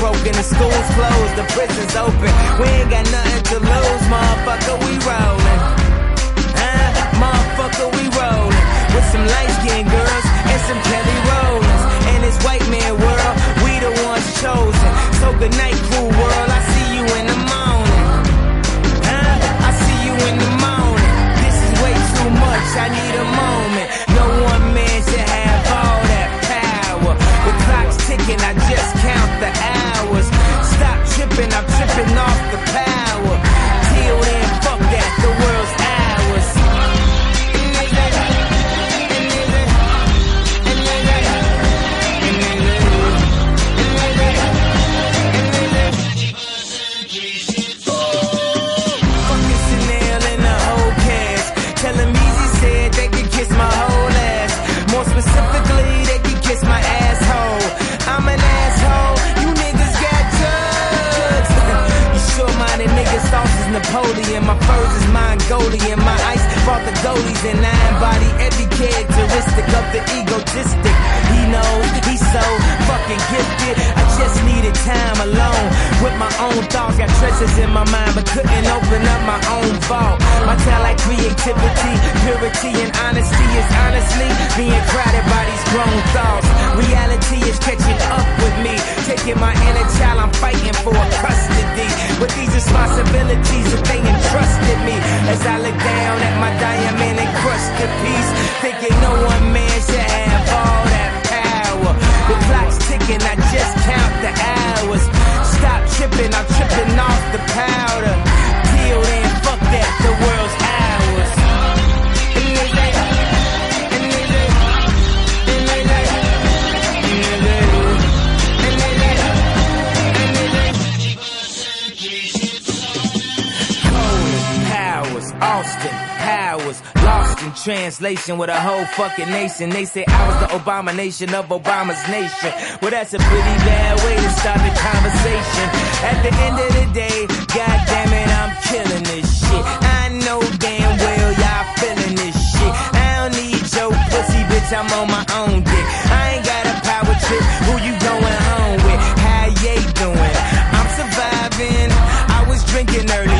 Broken, the schools closed, the prisons open. We ain't got nothing to lose, motherfucker, we rollin'. Huh? Motherfucker, we rollin'. With some light skinned girls and some Kelly Rollins. In this white man world, we the ones chosen. So good night, cool world, I see you in the morning. Huh? I see you in the morning. This is way too much, I need a moment. No one man should have all that power. The clock's ticking, I just count off the power. Furs is Mongolian. My ice brought the goalies and I embody every characteristic of the egotistic. He's so fucking gifted. I just needed time alone with my own thoughts. Got treasures in my mind, but couldn't open up my own vault. My talent, creativity, purity, and honesty is honestly being crowded by these grown thoughts. Reality is catching up with me, taking my inner child. I'm fighting for custody with these responsibilities that they entrusted me. As I look down at my diamond encrusted piece, thinking no one man should have. The clock's ticking, I just count the hours. Stop tripping, I'm tripping off the powder. Till then, fuck that, the world's translation with a whole fucking nation. They say I was the abomination of Obama's nation. Well, that's a pretty bad way to start the conversation. At the end of the day, god damn it, I'm killing this shit. I know damn well y'all feeling this shit. I don't need your pussy, bitch, I'm on my own dick. I ain't got a power trip, who you going home with? How ye doing? I'm surviving. I was drinking earlier,